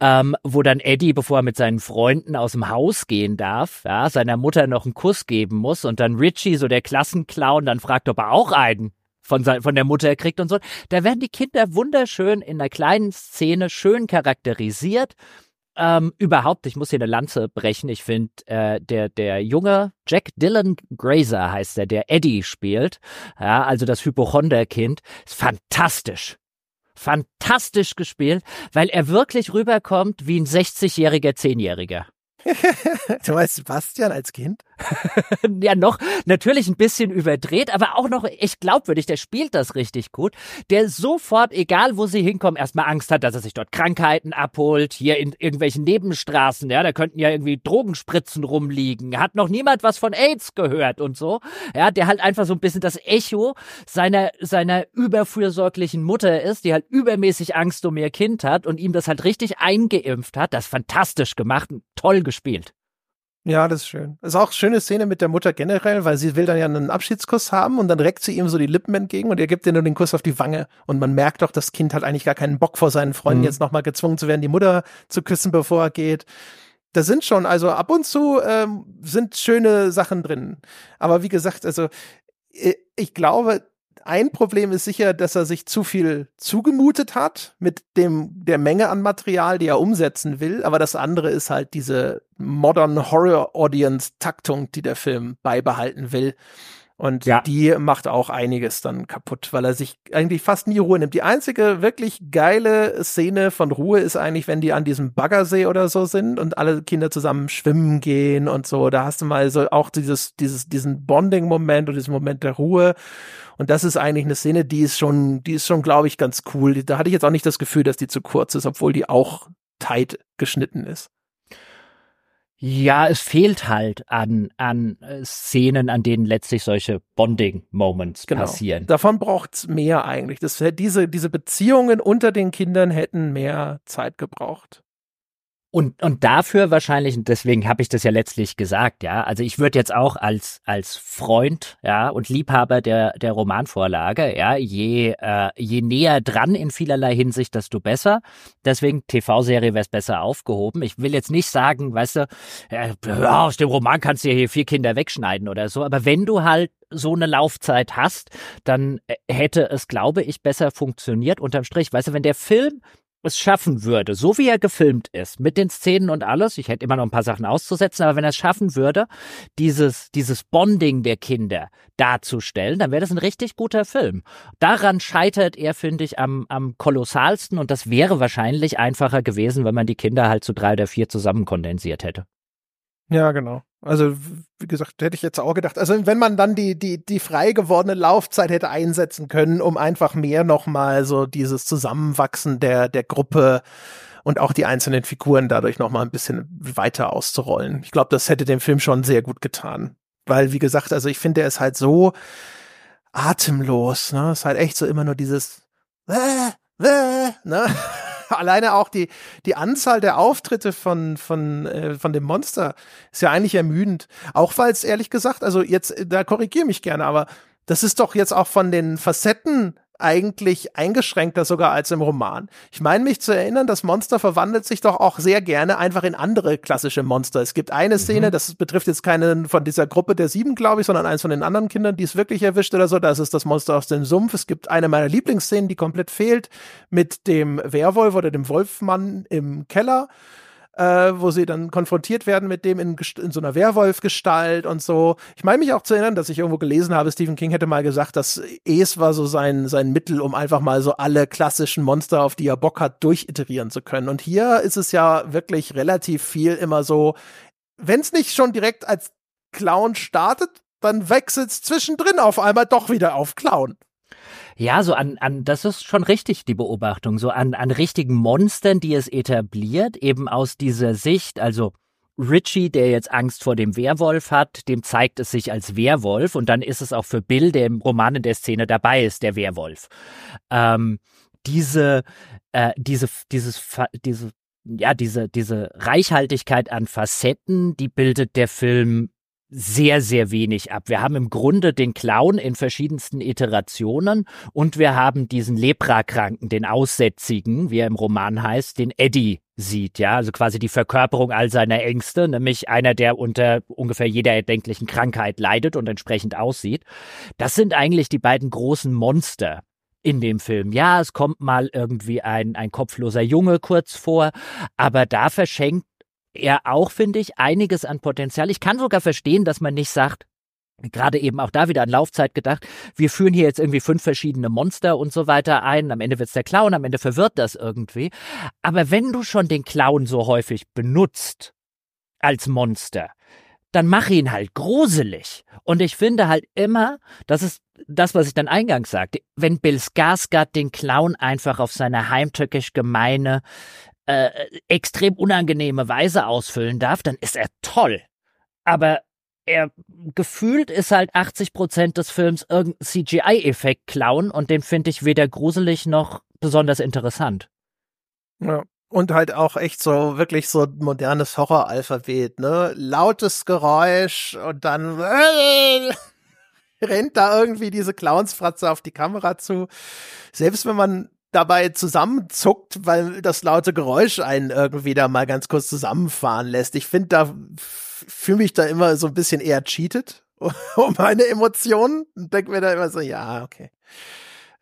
ähm, wo dann Eddie, bevor er mit seinen Freunden aus dem Haus gehen darf, ja, seiner Mutter noch einen Kuss geben muss und dann Richie, so der Klassenclown, dann fragt, ob er auch einen von, sein, von der Mutter kriegt und so. Da werden die Kinder wunderschön in einer kleinen Szene schön charakterisiert ähm, überhaupt, ich muss hier eine Lanze brechen. Ich finde, äh, der, der junge Jack Dylan Grazer heißt er, der Eddie spielt, ja, also das Hypochonderkind, ist fantastisch. Fantastisch gespielt, weil er wirklich rüberkommt wie ein 60-jähriger Zehnjähriger. du meinst Sebastian als Kind? ja, noch natürlich ein bisschen überdreht, aber auch noch echt glaubwürdig. Der spielt das richtig gut. Der sofort, egal wo sie hinkommen, erstmal Angst hat, dass er sich dort Krankheiten abholt. Hier in irgendwelchen Nebenstraßen, ja, da könnten ja irgendwie Drogenspritzen rumliegen. Hat noch niemand was von AIDS gehört und so. Ja, der halt einfach so ein bisschen das Echo seiner, seiner überfürsorglichen Mutter ist, die halt übermäßig Angst um ihr Kind hat und ihm das halt richtig eingeimpft hat. Das fantastisch gemacht, toll gespielt. Ja, das ist schön. Das ist auch eine schöne Szene mit der Mutter generell, weil sie will dann ja einen Abschiedskuss haben und dann reckt sie ihm so die Lippen entgegen und er gibt ihr nur den Kuss auf die Wange. Und man merkt doch, das Kind hat eigentlich gar keinen Bock vor seinen Freunden mhm. jetzt nochmal gezwungen zu werden, die Mutter zu küssen, bevor er geht. Da sind schon, also ab und zu ähm, sind schöne Sachen drin. Aber wie gesagt, also ich glaube, ein Problem ist sicher, dass er sich zu viel zugemutet hat mit dem, der Menge an Material, die er umsetzen will. Aber das andere ist halt diese Modern Horror Audience Taktung, die der Film beibehalten will. Und ja. die macht auch einiges dann kaputt, weil er sich eigentlich fast nie Ruhe nimmt. Die einzige wirklich geile Szene von Ruhe ist eigentlich, wenn die an diesem Baggersee oder so sind und alle Kinder zusammen schwimmen gehen und so. Da hast du mal so auch dieses, dieses, diesen Bonding-Moment und diesen Moment der Ruhe. Und das ist eigentlich eine Szene, die ist schon, die ist schon, glaube ich, ganz cool. Da hatte ich jetzt auch nicht das Gefühl, dass die zu kurz ist, obwohl die auch tight geschnitten ist. Ja, es fehlt halt an, an äh, Szenen, an denen letztlich solche Bonding-Moments genau. passieren. Davon braucht's mehr eigentlich. Das, diese, diese Beziehungen unter den Kindern hätten mehr Zeit gebraucht. Und, und dafür wahrscheinlich, und deswegen habe ich das ja letztlich gesagt, ja, also ich würde jetzt auch als, als Freund, ja, und Liebhaber der, der Romanvorlage, ja, je, äh, je näher dran in vielerlei Hinsicht, desto besser. Deswegen TV-Serie wäre es besser aufgehoben. Ich will jetzt nicht sagen, weißt du, ja, aus dem Roman kannst du ja hier vier Kinder wegschneiden oder so, aber wenn du halt so eine Laufzeit hast, dann äh, hätte es, glaube ich, besser funktioniert. Unterm Strich, weißt du, wenn der Film es schaffen würde, so wie er gefilmt ist, mit den Szenen und alles, ich hätte immer noch ein paar Sachen auszusetzen, aber wenn er es schaffen würde, dieses, dieses Bonding der Kinder darzustellen, dann wäre das ein richtig guter Film. Daran scheitert er, finde ich, am, am kolossalsten und das wäre wahrscheinlich einfacher gewesen, wenn man die Kinder halt zu drei oder vier zusammen kondensiert hätte. Ja, genau. Also, wie gesagt, hätte ich jetzt auch gedacht. Also, wenn man dann die, die, die frei gewordene Laufzeit hätte einsetzen können, um einfach mehr nochmal so dieses Zusammenwachsen der, der Gruppe und auch die einzelnen Figuren dadurch nochmal ein bisschen weiter auszurollen. Ich glaube, das hätte dem Film schon sehr gut getan. Weil, wie gesagt, also ich finde, er ist halt so atemlos, ne? Es ist halt echt so immer nur dieses, äh, äh, ne? alleine auch die, die Anzahl der Auftritte von, von, äh, von dem Monster ist ja eigentlich ermüdend. Auch weil es ehrlich gesagt, also jetzt, da korrigiere mich gerne, aber das ist doch jetzt auch von den Facetten eigentlich eingeschränkter sogar als im Roman. Ich meine mich zu erinnern, das Monster verwandelt sich doch auch sehr gerne einfach in andere klassische Monster. Es gibt eine Szene, mhm. das betrifft jetzt keine von dieser Gruppe der sieben, glaube ich, sondern eins von den anderen Kindern, die es wirklich erwischt oder so. Das ist das Monster aus dem Sumpf. Es gibt eine meiner Lieblingsszenen, die komplett fehlt, mit dem Werwolf oder dem Wolfmann im Keller äh, wo sie dann konfrontiert werden mit dem in, in so einer Werwolf-Gestalt und so. Ich meine mich auch zu erinnern, dass ich irgendwo gelesen habe, Stephen King hätte mal gesagt, dass Es war so sein, sein Mittel, um einfach mal so alle klassischen Monster, auf die er Bock hat, durchiterieren zu können. Und hier ist es ja wirklich relativ viel immer so, wenn es nicht schon direkt als Clown startet, dann wechselt es zwischendrin auf einmal doch wieder auf Clown. Ja, so an, an, das ist schon richtig, die Beobachtung, so an, an richtigen Monstern, die es etabliert, eben aus dieser Sicht, also Richie, der jetzt Angst vor dem Werwolf hat, dem zeigt es sich als Werwolf und dann ist es auch für Bill, der im Roman in der Szene dabei ist, der Werwolf. Ähm, diese, äh, diese, dieses, diese, ja, diese, diese Reichhaltigkeit an Facetten, die bildet der Film sehr, sehr wenig ab. Wir haben im Grunde den Clown in verschiedensten Iterationen und wir haben diesen Leprakranken, den Aussätzigen, wie er im Roman heißt, den Eddie sieht, ja, also quasi die Verkörperung all seiner Ängste, nämlich einer, der unter ungefähr jeder erdenklichen Krankheit leidet und entsprechend aussieht. Das sind eigentlich die beiden großen Monster in dem Film. Ja, es kommt mal irgendwie ein, ein kopfloser Junge kurz vor, aber da verschenkt er auch, finde ich, einiges an Potenzial. Ich kann sogar verstehen, dass man nicht sagt, gerade eben auch da wieder an Laufzeit gedacht, wir führen hier jetzt irgendwie fünf verschiedene Monster und so weiter ein, am Ende wird's der Clown, am Ende verwirrt das irgendwie. Aber wenn du schon den Clown so häufig benutzt als Monster, dann mach ihn halt gruselig. Und ich finde halt immer, das ist das, was ich dann eingangs sagte, wenn Bill Skarsgård den Clown einfach auf seine heimtückisch gemeine, äh, extrem unangenehme Weise ausfüllen darf, dann ist er toll. Aber er gefühlt ist halt 80 Prozent des Films irgendein CGI-Effekt klauen und den finde ich weder gruselig noch besonders interessant. Ja. Und halt auch echt so wirklich so modernes Horroralphabet, ne? Lautes Geräusch und dann rennt da irgendwie diese Clownsfratze auf die Kamera zu. Selbst wenn man dabei zusammenzuckt, weil das laute Geräusch einen irgendwie da mal ganz kurz zusammenfahren lässt. Ich finde, da fühle mich da immer so ein bisschen eher cheated um meine Emotionen und denke mir da immer so, ja, okay.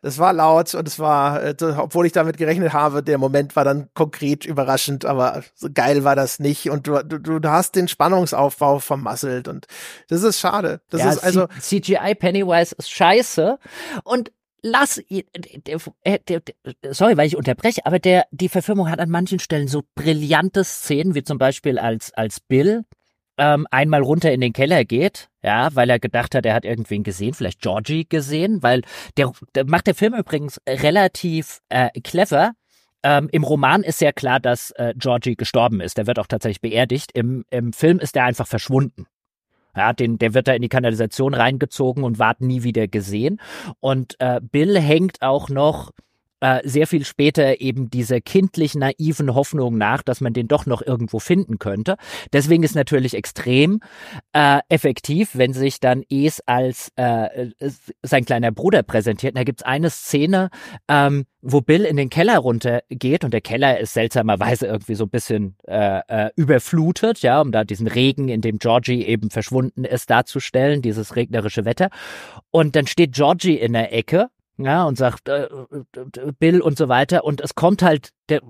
Das war laut und es war, äh, obwohl ich damit gerechnet habe, der Moment war dann konkret überraschend, aber so geil war das nicht und du, du, du hast den Spannungsaufbau vermasselt und das ist schade. Das ja, ist also CGI Pennywise ist scheiße und lass äh, sorry, weil ich unterbreche, aber der die Verfilmung hat an manchen Stellen so brillante Szenen, wie zum Beispiel als als Bill ähm, einmal runter in den Keller geht, ja, weil er gedacht hat, er hat irgendwen gesehen, vielleicht Georgie gesehen, weil der, der macht der Film übrigens relativ äh, clever. Ähm, Im Roman ist sehr klar, dass äh, Georgie gestorben ist. Der wird auch tatsächlich beerdigt. Im, im Film ist er einfach verschwunden. Ja, den, der wird da in die Kanalisation reingezogen und ward nie wieder gesehen. Und äh, Bill hängt auch noch äh, sehr viel später eben dieser kindlich naiven Hoffnung nach, dass man den doch noch irgendwo finden könnte. Deswegen ist natürlich extrem äh, effektiv, wenn sich dann Es als äh, sein kleiner Bruder präsentiert. Und da gibt's eine Szene, ähm, wo Bill in den Keller runtergeht und der Keller ist seltsamerweise irgendwie so ein bisschen äh, äh, überflutet, ja, um da diesen Regen, in dem Georgie eben verschwunden ist, darzustellen, dieses regnerische Wetter. Und dann steht Georgie in der Ecke ja, und sagt äh, äh, Bill und so weiter. Und es kommt halt der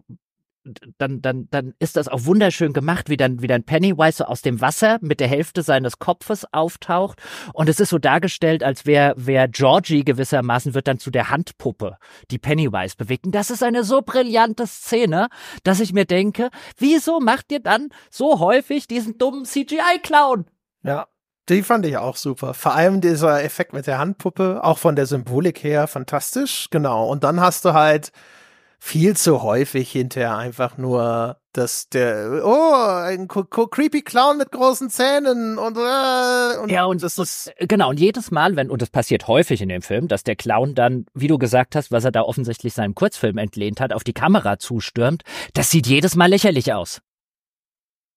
dann, dann, dann ist das auch wunderschön gemacht, wie dann, wie dann Pennywise so aus dem Wasser mit der Hälfte seines Kopfes auftaucht. Und es ist so dargestellt, als wäre wär Georgie gewissermaßen wird dann zu der Handpuppe, die Pennywise bewegt. Und das ist eine so brillante Szene, dass ich mir denke, wieso macht ihr dann so häufig diesen dummen CGI-Clown? Ja, die fand ich auch super. Vor allem dieser Effekt mit der Handpuppe, auch von der Symbolik her fantastisch. Genau. Und dann hast du halt viel zu häufig hinterher einfach nur dass der oh ein creepy Clown mit großen Zähnen und, äh, und ja und das ist genau und jedes Mal wenn und das passiert häufig in dem Film dass der Clown dann wie du gesagt hast was er da offensichtlich seinem Kurzfilm entlehnt hat auf die Kamera zustürmt das sieht jedes Mal lächerlich aus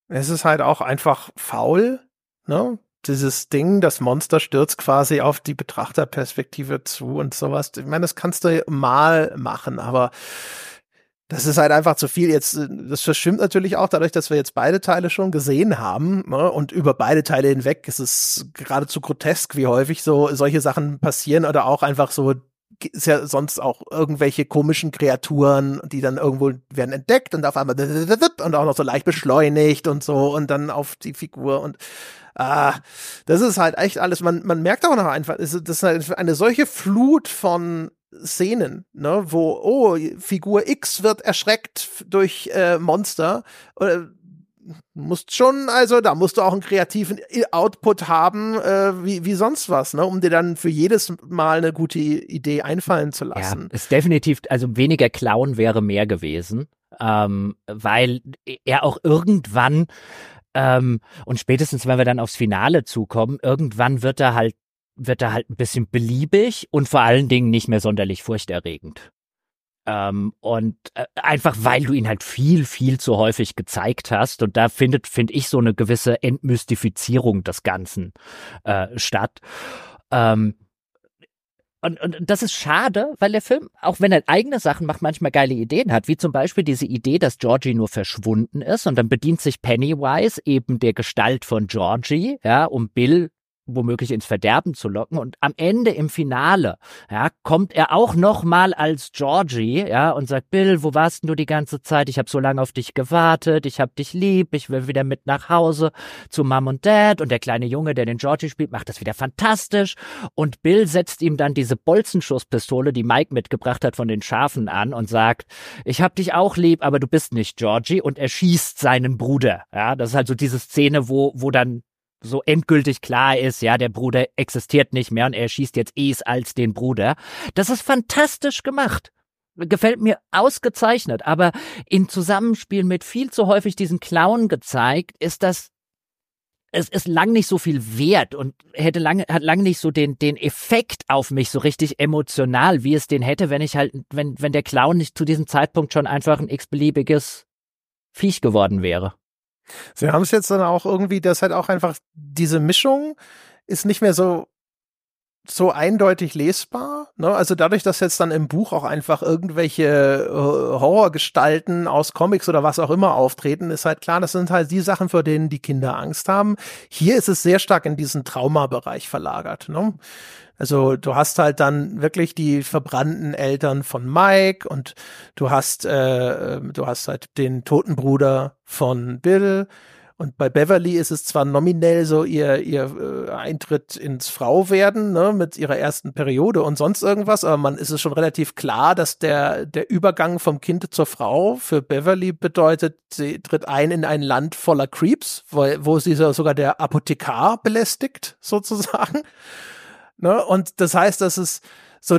es ist halt auch einfach faul ne dieses Ding, das Monster stürzt quasi auf die Betrachterperspektive zu und sowas. Ich meine, das kannst du mal machen, aber das ist halt einfach zu viel. Jetzt, das verschwimmt natürlich auch dadurch, dass wir jetzt beide Teile schon gesehen haben. Ne? Und über beide Teile hinweg ist es geradezu grotesk, wie häufig so solche Sachen passieren oder auch einfach so ist ja sonst auch irgendwelche komischen Kreaturen, die dann irgendwo werden entdeckt und auf einmal und auch noch so leicht beschleunigt und so und dann auf die Figur und ah, das ist halt echt alles, man, man merkt auch noch einfach, das ist halt eine solche Flut von Szenen, ne, wo, oh, Figur X wird erschreckt durch äh, Monster. Äh, musst schon, also da musst du auch einen kreativen Output haben, äh, wie, wie sonst was, ne, um dir dann für jedes Mal eine gute Idee einfallen zu lassen. Ja, ist definitiv, also weniger Clown wäre mehr gewesen, ähm, weil er auch irgendwann ähm, und spätestens, wenn wir dann aufs Finale zukommen, irgendwann wird er halt, wird er halt ein bisschen beliebig und vor allen Dingen nicht mehr sonderlich furchterregend. Ähm, und äh, einfach weil du ihn halt viel, viel zu häufig gezeigt hast. Und da findet, finde ich, so eine gewisse Entmystifizierung des Ganzen äh, statt. Ähm, und, und das ist schade, weil der Film, auch wenn er eigene Sachen macht, manchmal geile Ideen hat, wie zum Beispiel diese Idee, dass Georgie nur verschwunden ist und dann bedient sich Pennywise eben der Gestalt von Georgie, ja, um Bill womöglich ins Verderben zu locken. Und am Ende im Finale, ja, kommt er auch nochmal als Georgie, ja, und sagt, Bill, wo warst du die ganze Zeit? Ich habe so lange auf dich gewartet, ich hab dich lieb, ich will wieder mit nach Hause zu Mom und Dad. Und der kleine Junge, der den Georgie spielt, macht das wieder fantastisch. Und Bill setzt ihm dann diese Bolzenschusspistole, die Mike mitgebracht hat, von den Schafen an und sagt, ich hab dich auch lieb, aber du bist nicht Georgie. Und er schießt seinen Bruder. Ja, das ist halt so diese Szene, wo, wo dann so endgültig klar ist, ja, der Bruder existiert nicht mehr und er schießt jetzt Es als den Bruder. Das ist fantastisch gemacht. Gefällt mir ausgezeichnet, aber in Zusammenspiel mit viel zu häufig diesen Clown gezeigt, ist das es ist lang nicht so viel wert und hätte lange, hat lange nicht so den, den Effekt auf mich so richtig emotional, wie es den hätte, wenn ich halt, wenn, wenn der Clown nicht zu diesem Zeitpunkt schon einfach ein x-beliebiges Viech geworden wäre. Sie haben es jetzt dann auch irgendwie, dass halt auch einfach diese Mischung ist nicht mehr so so eindeutig lesbar. Ne? Also dadurch, dass jetzt dann im Buch auch einfach irgendwelche äh, Horrorgestalten aus Comics oder was auch immer auftreten, ist halt klar, das sind halt die Sachen, vor denen die Kinder Angst haben. Hier ist es sehr stark in diesen Traumabereich verlagert. Ne? Also du hast halt dann wirklich die verbrannten Eltern von Mike und du hast äh, du hast halt den toten Bruder von Bill und bei Beverly ist es zwar nominell so ihr ihr äh, Eintritt ins Frauwerden ne, mit ihrer ersten Periode und sonst irgendwas, aber man ist es schon relativ klar, dass der der Übergang vom Kind zur Frau für Beverly bedeutet, sie tritt ein in ein Land voller Creeps, wo, wo sie sogar der Apothekar belästigt sozusagen. Ne? Und das heißt, dass es so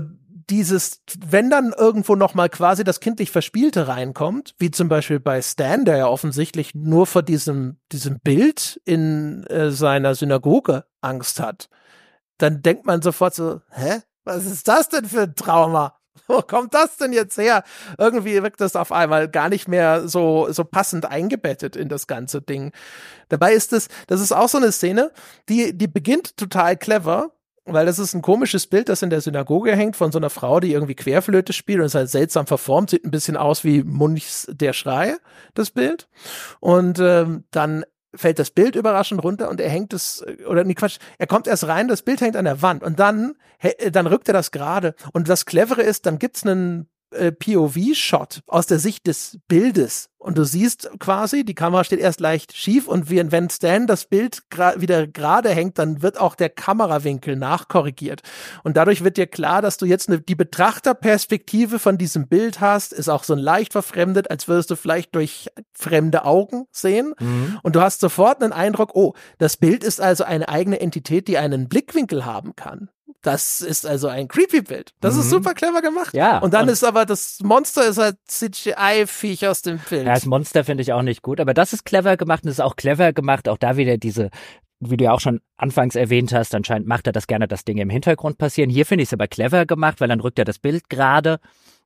dieses, wenn dann irgendwo noch mal quasi das kindlich Verspielte reinkommt, wie zum Beispiel bei Stan, der ja offensichtlich nur vor diesem, diesem Bild in äh, seiner Synagoge Angst hat, dann denkt man sofort so, hä? Was ist das denn für ein Trauma? wo kommt das denn jetzt her? Irgendwie wirkt das auf einmal gar nicht mehr so, so passend eingebettet in das ganze Ding. Dabei ist es, das ist auch so eine Szene, die, die beginnt total clever, weil das ist ein komisches Bild, das in der Synagoge hängt von so einer Frau, die irgendwie Querflöte spielt und ist halt seltsam verformt, sieht ein bisschen aus wie Munchs der Schrei, das Bild. Und ähm, dann fällt das Bild überraschend runter und er hängt es, oder nee, Quatsch, er kommt erst rein, das Bild hängt an der Wand und dann, dann rückt er das gerade. Und das Clevere ist, dann gibt's einen äh, POV-Shot aus der Sicht des Bildes. Und du siehst quasi, die Kamera steht erst leicht schief und wie, wenn Stan das Bild wieder gerade hängt, dann wird auch der Kamerawinkel nachkorrigiert. Und dadurch wird dir klar, dass du jetzt eine, die Betrachterperspektive von diesem Bild hast, ist auch so leicht verfremdet, als würdest du vielleicht durch fremde Augen sehen. Mhm. Und du hast sofort einen Eindruck, oh, das Bild ist also eine eigene Entität, die einen Blickwinkel haben kann. Das ist also ein creepy Bild. Das mhm. ist super clever gemacht. Ja. Und dann und ist aber das Monster ist halt CGI-Viech aus dem Film. Ja, das Monster finde ich auch nicht gut. Aber das ist clever gemacht und ist auch clever gemacht. Auch da wieder diese wie du ja auch schon anfangs erwähnt hast, anscheinend macht er das gerne, dass Dinge im Hintergrund passieren. Hier finde ich es aber clever gemacht, weil dann rückt er das Bild gerade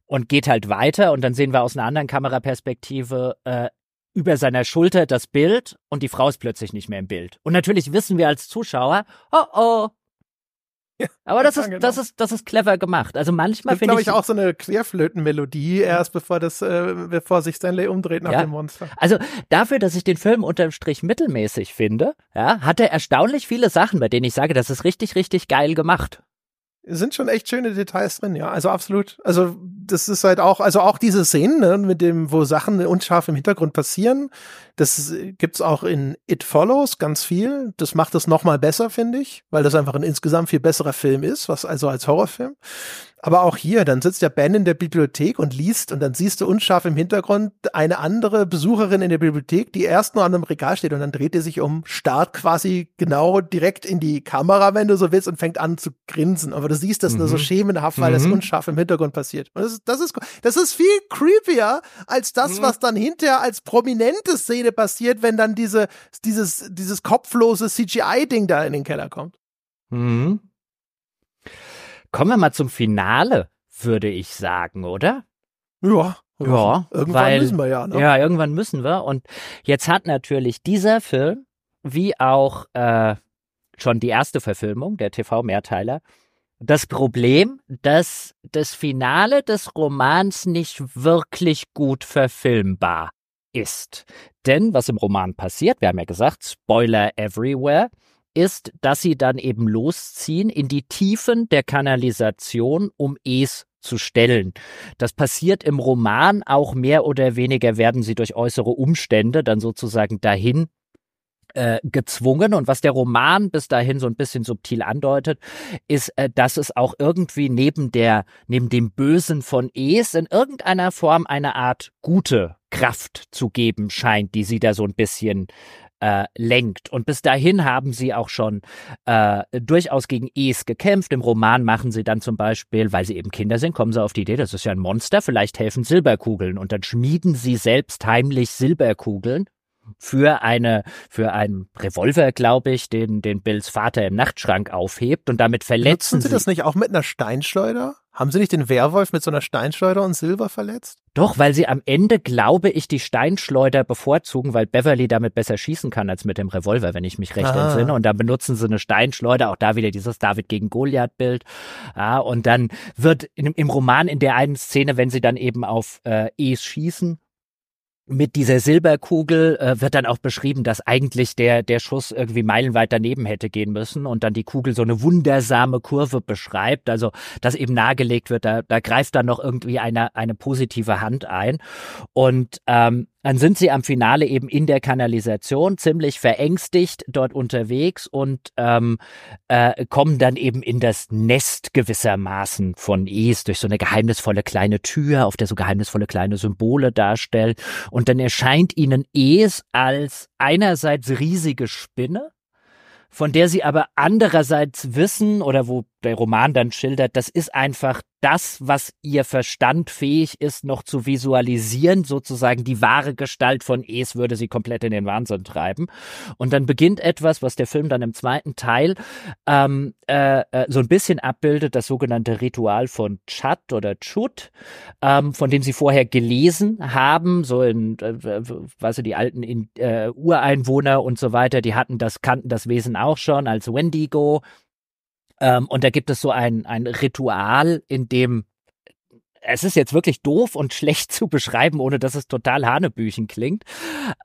und geht halt weiter und dann sehen wir aus einer anderen Kameraperspektive äh, über seiner Schulter das Bild und die Frau ist plötzlich nicht mehr im Bild. Und natürlich wissen wir als Zuschauer, oh oh, aber das ist, genau. das ist, das ist clever gemacht. Also manchmal finde ich. glaube ich, auch so eine Querflötenmelodie erst bevor das, äh, bevor sich Stanley umdreht nach ja. dem Monster. Also dafür, dass ich den Film unterm Strich mittelmäßig finde, ja, hat er erstaunlich viele Sachen, bei denen ich sage, das ist richtig, richtig geil gemacht sind schon echt schöne Details drin, ja. Also absolut. Also das ist halt auch, also auch diese Szenen, ne, mit dem, wo Sachen unscharf im Hintergrund passieren, das gibt's auch in It Follows ganz viel. Das macht es noch mal besser, finde ich, weil das einfach ein insgesamt viel besserer Film ist, was also als Horrorfilm. Aber auch hier, dann sitzt der Ben in der Bibliothek und liest und dann siehst du unscharf im Hintergrund eine andere Besucherin in der Bibliothek, die erst nur an einem Regal steht und dann dreht er sich um, starrt quasi genau direkt in die Kamera, wenn du so willst, und fängt an zu grinsen. Aber du siehst das mhm. nur so mhm. schemenhaft, weil mhm. das unscharf im Hintergrund passiert. Und das ist, das ist, das ist viel creepier als das, mhm. was dann hinterher als prominente Szene passiert, wenn dann diese, dieses, dieses kopflose CGI-Ding da in den Keller kommt. Mhm. Kommen wir mal zum Finale, würde ich sagen, oder? Ja. Ja, irgendwann weil, müssen wir ja. Ne? Ja, irgendwann müssen wir. Und jetzt hat natürlich dieser Film, wie auch äh, schon die erste Verfilmung, der TV-Mehrteiler, das Problem, dass das Finale des Romans nicht wirklich gut verfilmbar ist. Denn was im Roman passiert, wir haben ja gesagt, Spoiler everywhere, ist, dass sie dann eben losziehen in die Tiefen der Kanalisation, um Es zu stellen. Das passiert im Roman auch mehr oder weniger werden sie durch äußere Umstände dann sozusagen dahin äh, gezwungen. Und was der Roman bis dahin so ein bisschen subtil andeutet, ist, äh, dass es auch irgendwie neben der, neben dem Bösen von Es in irgendeiner Form eine Art gute Kraft zu geben scheint, die sie da so ein bisschen äh, lenkt. Und bis dahin haben sie auch schon äh, durchaus gegen Es gekämpft. Im Roman machen sie dann zum Beispiel, weil sie eben Kinder sind, kommen sie auf die Idee, das ist ja ein Monster, vielleicht helfen Silberkugeln. Und dann schmieden sie selbst heimlich Silberkugeln für eine für einen Revolver, glaube ich, den den Bills Vater im Nachtschrank aufhebt und damit verletzen Nutzen sie, sie das nicht auch mit einer Steinschleuder? Haben sie nicht den Werwolf mit so einer Steinschleuder und Silber verletzt? Doch, weil sie am Ende, glaube ich, die Steinschleuder bevorzugen, weil Beverly damit besser schießen kann als mit dem Revolver, wenn ich mich recht ah. entsinne. Und dann benutzen sie eine Steinschleuder, auch da wieder dieses David gegen Goliath-Bild. Ja, und dann wird in, im Roman in der einen Szene, wenn sie dann eben auf äh, Es schießen mit dieser Silberkugel äh, wird dann auch beschrieben, dass eigentlich der, der Schuss irgendwie meilenweit daneben hätte gehen müssen und dann die Kugel so eine wundersame Kurve beschreibt, also dass eben nahegelegt wird, da, da greift dann noch irgendwie eine, eine positive Hand ein. Und ähm, dann sind sie am Finale eben in der Kanalisation ziemlich verängstigt dort unterwegs und ähm, äh, kommen dann eben in das Nest gewissermaßen von Es durch so eine geheimnisvolle kleine Tür, auf der so geheimnisvolle kleine Symbole darstellen. Und dann erscheint ihnen Es als einerseits riesige Spinne, von der sie aber andererseits wissen oder wo der Roman dann schildert, das ist einfach das, was ihr Verstand fähig ist, noch zu visualisieren, sozusagen die wahre Gestalt von Es würde sie komplett in den Wahnsinn treiben. Und dann beginnt etwas, was der Film dann im zweiten Teil ähm, äh, äh so ein bisschen abbildet, das sogenannte Ritual von Chat oder Chut, ähm, von dem sie vorher gelesen haben, so in, äh, weißt du, die alten in, äh, Ureinwohner und so weiter, die hatten das, kannten das Wesen auch schon als Wendigo ähm, und da gibt es so ein, ein Ritual, in dem es ist jetzt wirklich doof und schlecht zu beschreiben, ohne dass es total Hanebüchen klingt.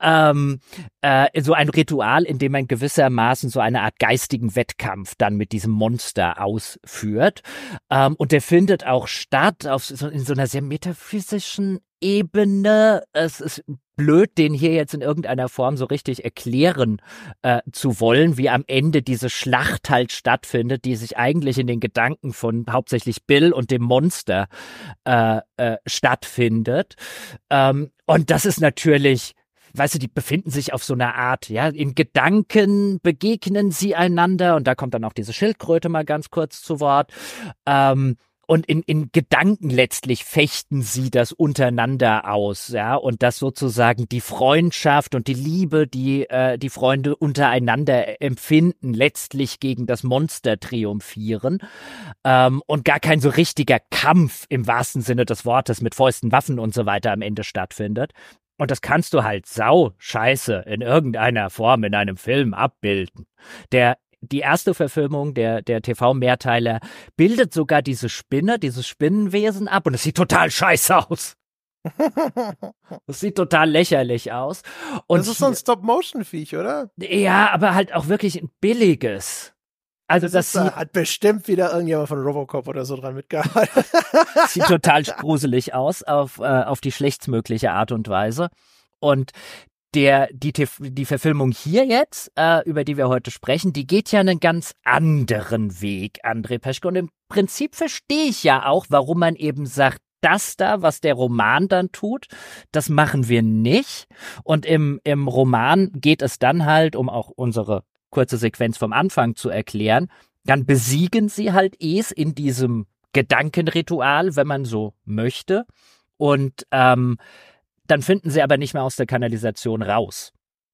Ähm, äh, so ein Ritual, in dem man gewissermaßen so eine Art geistigen Wettkampf dann mit diesem Monster ausführt. Ähm, und der findet auch statt auf so, in so einer sehr metaphysischen Ebene. Es ist blöd, den hier jetzt in irgendeiner Form so richtig erklären äh, zu wollen, wie am Ende diese Schlacht halt stattfindet, die sich eigentlich in den Gedanken von hauptsächlich Bill und dem Monster äh, äh, stattfindet. Ähm, und das ist natürlich weißt du, die befinden sich auf so einer Art, ja, in Gedanken begegnen sie einander und da kommt dann auch diese Schildkröte mal ganz kurz zu Wort. Ähm, und in, in Gedanken letztlich fechten sie das untereinander aus, ja, und dass sozusagen die Freundschaft und die Liebe, die äh, die Freunde untereinander empfinden, letztlich gegen das Monster triumphieren ähm, und gar kein so richtiger Kampf im wahrsten Sinne des Wortes mit Fäusten, Waffen und so weiter am Ende stattfindet. Und das kannst du halt sau scheiße in irgendeiner Form in einem Film abbilden. Der die erste Verfilmung der, der TV-Mehrteiler bildet sogar diese Spinne, dieses Spinnenwesen ab und es sieht total scheiße aus. Das sieht total lächerlich aus. Und das ist so ein Stop-Motion-Viech, oder? Ja, aber halt auch wirklich ein billiges. Also das, das sieht, hat bestimmt wieder irgendjemand von Robocop oder so dran mitgearbeitet. Sieht total gruselig aus auf, äh, auf die schlechtstmögliche Art und Weise. Und der, die, die Verfilmung hier jetzt, äh, über die wir heute sprechen, die geht ja einen ganz anderen Weg, André Peschke. Und im Prinzip verstehe ich ja auch, warum man eben sagt, das da, was der Roman dann tut, das machen wir nicht. Und im, im Roman geht es dann halt, um auch unsere kurze Sequenz vom Anfang zu erklären, dann besiegen sie halt es in diesem Gedankenritual, wenn man so möchte. Und ähm, dann finden sie aber nicht mehr aus der Kanalisation raus.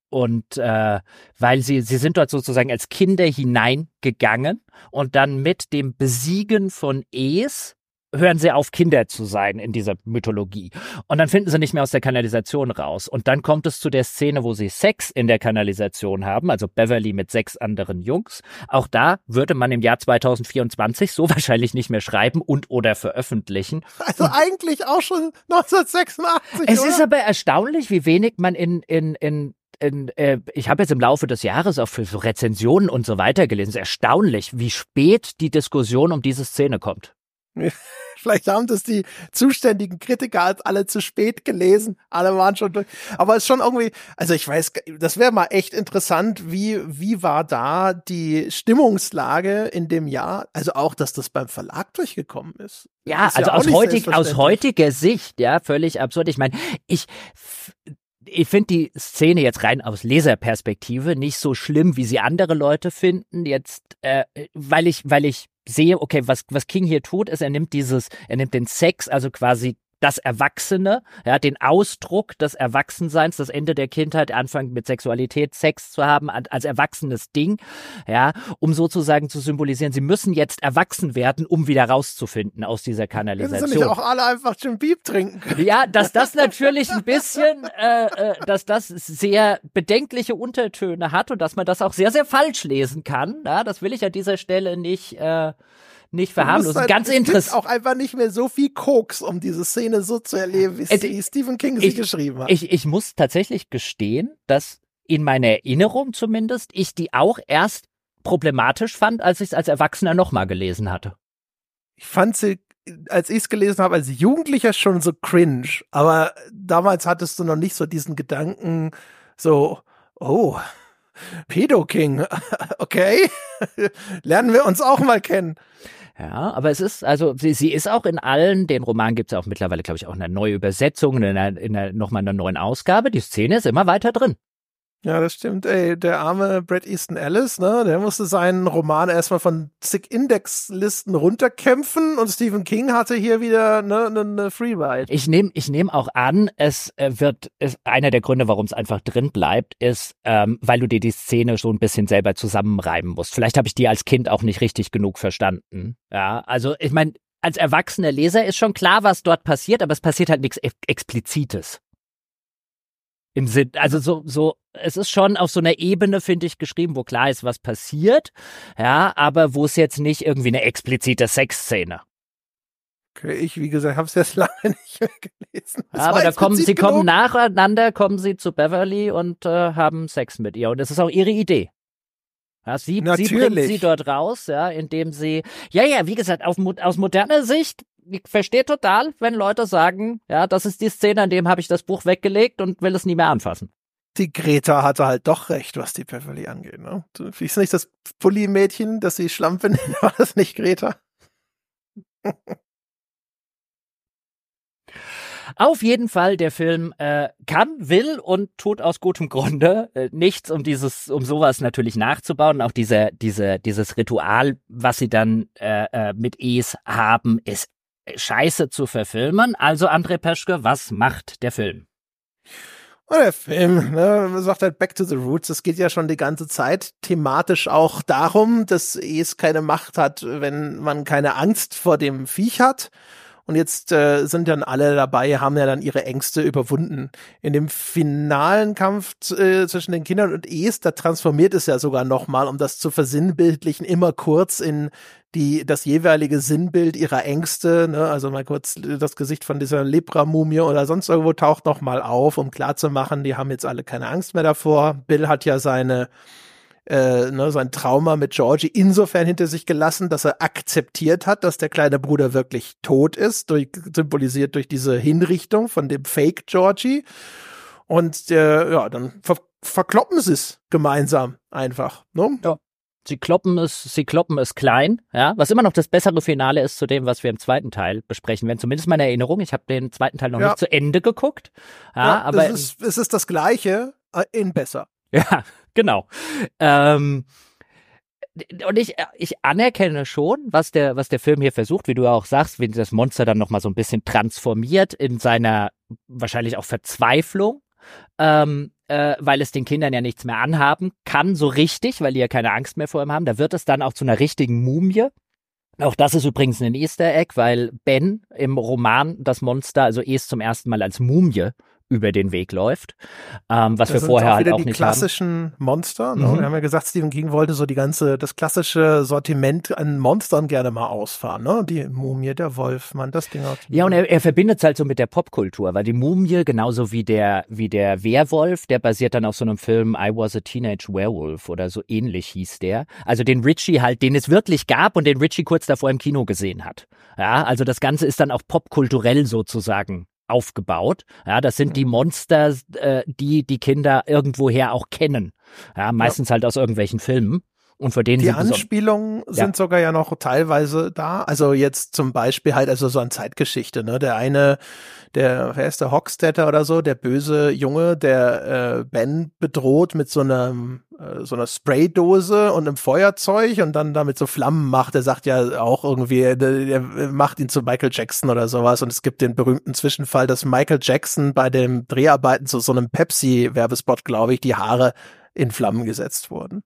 Und äh, weil sie, sie sind dort sozusagen als Kinder hineingegangen und dann mit dem Besiegen von Es hören sie auf, Kinder zu sein in dieser Mythologie. Und dann finden sie nicht mehr aus der Kanalisation raus. Und dann kommt es zu der Szene, wo sie Sex in der Kanalisation haben, also Beverly mit sechs anderen Jungs. Auch da würde man im Jahr 2024 so wahrscheinlich nicht mehr schreiben und oder veröffentlichen. Also eigentlich auch schon 1986. Es oder? ist aber erstaunlich, wie wenig man in, in, in in, äh, ich habe jetzt im Laufe des Jahres auch für so Rezensionen und so weiter gelesen. Es ist erstaunlich, wie spät die Diskussion um diese Szene kommt. Vielleicht haben das die zuständigen Kritiker als alle zu spät gelesen. Alle waren schon durch. Aber es ist schon irgendwie, also ich weiß, das wäre mal echt interessant, wie, wie war da die Stimmungslage in dem Jahr? Also auch, dass das beim Verlag durchgekommen ist. Ja, ist also ja aus, heutig, aus heutiger Sicht, ja, völlig absurd. Ich meine, ich, ich finde die Szene jetzt rein aus Leserperspektive nicht so schlimm, wie sie andere Leute finden. Jetzt, äh, weil ich, weil ich sehe, okay, was, was King hier tut, ist, er nimmt dieses, er nimmt den Sex, also quasi das Erwachsene, ja, den Ausdruck des Erwachsenseins, das Ende der Kindheit, Anfang mit Sexualität, Sex zu haben, als erwachsenes Ding, ja, um sozusagen zu symbolisieren, sie müssen jetzt erwachsen werden, um wieder rauszufinden aus dieser Kanalisation. Sie nicht auch alle einfach Jim Beep trinken? Ja, dass das natürlich ein bisschen, äh, äh, dass das sehr bedenkliche Untertöne hat und dass man das auch sehr, sehr falsch lesen kann, ja, das will ich an dieser Stelle nicht, äh, nicht verharmlosen. Halt, Ganz interessant. auch einfach nicht mehr so viel Koks, um diese Szene so zu erleben, wie äh, Stephen King sie ich, geschrieben hat. Ich, ich muss tatsächlich gestehen, dass in meiner Erinnerung zumindest ich die auch erst problematisch fand, als ich es als Erwachsener nochmal gelesen hatte. Ich fand sie, als ich es gelesen habe, als Jugendlicher schon so cringe. Aber damals hattest du noch nicht so diesen Gedanken, so, oh, Pedo King, okay, lernen wir uns auch mal kennen. Ja, aber es ist, also sie, sie ist auch in allen, den Roman gibt es auch mittlerweile, glaube ich, auch eine neue Übersetzung, in einer, in einer, nochmal einer neuen Ausgabe. Die Szene ist immer weiter drin. Ja, das stimmt. Ey, der arme Brad Easton Ellis, ne, der musste seinen Roman erstmal von zig Indexlisten runterkämpfen und Stephen King hatte hier wieder ne, ne, ne Free Ride. Ich nehme ich nehm auch an, es äh, wird, ist einer der Gründe, warum es einfach drin bleibt, ist, ähm, weil du dir die Szene so ein bisschen selber zusammenreiben musst. Vielleicht habe ich die als Kind auch nicht richtig genug verstanden. Ja, also ich meine, als erwachsener Leser ist schon klar, was dort passiert, aber es passiert halt nichts Explizites. Im Sinn, also so, so, es ist schon auf so einer Ebene, finde ich, geschrieben, wo klar ist, was passiert, ja, aber wo es jetzt nicht irgendwie eine explizite Sexszene. Okay, ich, wie gesagt, habe es jetzt lange nicht mehr gelesen. Das aber da kommen sie genug. kommen nacheinander, kommen sie zu Beverly und äh, haben Sex mit ihr. Und das ist auch ihre Idee. Ja, sie, sie bringt sie dort raus, ja, indem sie, ja, ja, wie gesagt, auf, aus moderner Sicht ich verstehe total, wenn Leute sagen, ja, das ist die Szene, an dem habe ich das Buch weggelegt und will es nie mehr anfassen. Die Greta hatte halt doch recht, was die Beverly angeht. Ne? Du ist nicht das Pulli-Mädchen, das sie Schlampe nennt, war das nicht Greta? Auf jeden Fall, der Film äh, kann, will und tut aus gutem Grunde äh, nichts, um dieses, um sowas natürlich nachzubauen. Auch diese, diese, dieses Ritual, was sie dann äh, äh, mit Es haben, ist scheiße zu verfilmen. Also André Peschke, was macht der Film? Oh, der Film, ne, sagt halt Back to the Roots. Es geht ja schon die ganze Zeit thematisch auch darum, dass es keine Macht hat, wenn man keine Angst vor dem Viech hat. Und jetzt äh, sind dann alle dabei, haben ja dann ihre Ängste überwunden. In dem finalen Kampf äh, zwischen den Kindern und Es, da transformiert es ja sogar nochmal, um das zu versinnbildlichen, immer kurz in die das jeweilige Sinnbild ihrer Ängste, ne, also mal kurz das Gesicht von dieser Lepra-Mumie oder sonst irgendwo taucht noch mal auf, um klarzumachen, die haben jetzt alle keine Angst mehr davor. Bill hat ja seine äh, ne, sein Trauma mit Georgie insofern hinter sich gelassen, dass er akzeptiert hat, dass der kleine Bruder wirklich tot ist, durch, symbolisiert durch diese Hinrichtung von dem Fake Georgie. Und äh, ja, dann ver verkloppen sie es gemeinsam einfach. Ne? Ja. Sie kloppen es, sie kloppen es klein, ja, was immer noch das bessere Finale ist zu dem, was wir im zweiten Teil besprechen werden. Zumindest meine Erinnerung. Ich habe den zweiten Teil noch ja. nicht zu Ende geguckt. Ja, ja aber es ist, es ist das Gleiche äh, in besser. Ja, genau. Ähm, und ich, ich anerkenne schon, was der, was der Film hier versucht, wie du auch sagst, wie das Monster dann nochmal so ein bisschen transformiert in seiner wahrscheinlich auch Verzweiflung. Ähm, äh, weil es den Kindern ja nichts mehr anhaben kann, so richtig, weil die ja keine Angst mehr vor ihm haben. Da wird es dann auch zu einer richtigen Mumie. Auch das ist übrigens ein Easter Egg, weil Ben im Roman das Monster, also es zum ersten Mal als Mumie über den Weg läuft, ähm, was das wir vorher auch halt auch die nicht klassischen Monster. Ne? Mhm. Wir haben ja gesagt, Stephen King wollte so die ganze, das klassische Sortiment an Monstern gerne mal ausfahren. Ne? Die Mumie, der Wolf, man, das Ding. Ja, und er, er verbindet es halt so mit der Popkultur, weil die Mumie, genauso wie der, wie der Werwolf, der basiert dann auf so einem Film I Was a Teenage Werewolf oder so ähnlich hieß der. Also den Richie halt, den es wirklich gab und den Richie kurz davor im Kino gesehen hat. Ja, also das Ganze ist dann auch popkulturell sozusagen aufgebaut. Ja, das sind die mhm. Monster, äh, die die Kinder irgendwoher auch kennen. Ja, meistens ja. halt aus irgendwelchen Filmen. Und für den die Anspielungen sind ja. sogar ja noch teilweise da. Also jetzt zum Beispiel halt also so an Zeitgeschichte. Ne, der eine, der wer ist der Hockstetter oder so, der böse Junge, der äh, Ben bedroht mit so einem äh, so einer Spraydose und einem Feuerzeug und dann damit so Flammen macht. Er sagt ja auch irgendwie, er macht ihn zu Michael Jackson oder sowas. Und es gibt den berühmten Zwischenfall, dass Michael Jackson bei dem Dreharbeiten zu so einem Pepsi-Werbespot, glaube ich, die Haare in Flammen gesetzt wurden.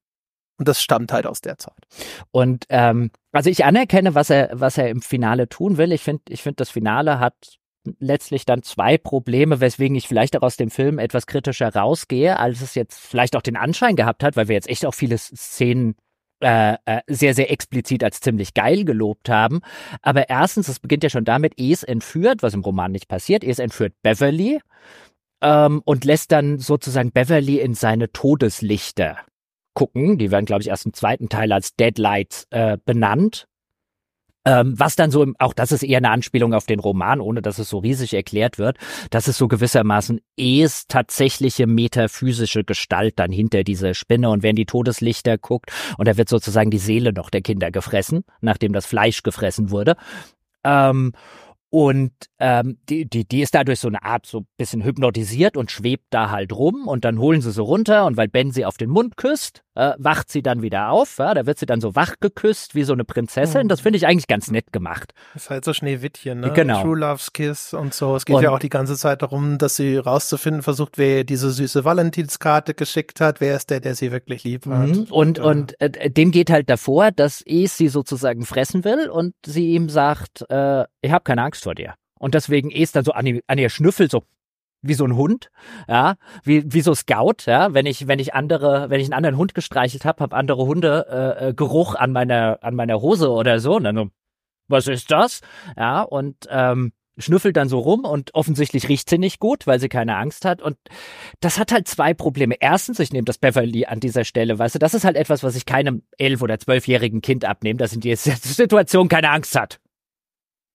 Und das stammt halt aus der Zeit. Und ähm, also ich anerkenne, was er, was er im Finale tun will. Ich finde, ich finde, das Finale hat letztlich dann zwei Probleme, weswegen ich vielleicht auch aus dem Film etwas kritischer rausgehe, als es jetzt vielleicht auch den Anschein gehabt hat, weil wir jetzt echt auch viele Szenen äh, äh, sehr, sehr explizit als ziemlich geil gelobt haben. Aber erstens, es beginnt ja schon damit, Es entführt, was im Roman nicht passiert, Es entführt Beverly ähm, und lässt dann sozusagen Beverly in seine Todeslichter gucken. Die werden, glaube ich, erst im zweiten Teil als Deadlights äh, benannt. Ähm, was dann so, auch das ist eher eine Anspielung auf den Roman, ohne dass es so riesig erklärt wird, dass es so gewissermaßen es tatsächliche metaphysische Gestalt dann hinter dieser Spinne und wenn die Todeslichter guckt und da wird sozusagen die Seele noch der Kinder gefressen, nachdem das Fleisch gefressen wurde. Ähm, Und ähm, die, die, die ist dadurch so eine Art so ein bisschen hypnotisiert und schwebt da halt rum und dann holen sie so runter und weil Ben sie auf den Mund küsst, äh, wacht sie dann wieder auf. Ja? Da wird sie dann so wach geküsst wie so eine Prinzessin. Mhm. Das finde ich eigentlich ganz nett gemacht. Ist halt so Schneewittchen, ne? Genau. True Love's Kiss und so. Es geht und, ja auch die ganze Zeit darum, dass sie rauszufinden versucht, wer diese süße Valentinskarte geschickt hat. Wer ist der, der sie wirklich lieb hat? Mhm. Und, ja. und äh, dem geht halt davor, dass Es sie sozusagen fressen will und sie ihm sagt, äh, ich habe keine Angst vor dir. Und deswegen ist dann so an, an ihr Schnüffel so wie so ein Hund, ja, wie, wie so Scout, ja, wenn ich, wenn ich andere, wenn ich einen anderen Hund gestreichelt habe, habe andere Hunde äh, äh, Geruch an meiner, an meiner Hose oder so, und dann so, was ist das? Ja, und ähm, schnüffelt dann so rum und offensichtlich riecht sie nicht gut, weil sie keine Angst hat. Und das hat halt zwei Probleme. Erstens, ich nehme das Beverly an dieser Stelle, weißt du, das ist halt etwas, was ich keinem elf- oder zwölfjährigen Kind abnehme, das in dieser Situation keine Angst hat.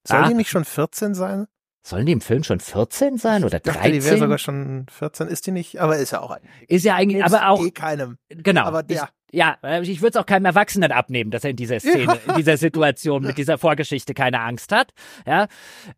Soll ah. die nicht schon 14 sein? Sollen die im Film schon 14 sein oder 13? Ich dachte, die wäre sogar schon 14, ist die nicht, aber ist ja auch eigentlich. Ist ja eigentlich, aber auch. Eh keinem. Genau. Aber ja. Ich, ja, ich würde es auch keinem Erwachsenen abnehmen, dass er in dieser Szene, ja. in dieser Situation mit dieser Vorgeschichte keine Angst hat. Ja.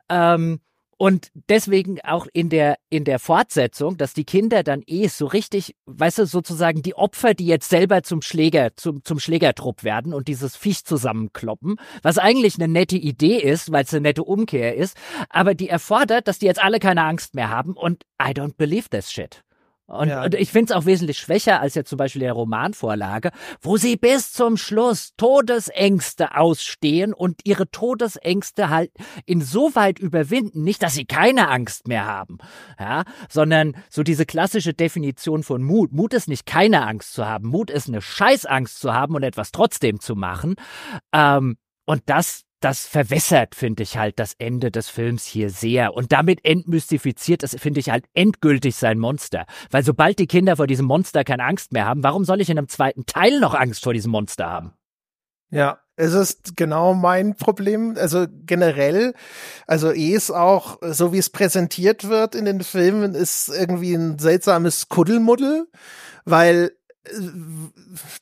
Ähm, und deswegen auch in der, in der Fortsetzung, dass die Kinder dann eh so richtig, weißt du, sozusagen die Opfer, die jetzt selber zum Schläger, zum, zum Schlägertrupp werden und dieses Viech zusammenkloppen, was eigentlich eine nette Idee ist, weil es eine nette Umkehr ist, aber die erfordert, dass die jetzt alle keine Angst mehr haben und I don't believe this shit. Und, ja. und ich finde es auch wesentlich schwächer als jetzt zum Beispiel der Romanvorlage, wo sie bis zum Schluss Todesängste ausstehen und ihre Todesängste halt insoweit überwinden, nicht, dass sie keine Angst mehr haben, ja, sondern so diese klassische Definition von Mut. Mut ist nicht keine Angst zu haben, Mut ist eine Scheißangst zu haben und etwas trotzdem zu machen. Ähm, und das das verwässert, finde ich halt, das Ende des Films hier sehr. Und damit entmystifiziert es, finde ich halt, endgültig sein Monster. Weil sobald die Kinder vor diesem Monster keine Angst mehr haben, warum soll ich in einem zweiten Teil noch Angst vor diesem Monster haben? Ja, es ist genau mein Problem. Also generell, also eh ist auch, so wie es präsentiert wird in den Filmen, ist irgendwie ein seltsames Kuddelmuddel, weil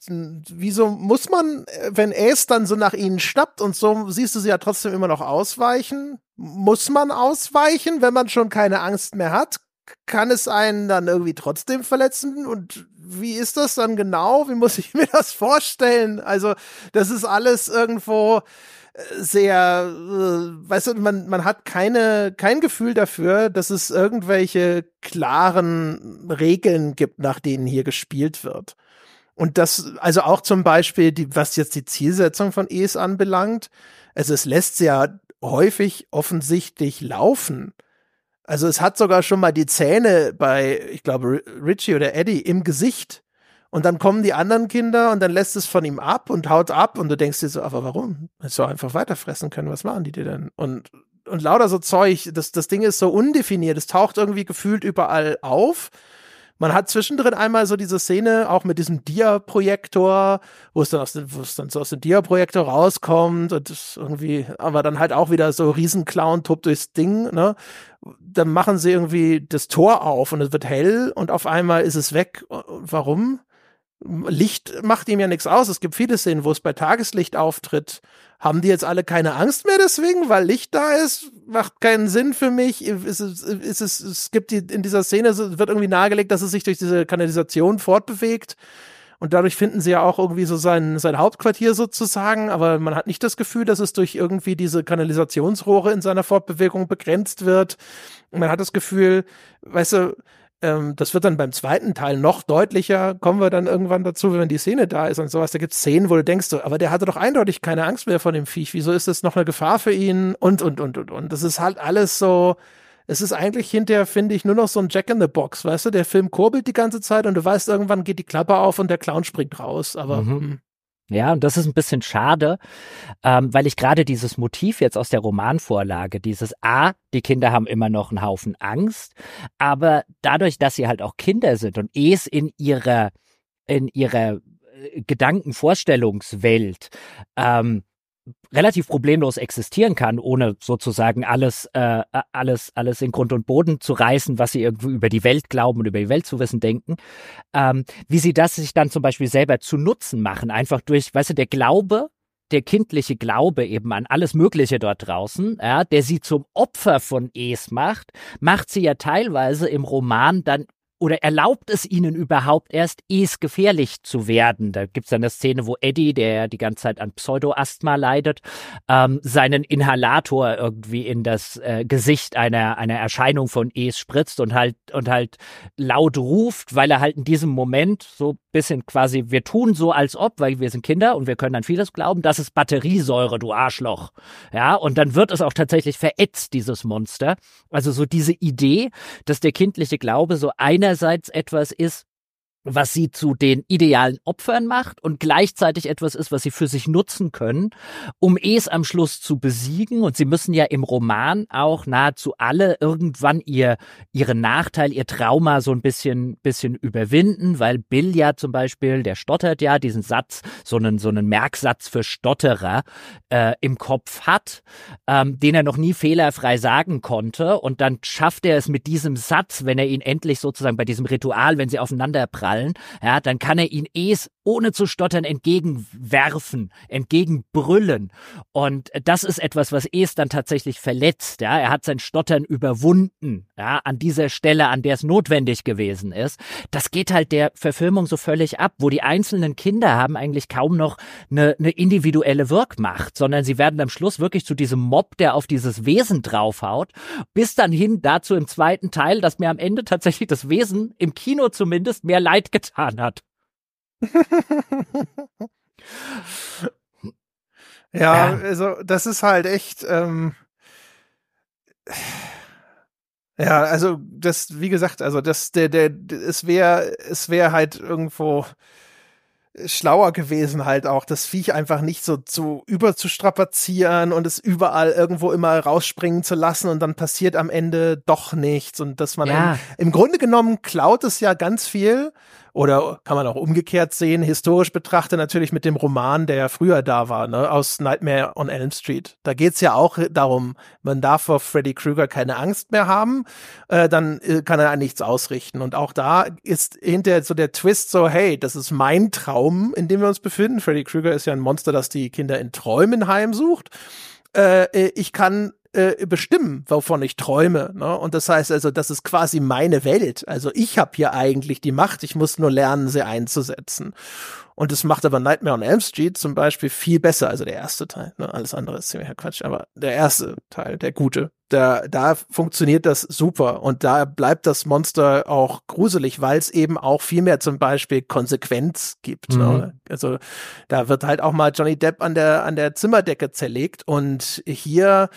wieso muss man, wenn Ace dann so nach ihnen schnappt und so siehst du sie ja trotzdem immer noch ausweichen? Muss man ausweichen, wenn man schon keine Angst mehr hat? Kann es einen dann irgendwie trotzdem verletzen? Und wie ist das dann genau? Wie muss ich mir das vorstellen? Also, das ist alles irgendwo, sehr, äh, weißt du, man, man hat keine, kein Gefühl dafür, dass es irgendwelche klaren Regeln gibt, nach denen hier gespielt wird. Und das, also auch zum Beispiel, die, was jetzt die Zielsetzung von Es anbelangt, also es lässt ja häufig offensichtlich laufen. Also es hat sogar schon mal die Zähne bei, ich glaube, Richie oder Eddie im Gesicht. Und dann kommen die anderen Kinder und dann lässt es von ihm ab und haut ab und du denkst dir so, aber warum? Hättest du einfach weiterfressen können, was machen die dir denn? Und, und lauter so Zeug, das, das Ding ist so undefiniert, es taucht irgendwie gefühlt überall auf. Man hat zwischendrin einmal so diese Szene auch mit diesem Dia-Projektor, wo es dann aus dem, wo es dann so aus dem Dia-Projektor rauskommt und irgendwie, aber dann halt auch wieder so Riesenclown tobt durchs Ding, ne? Dann machen sie irgendwie das Tor auf und es wird hell und auf einmal ist es weg. Warum? Licht macht ihm ja nichts aus. Es gibt viele Szenen, wo es bei Tageslicht auftritt. Haben die jetzt alle keine Angst mehr deswegen, weil Licht da ist? Macht keinen Sinn für mich. Es, es, es, es gibt die, in dieser Szene, wird irgendwie nahegelegt, dass es sich durch diese Kanalisation fortbewegt. Und dadurch finden sie ja auch irgendwie so sein, sein Hauptquartier sozusagen. Aber man hat nicht das Gefühl, dass es durch irgendwie diese Kanalisationsrohre in seiner Fortbewegung begrenzt wird. Man hat das Gefühl, weißt du, ähm, das wird dann beim zweiten Teil noch deutlicher. Kommen wir dann irgendwann dazu, wenn die Szene da ist und sowas. Da gibt es Szenen, wo du denkst, aber der hatte doch eindeutig keine Angst mehr vor dem Viech. Wieso ist das noch eine Gefahr für ihn? Und, und, und, und, und. Das ist halt alles so. Es ist eigentlich hinterher, finde ich, nur noch so ein Jack in the Box, weißt du? Der Film kurbelt die ganze Zeit und du weißt, irgendwann geht die Klappe auf und der Clown springt raus. Aber. Mhm. Ja, und das ist ein bisschen schade, ähm, weil ich gerade dieses Motiv jetzt aus der Romanvorlage, dieses A, die Kinder haben immer noch einen Haufen Angst, aber dadurch, dass sie halt auch Kinder sind und es in ihrer, in ihrer äh, Gedankenvorstellungswelt ähm, relativ problemlos existieren kann, ohne sozusagen alles, äh, alles, alles in Grund und Boden zu reißen, was sie irgendwie über die Welt glauben und über die Welt zu wissen denken, ähm, wie sie das sich dann zum Beispiel selber zu Nutzen machen, einfach durch, weißt du, der Glaube, der kindliche Glaube eben an alles Mögliche dort draußen, ja, der sie zum Opfer von Es macht, macht sie ja teilweise im Roman dann oder erlaubt es ihnen überhaupt erst, es gefährlich zu werden? Da gibt's dann eine Szene, wo Eddie, der die ganze Zeit an Pseudoasthma leidet, ähm, seinen Inhalator irgendwie in das äh, Gesicht einer, einer Erscheinung von Es spritzt und halt, und halt laut ruft, weil er halt in diesem Moment so bisschen quasi, wir tun so als ob, weil wir sind Kinder und wir können an vieles glauben, das ist Batteriesäure, du Arschloch. Ja, und dann wird es auch tatsächlich verätzt, dieses Monster. Also so diese Idee, dass der kindliche Glaube so einerseits etwas ist, was sie zu den idealen Opfern macht und gleichzeitig etwas ist, was sie für sich nutzen können, um es am Schluss zu besiegen. Und sie müssen ja im Roman auch nahezu alle irgendwann ihr, ihren Nachteil, ihr Trauma so ein bisschen, bisschen überwinden, weil Bill ja zum Beispiel, der stottert ja diesen Satz, so einen, so einen Merksatz für Stotterer äh, im Kopf hat, ähm, den er noch nie fehlerfrei sagen konnte. Und dann schafft er es mit diesem Satz, wenn er ihn endlich sozusagen bei diesem Ritual, wenn sie aufeinander prallen, fallen, ja, dann kann er ihn es ohne zu stottern entgegenwerfen, entgegenbrüllen. Und das ist etwas, was es dann tatsächlich verletzt. Ja, er hat sein Stottern überwunden. Ja, an dieser Stelle, an der es notwendig gewesen ist. Das geht halt der Verfilmung so völlig ab, wo die einzelnen Kinder haben eigentlich kaum noch eine, eine individuelle Wirkmacht, sondern sie werden am Schluss wirklich zu diesem Mob, der auf dieses Wesen draufhaut, bis dann hin dazu im zweiten Teil, dass mir am Ende tatsächlich das Wesen im Kino zumindest mehr leid getan hat. ja, also das ist halt echt. Ähm, ja, also das, wie gesagt, also das, der, der, es wäre, es wäre halt irgendwo schlauer gewesen, halt auch das Viech einfach nicht so zu überzustrapazieren und es überall irgendwo immer rausspringen zu lassen und dann passiert am Ende doch nichts und dass man ja. im, im Grunde genommen klaut es ja ganz viel oder kann man auch umgekehrt sehen, historisch betrachtet natürlich mit dem Roman, der ja früher da war, ne, aus Nightmare on Elm Street. Da geht's ja auch darum, man darf vor Freddy Krueger keine Angst mehr haben, äh, dann äh, kann er nichts ausrichten. Und auch da ist hinterher so der Twist so, hey, das ist mein Traum, in dem wir uns befinden. Freddy Krueger ist ja ein Monster, das die Kinder in Träumen heimsucht. Äh, äh ich kann äh, bestimmen, wovon ich träume. Ne? Und das heißt also, das ist quasi meine Welt. Also ich habe hier eigentlich die Macht, ich muss nur lernen, sie einzusetzen. Und das macht aber Nightmare on Elm Street zum Beispiel viel besser, also der erste Teil. Ne? Alles andere ist ziemlicher Quatsch, aber der erste Teil, der gute, da, da funktioniert das super und da bleibt das Monster auch gruselig, weil es eben auch viel mehr zum Beispiel Konsequenz gibt. Ne? Mhm. Ne? Also da wird halt auch mal Johnny Depp an der, an der Zimmerdecke zerlegt und hier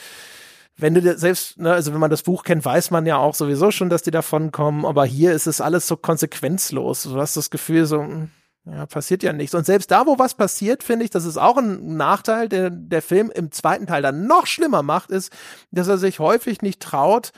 wenn du selbst, ne, also wenn man das Buch kennt, weiß man ja auch sowieso schon, dass die davon kommen, aber hier ist es alles so konsequenzlos. Du hast das Gefühl so, hm, ja, passiert ja nichts. Und selbst da, wo was passiert, finde ich, das ist auch ein Nachteil, der der Film im zweiten Teil dann noch schlimmer macht, ist, dass er sich häufig nicht traut,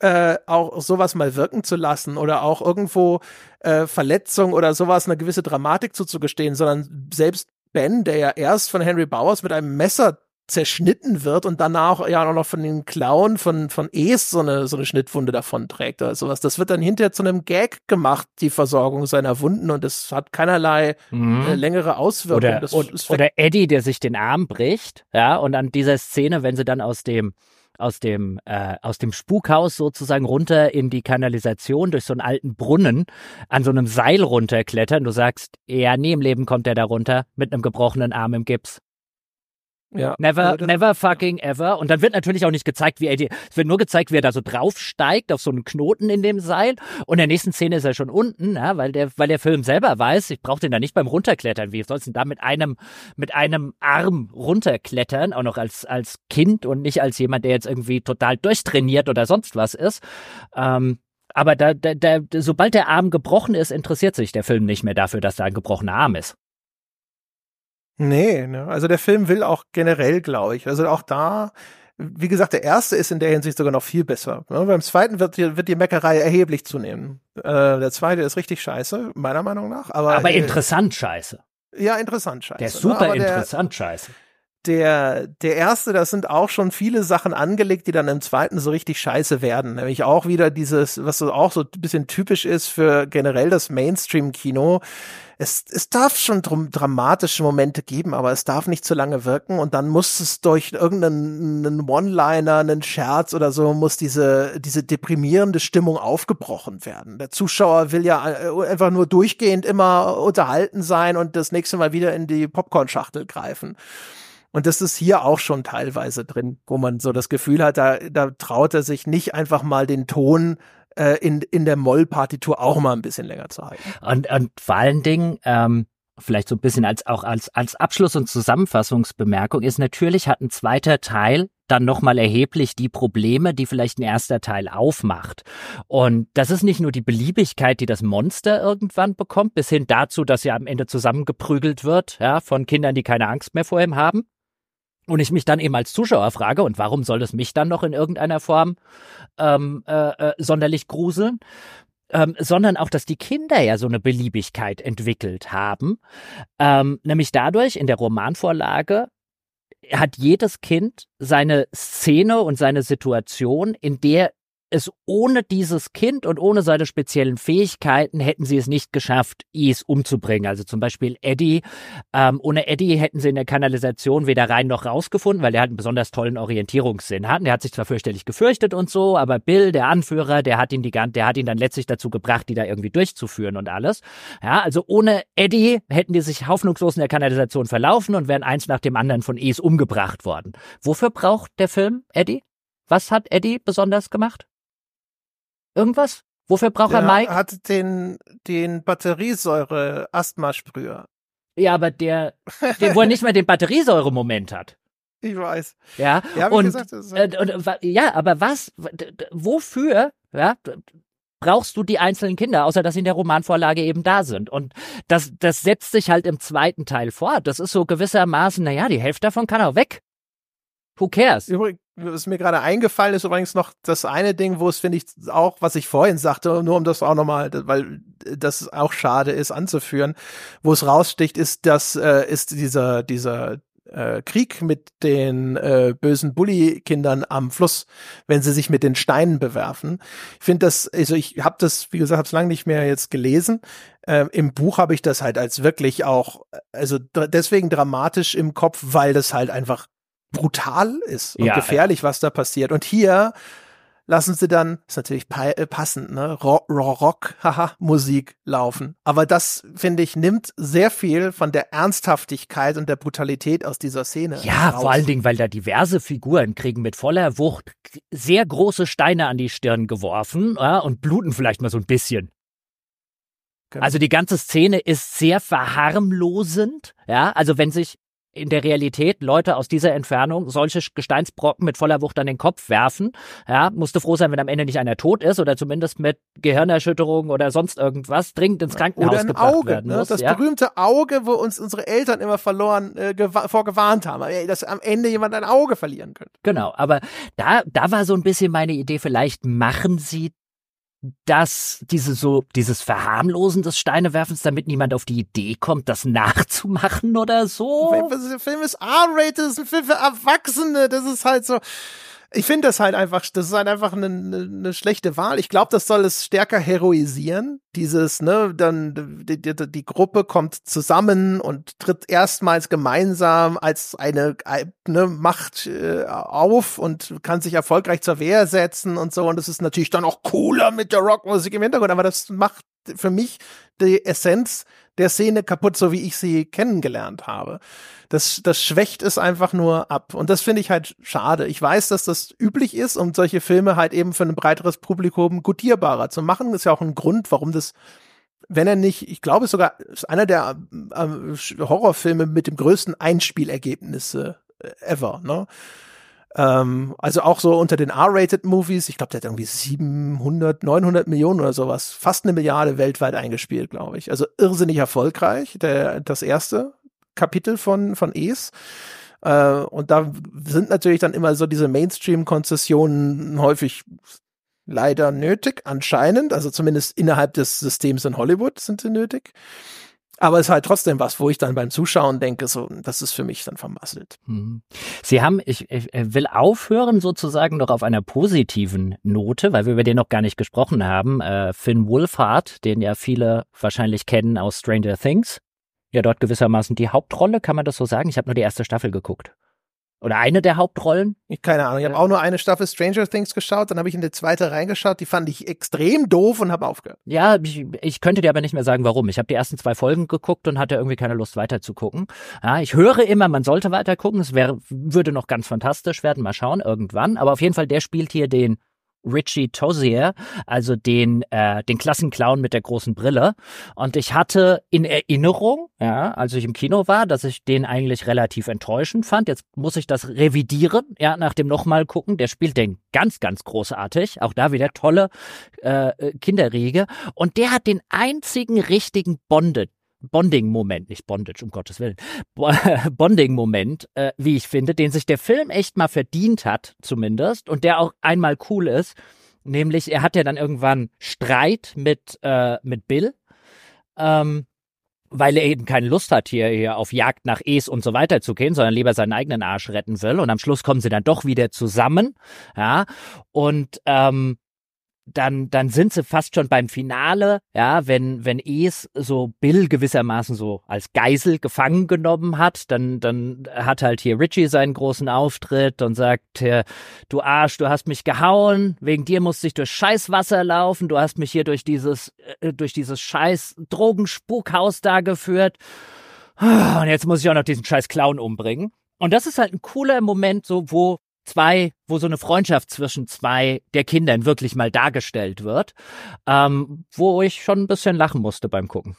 äh, auch sowas mal wirken zu lassen oder auch irgendwo äh, Verletzung oder sowas eine gewisse Dramatik zuzugestehen, sondern selbst Ben, der ja erst von Henry Bowers mit einem Messer zerschnitten wird und danach ja auch noch von den Klauen von, von Es so eine, so eine Schnittwunde davon trägt oder sowas. Das wird dann hinterher zu einem Gag gemacht, die Versorgung seiner Wunden und es hat keinerlei mhm. äh, längere Auswirkungen. Oder, und, oder Eddie, der sich den Arm bricht, ja, und an dieser Szene, wenn sie dann aus dem aus dem äh, aus dem Spukhaus sozusagen runter in die Kanalisation durch so einen alten Brunnen an so einem Seil runterklettern. Du sagst, ja, nie im Leben kommt der da runter mit einem gebrochenen Arm im Gips. Ja. Never, also never fucking ever. Und dann wird natürlich auch nicht gezeigt, wie er die, es wird nur gezeigt, wie er da so draufsteigt auf so einen Knoten in dem Seil. Und in der nächsten Szene ist er schon unten, ja, weil der, weil der Film selber weiß, ich brauche den da nicht beim runterklettern. Wie sollst du da mit einem, mit einem Arm runterklettern? Auch noch als, als Kind und nicht als jemand, der jetzt irgendwie total durchtrainiert oder sonst was ist. Ähm, aber da, da, da, sobald der Arm gebrochen ist, interessiert sich der Film nicht mehr dafür, dass da ein gebrochener Arm ist. Nee, ne? also der Film will auch generell, glaube ich. Also auch da, wie gesagt, der erste ist in der Hinsicht sogar noch viel besser. Ne? Beim zweiten wird die, wird die Meckerei erheblich zunehmen. Äh, der zweite ist richtig scheiße, meiner Meinung nach. Aber, aber äh, interessant scheiße. Ja, interessant scheiße. Der ist super ne? interessant der, scheiße. Der, der erste, das sind auch schon viele Sachen angelegt, die dann im zweiten so richtig scheiße werden. Nämlich auch wieder dieses, was auch so ein bisschen typisch ist für generell das Mainstream-Kino. Es, es darf schon drum, dramatische Momente geben, aber es darf nicht zu lange wirken und dann muss es durch irgendeinen One-Liner, einen Scherz oder so, muss diese, diese deprimierende Stimmung aufgebrochen werden. Der Zuschauer will ja äh, einfach nur durchgehend immer unterhalten sein und das nächste Mal wieder in die Popcorn-Schachtel greifen. Und das ist hier auch schon teilweise drin, wo man so das Gefühl hat, da, da traut er sich nicht einfach mal den Ton äh, in, in der Moll-Partitur auch mal ein bisschen länger zu halten. Und, und vor allen Dingen, ähm, vielleicht so ein bisschen als auch als, als Abschluss und Zusammenfassungsbemerkung ist natürlich hat ein zweiter Teil dann nochmal erheblich die Probleme, die vielleicht ein erster Teil aufmacht. Und das ist nicht nur die Beliebigkeit, die das Monster irgendwann bekommt, bis hin dazu, dass er am Ende zusammengeprügelt wird, ja, von Kindern, die keine Angst mehr vor ihm haben, und ich mich dann eben als Zuschauer frage, und warum soll es mich dann noch in irgendeiner Form ähm, äh, äh, sonderlich gruseln? Ähm, sondern auch, dass die Kinder ja so eine Beliebigkeit entwickelt haben. Ähm, nämlich dadurch in der Romanvorlage hat jedes Kind seine Szene und seine Situation, in der es ohne dieses Kind und ohne seine speziellen Fähigkeiten hätten sie es nicht geschafft, Is umzubringen. Also zum Beispiel Eddie. Ähm, ohne Eddie hätten sie in der Kanalisation weder rein noch rausgefunden, weil der hat einen besonders tollen Orientierungssinn hatten. Der hat sich zwar fürchterlich gefürchtet und so, aber Bill, der Anführer, der hat ihn die der hat ihn dann letztlich dazu gebracht, die da irgendwie durchzuführen und alles. Ja, also ohne Eddie hätten die sich hoffnungslos in der Kanalisation verlaufen und wären eins nach dem anderen von Is umgebracht worden. Wofür braucht der Film Eddie? Was hat Eddie besonders gemacht? Irgendwas? Wofür braucht der er Mike? hat den, den Batteriesäure-Asthma-Sprüher. Ja, aber der, der, wo er nicht mehr den Batteriesäure-Moment hat. Ich weiß. Ja, ja und, gesagt, äh, und, ja, aber was, wofür, ja, brauchst du die einzelnen Kinder, außer dass sie in der Romanvorlage eben da sind. Und das, das setzt sich halt im zweiten Teil fort. Das ist so gewissermaßen, naja, die Hälfte davon kann auch weg. Who cares? Übrigens, was mir gerade eingefallen ist, übrigens noch das eine Ding, wo es finde ich auch, was ich vorhin sagte, nur um das auch nochmal, weil das auch schade ist anzuführen, wo es raussticht, ist, das äh, ist dieser, dieser äh, Krieg mit den äh, bösen Bully-Kindern am Fluss, wenn sie sich mit den Steinen bewerfen. Ich finde das, also ich habe das, wie gesagt, habe es lange nicht mehr jetzt gelesen. Äh, Im Buch habe ich das halt als wirklich auch, also deswegen dramatisch im Kopf, weil das halt einfach brutal ist und ja, gefährlich, was da passiert. Und hier lassen sie dann, ist natürlich äh, passend, ne, Rock, Rock haha, Musik laufen. Aber das, finde ich, nimmt sehr viel von der Ernsthaftigkeit und der Brutalität aus dieser Szene. Ja, raus. vor allen Dingen, weil da diverse Figuren kriegen mit voller Wucht sehr große Steine an die Stirn geworfen ja, und bluten vielleicht mal so ein bisschen. Genau. Also die ganze Szene ist sehr verharmlosend, ja, also wenn sich in der Realität Leute aus dieser Entfernung solche Gesteinsbrocken mit voller Wucht an den Kopf werfen. Ja, musste froh sein, wenn am Ende nicht einer tot ist oder zumindest mit Gehirnerschütterung oder sonst irgendwas dringend ins Krankenhaus oder ein gebracht Auge, werden ne? muss. Das ja? berühmte Auge, wo uns unsere Eltern immer verloren äh, vorgewarnt haben, dass am Ende jemand ein Auge verlieren könnte. Genau, aber da da war so ein bisschen meine Idee, vielleicht machen sie dass diese so, dieses Verharmlosen des Steinewerfens, damit niemand auf die Idee kommt, das nachzumachen oder so? Der Film ist R-rated, das ist ein Film für Erwachsene, das ist halt so, ich finde das halt einfach, das ist halt einfach eine, eine, schlechte Wahl. Ich glaube, das soll es stärker heroisieren. Dieses, ne, dann die, die, die Gruppe kommt zusammen und tritt erstmals gemeinsam als eine ne, Macht äh, auf und kann sich erfolgreich zur Wehr setzen und so. Und das ist natürlich dann auch cooler mit der Rockmusik im Hintergrund, aber das macht für mich die Essenz der Szene kaputt, so wie ich sie kennengelernt habe. Das, das schwächt es einfach nur ab. Und das finde ich halt schade. Ich weiß, dass das üblich ist, um solche Filme halt eben für ein breiteres Publikum gutierbarer zu machen. Das ist ja auch ein Grund, warum das wenn er nicht, ich glaube sogar, ist einer der äh, Horrorfilme mit dem größten Einspielergebnisse äh, ever, ne? Ähm, also auch so unter den R-rated Movies, ich glaube, der hat irgendwie 700, 900 Millionen oder sowas, fast eine Milliarde weltweit eingespielt, glaube ich. Also irrsinnig erfolgreich, der, das erste Kapitel von, von Es. Äh, und da sind natürlich dann immer so diese Mainstream-Konzessionen häufig leider nötig, anscheinend. Also zumindest innerhalb des Systems in Hollywood sind sie nötig. Aber es ist halt trotzdem was, wo ich dann beim Zuschauen denke, so, das ist für mich dann vermasselt. Mhm. Sie haben, ich, ich will aufhören sozusagen noch auf einer positiven Note, weil wir über den noch gar nicht gesprochen haben. Äh, Finn Wolfhard, den ja viele wahrscheinlich kennen aus Stranger Things. Ja, dort gewissermaßen die Hauptrolle, kann man das so sagen? Ich habe nur die erste Staffel geguckt. Oder eine der Hauptrollen? Keine Ahnung. Ich habe auch nur eine Staffel Stranger Things geschaut, dann habe ich in die zweite reingeschaut, die fand ich extrem doof und habe aufgehört. Ja, ich, ich könnte dir aber nicht mehr sagen, warum. Ich habe die ersten zwei Folgen geguckt und hatte irgendwie keine Lust weiter zu gucken. Ja, ich höre immer, man sollte weiter gucken. Es wäre, würde noch ganz fantastisch werden. Mal schauen, irgendwann. Aber auf jeden Fall, der spielt hier den Richie Tozier, also den, äh, den Klassenclown mit der großen Brille. Und ich hatte in Erinnerung, ja, als ich im Kino war, dass ich den eigentlich relativ enttäuschend fand. Jetzt muss ich das revidieren, ja, nach dem nochmal gucken. Der spielt den ganz, ganz großartig. Auch da wieder tolle äh, Kinderriege. Und der hat den einzigen richtigen Bonded Bonding-Moment, nicht Bondage, um Gottes Willen, Bonding-Moment, äh, wie ich finde, den sich der Film echt mal verdient hat, zumindest, und der auch einmal cool ist. Nämlich, er hat ja dann irgendwann Streit mit, äh, mit Bill, ähm, weil er eben keine Lust hat, hier, hier auf Jagd nach Es und so weiter zu gehen, sondern lieber seinen eigenen Arsch retten will. Und am Schluss kommen sie dann doch wieder zusammen, ja. Und ähm, dann, dann sind sie fast schon beim Finale, ja, wenn, wenn Es so Bill gewissermaßen so als Geisel gefangen genommen hat, dann, dann hat halt hier Richie seinen großen Auftritt und sagt, du Arsch, du hast mich gehauen, wegen dir musste ich durch Scheißwasser laufen, du hast mich hier durch dieses, äh, durch dieses scheiß Drogenspukhaus da geführt. Und jetzt muss ich auch noch diesen scheiß Clown umbringen. Und das ist halt ein cooler Moment, so, wo zwei, wo so eine Freundschaft zwischen zwei der Kindern wirklich mal dargestellt wird, ähm, wo ich schon ein bisschen lachen musste beim Gucken.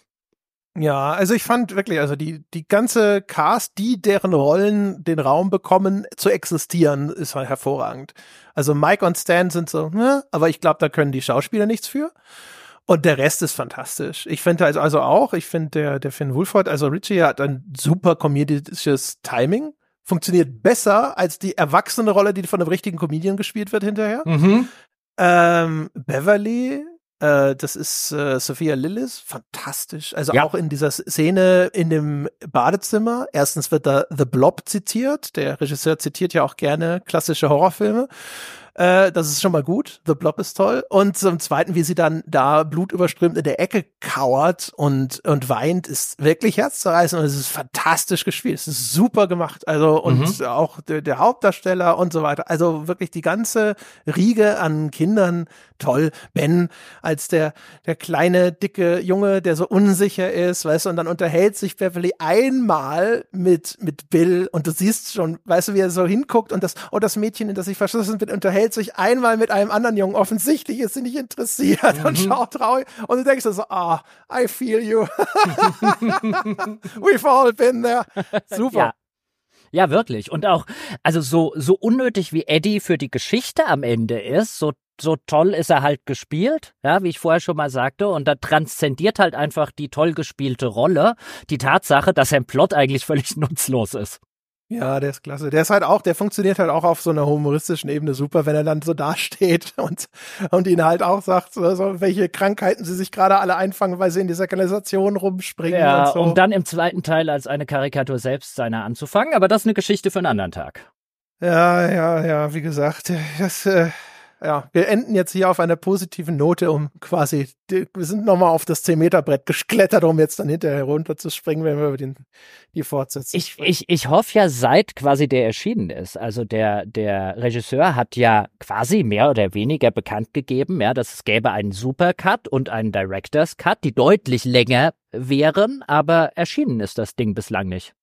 Ja, also ich fand wirklich, also die, die ganze Cast, die deren Rollen den Raum bekommen, zu existieren, ist halt hervorragend. Also Mike und Stan sind so, ne, aber ich glaube, da können die Schauspieler nichts für. Und der Rest ist fantastisch. Ich finde also, also auch, ich finde der, der Finn Wolford, also Richie hat ein super komödisches Timing funktioniert besser als die erwachsene Rolle, die von einem richtigen Comedian gespielt wird hinterher. Mhm. Ähm, Beverly, äh, das ist äh, Sophia Lillis, fantastisch. Also ja. auch in dieser Szene in dem Badezimmer. Erstens wird da The Blob zitiert. Der Regisseur zitiert ja auch gerne klassische Horrorfilme. Äh, das ist schon mal gut. The Blob ist toll. Und zum Zweiten, wie sie dann da blutüberströmt in der Ecke kauert und, und weint, ist wirklich herzzerreißend und es ist fantastisch gespielt. Es ist super gemacht. Also, und mhm. auch der, der Hauptdarsteller und so weiter. Also wirklich die ganze Riege an Kindern toll. Ben als der, der kleine, dicke Junge, der so unsicher ist, weißt du, und dann unterhält sich Beverly einmal mit, mit Bill und du siehst schon, weißt du, wie er so hinguckt und das, oh, das Mädchen, in das ich verschlossen bin, unterhält sich einmal mit einem anderen Jungen. Offensichtlich ist sie nicht interessiert mhm. und schaut traurig und du denkst so, ah, oh, I feel you. We've all been there. Super. Ja. Ja, wirklich. Und auch, also so, so unnötig wie Eddie für die Geschichte am Ende ist, so so toll ist er halt gespielt, ja, wie ich vorher schon mal sagte, und da transzendiert halt einfach die toll gespielte Rolle die Tatsache, dass sein Plot eigentlich völlig nutzlos ist. Ja, der ist klasse. Der ist halt auch, der funktioniert halt auch auf so einer humoristischen Ebene super, wenn er dann so dasteht und, und ihnen halt auch sagt, so, so welche Krankheiten sie sich gerade alle einfangen, weil sie in dieser Kanalisation rumspringen ja, und so. um dann im zweiten Teil als eine Karikatur selbst seiner anzufangen, aber das ist eine Geschichte für einen anderen Tag. Ja, ja, ja, wie gesagt, das, äh, ja, wir enden jetzt hier auf einer positiven Note, um quasi, wir sind nochmal auf das 10-Meter-Brett geklettert, um jetzt dann hinterher runterzuspringen, wenn wir über den, die Fortsetzung ich, ich, ich hoffe ja, seit quasi der erschienen ist, also der, der Regisseur hat ja quasi mehr oder weniger bekannt gegeben, ja, dass es gäbe einen Supercut und einen Director's Cut, die deutlich länger wären, aber erschienen ist das Ding bislang nicht.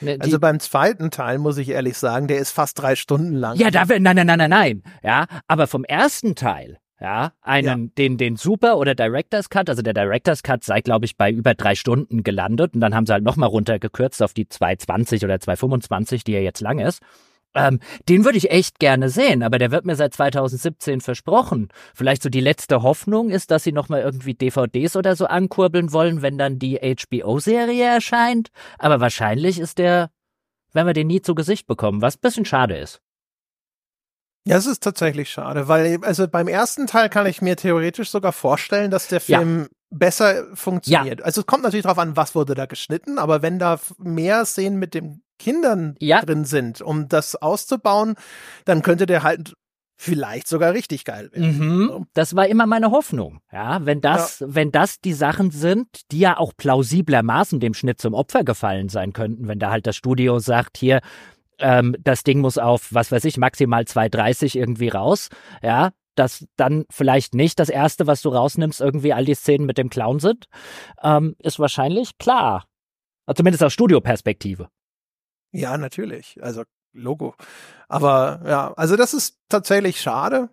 Ne, also beim zweiten Teil muss ich ehrlich sagen, der ist fast drei Stunden lang. Ja, da, nein, nein, nein, nein, nein. Ja, aber vom ersten Teil, ja, einen, ja. den, den Super oder Director's Cut, also der Director's Cut sei, glaube ich, bei über drei Stunden gelandet und dann haben sie halt nochmal runtergekürzt auf die 220 oder 225, die ja jetzt lang ist. Ähm, den würde ich echt gerne sehen, aber der wird mir seit 2017 versprochen. Vielleicht so die letzte Hoffnung ist, dass sie nochmal irgendwie DVDs oder so ankurbeln wollen, wenn dann die HBO-Serie erscheint. Aber wahrscheinlich ist der, wenn wir den nie zu Gesicht bekommen, was ein bisschen schade ist. Ja, es ist tatsächlich schade, weil also beim ersten Teil kann ich mir theoretisch sogar vorstellen, dass der Film besser funktioniert. Ja. Also es kommt natürlich darauf an, was wurde da geschnitten, aber wenn da mehr Szenen mit den Kindern ja. drin sind, um das auszubauen, dann könnte der halt vielleicht sogar richtig geil werden. Mhm. Das war immer meine Hoffnung. Ja, wenn das, ja. wenn das die Sachen sind, die ja auch plausiblermaßen dem Schnitt zum Opfer gefallen sein könnten, wenn da halt das Studio sagt, hier, ähm, das Ding muss auf, was weiß ich, maximal 2,30 irgendwie raus, ja, dass dann vielleicht nicht das erste, was du rausnimmst, irgendwie all die Szenen mit dem Clown sind, ähm, ist wahrscheinlich klar. Also zumindest aus Studioperspektive. Ja, natürlich. Also Logo. Aber ja, also das ist tatsächlich schade.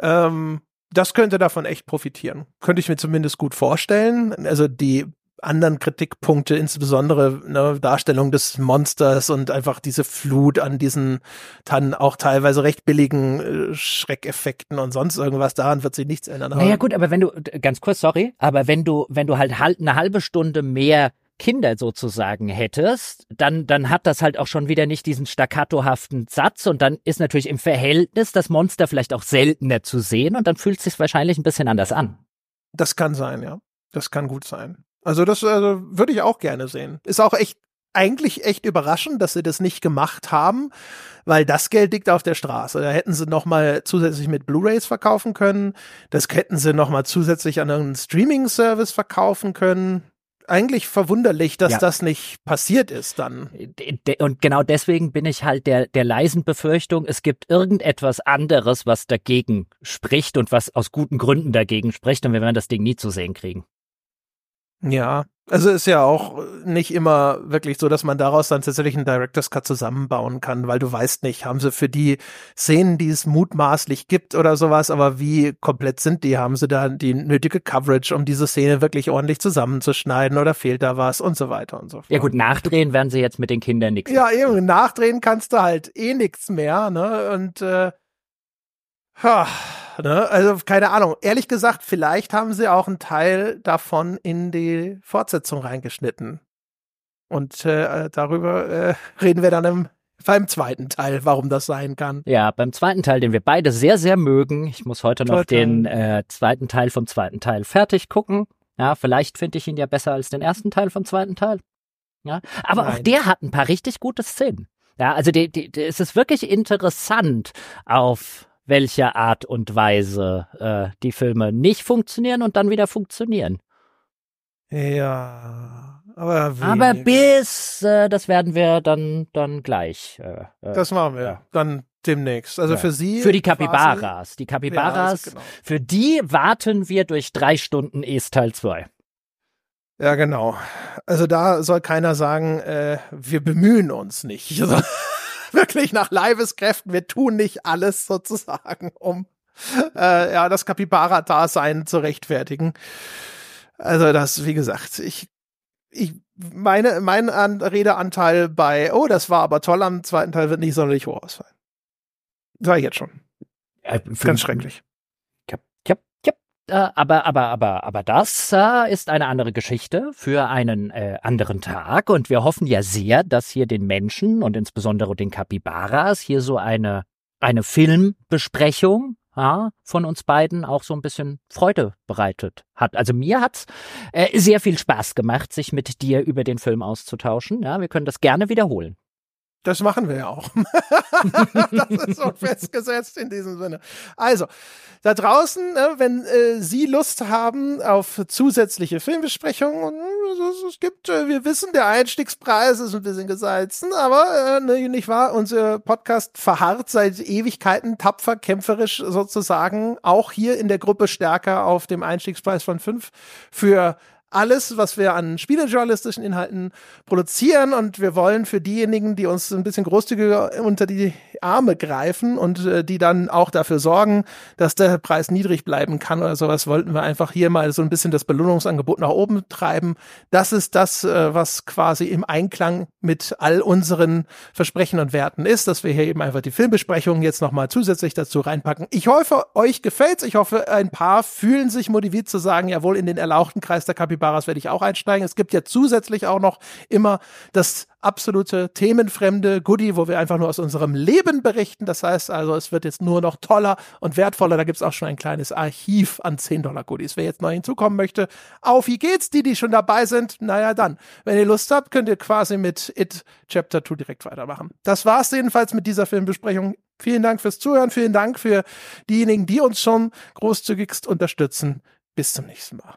Ähm, das könnte davon echt profitieren. Könnte ich mir zumindest gut vorstellen. Also die anderen Kritikpunkte, insbesondere ne, Darstellung des Monsters und einfach diese Flut an diesen dann auch teilweise recht billigen äh, Schreckeffekten und sonst irgendwas, daran wird sich nichts ändern. Naja gut, aber wenn du, ganz kurz, sorry, aber wenn du, wenn du halt, halt eine halbe Stunde mehr Kinder sozusagen hättest, dann, dann hat das halt auch schon wieder nicht diesen staccatohaften Satz und dann ist natürlich im Verhältnis das Monster vielleicht auch seltener zu sehen und dann fühlt es sich wahrscheinlich ein bisschen anders an. Das kann sein, ja. Das kann gut sein. Also das also, würde ich auch gerne sehen. Ist auch echt eigentlich echt überraschend, dass sie das nicht gemacht haben, weil das Geld liegt auf der Straße. Da hätten sie noch mal zusätzlich mit Blu-rays verkaufen können. Das hätten sie noch mal zusätzlich an einen Streaming-Service verkaufen können eigentlich verwunderlich, dass ja. das nicht passiert ist dann. Und genau deswegen bin ich halt der, der leisen Befürchtung, es gibt irgendetwas anderes, was dagegen spricht und was aus guten Gründen dagegen spricht und wir werden das Ding nie zu sehen kriegen. Ja, also ist ja auch nicht immer wirklich so, dass man daraus dann tatsächlich einen Director's Cut zusammenbauen kann, weil du weißt nicht, haben sie für die Szenen, die es mutmaßlich gibt oder sowas, aber wie komplett sind die? Haben sie da die nötige Coverage, um diese Szene wirklich ordentlich zusammenzuschneiden oder fehlt da was und so weiter und so fort. Ja gut, nachdrehen werden sie jetzt mit den Kindern nichts. Ja, eben, nachdrehen kannst du halt eh nichts mehr, ne? Und äh, ha, ne? Also keine Ahnung. Ehrlich gesagt, vielleicht haben sie auch einen Teil davon in die Fortsetzung reingeschnitten. Und äh, darüber äh, reden wir dann im, beim zweiten Teil, warum das sein kann. Ja, beim zweiten Teil, den wir beide sehr, sehr mögen. Ich muss heute noch Total. den äh, zweiten Teil vom zweiten Teil fertig gucken. Ja, vielleicht finde ich ihn ja besser als den ersten Teil vom zweiten Teil. Ja, aber Nein. auch der hat ein paar richtig gute Szenen. Ja, also die, die, die, es ist wirklich interessant auf welcher Art und Weise äh, die Filme nicht funktionieren und dann wieder funktionieren. Ja, aber? Aber bis, äh, das werden wir dann, dann gleich. Äh, äh das machen wir ja. dann demnächst. Also ja. für Sie. Für die Capybaras. Die Capybaras, ja, genau. für die warten wir durch drei Stunden ES Teil 2. Ja, genau. Also da soll keiner sagen, äh, wir bemühen uns nicht. wirklich nach Leibeskräften. Wir tun nicht alles sozusagen, um äh, ja das Kapibara-Dasein zu rechtfertigen. Also das, wie gesagt, ich, ich meine, mein An Redeanteil bei, oh, das war aber toll am zweiten Teil, wird nicht sonderlich hoch ausfallen. Sag ich jetzt schon. Ja, Ganz schrecklich. Äh, aber, aber, aber, aber das äh, ist eine andere Geschichte für einen äh, anderen Tag. Und wir hoffen ja sehr, dass hier den Menschen und insbesondere den Kapibaras hier so eine, eine Filmbesprechung ja, von uns beiden auch so ein bisschen Freude bereitet hat. Also mir hat's äh, sehr viel Spaß gemacht, sich mit dir über den Film auszutauschen. Ja, wir können das gerne wiederholen. Das machen wir ja auch. das ist so festgesetzt in diesem Sinne. Also, da draußen, ne, wenn äh, Sie Lust haben auf zusätzliche Filmbesprechungen, äh, es gibt, äh, wir wissen, der Einstiegspreis ist ein bisschen gesalzen, aber äh, ne, nicht wahr? Unser Podcast verharrt seit Ewigkeiten tapfer, kämpferisch sozusagen, auch hier in der Gruppe stärker auf dem Einstiegspreis von fünf für alles, was wir an spielejournalistischen Inhalten produzieren. Und wir wollen für diejenigen, die uns ein bisschen großzügiger unter die Arme greifen und äh, die dann auch dafür sorgen, dass der Preis niedrig bleiben kann oder sowas, wollten wir einfach hier mal so ein bisschen das Belohnungsangebot nach oben treiben. Das ist das, äh, was quasi im Einklang mit all unseren Versprechen und Werten ist, dass wir hier eben einfach die Filmbesprechungen jetzt nochmal zusätzlich dazu reinpacken. Ich hoffe, euch gefällt's. Ich hoffe, ein paar fühlen sich motiviert zu sagen, jawohl, in den erlauchten Kreis der Kapitän Capybaras werde ich auch einsteigen. Es gibt ja zusätzlich auch noch immer das absolute themenfremde Goodie, wo wir einfach nur aus unserem Leben berichten. Das heißt also, es wird jetzt nur noch toller und wertvoller. Da gibt's auch schon ein kleines Archiv an 10 Dollar Goodies. Wer jetzt neu hinzukommen möchte, auf wie geht's? Die, die schon dabei sind, naja dann. Wenn ihr Lust habt, könnt ihr quasi mit It Chapter 2 direkt weitermachen. Das war's jedenfalls mit dieser Filmbesprechung. Vielen Dank fürs Zuhören. Vielen Dank für diejenigen, die uns schon großzügigst unterstützen. Bis zum nächsten Mal.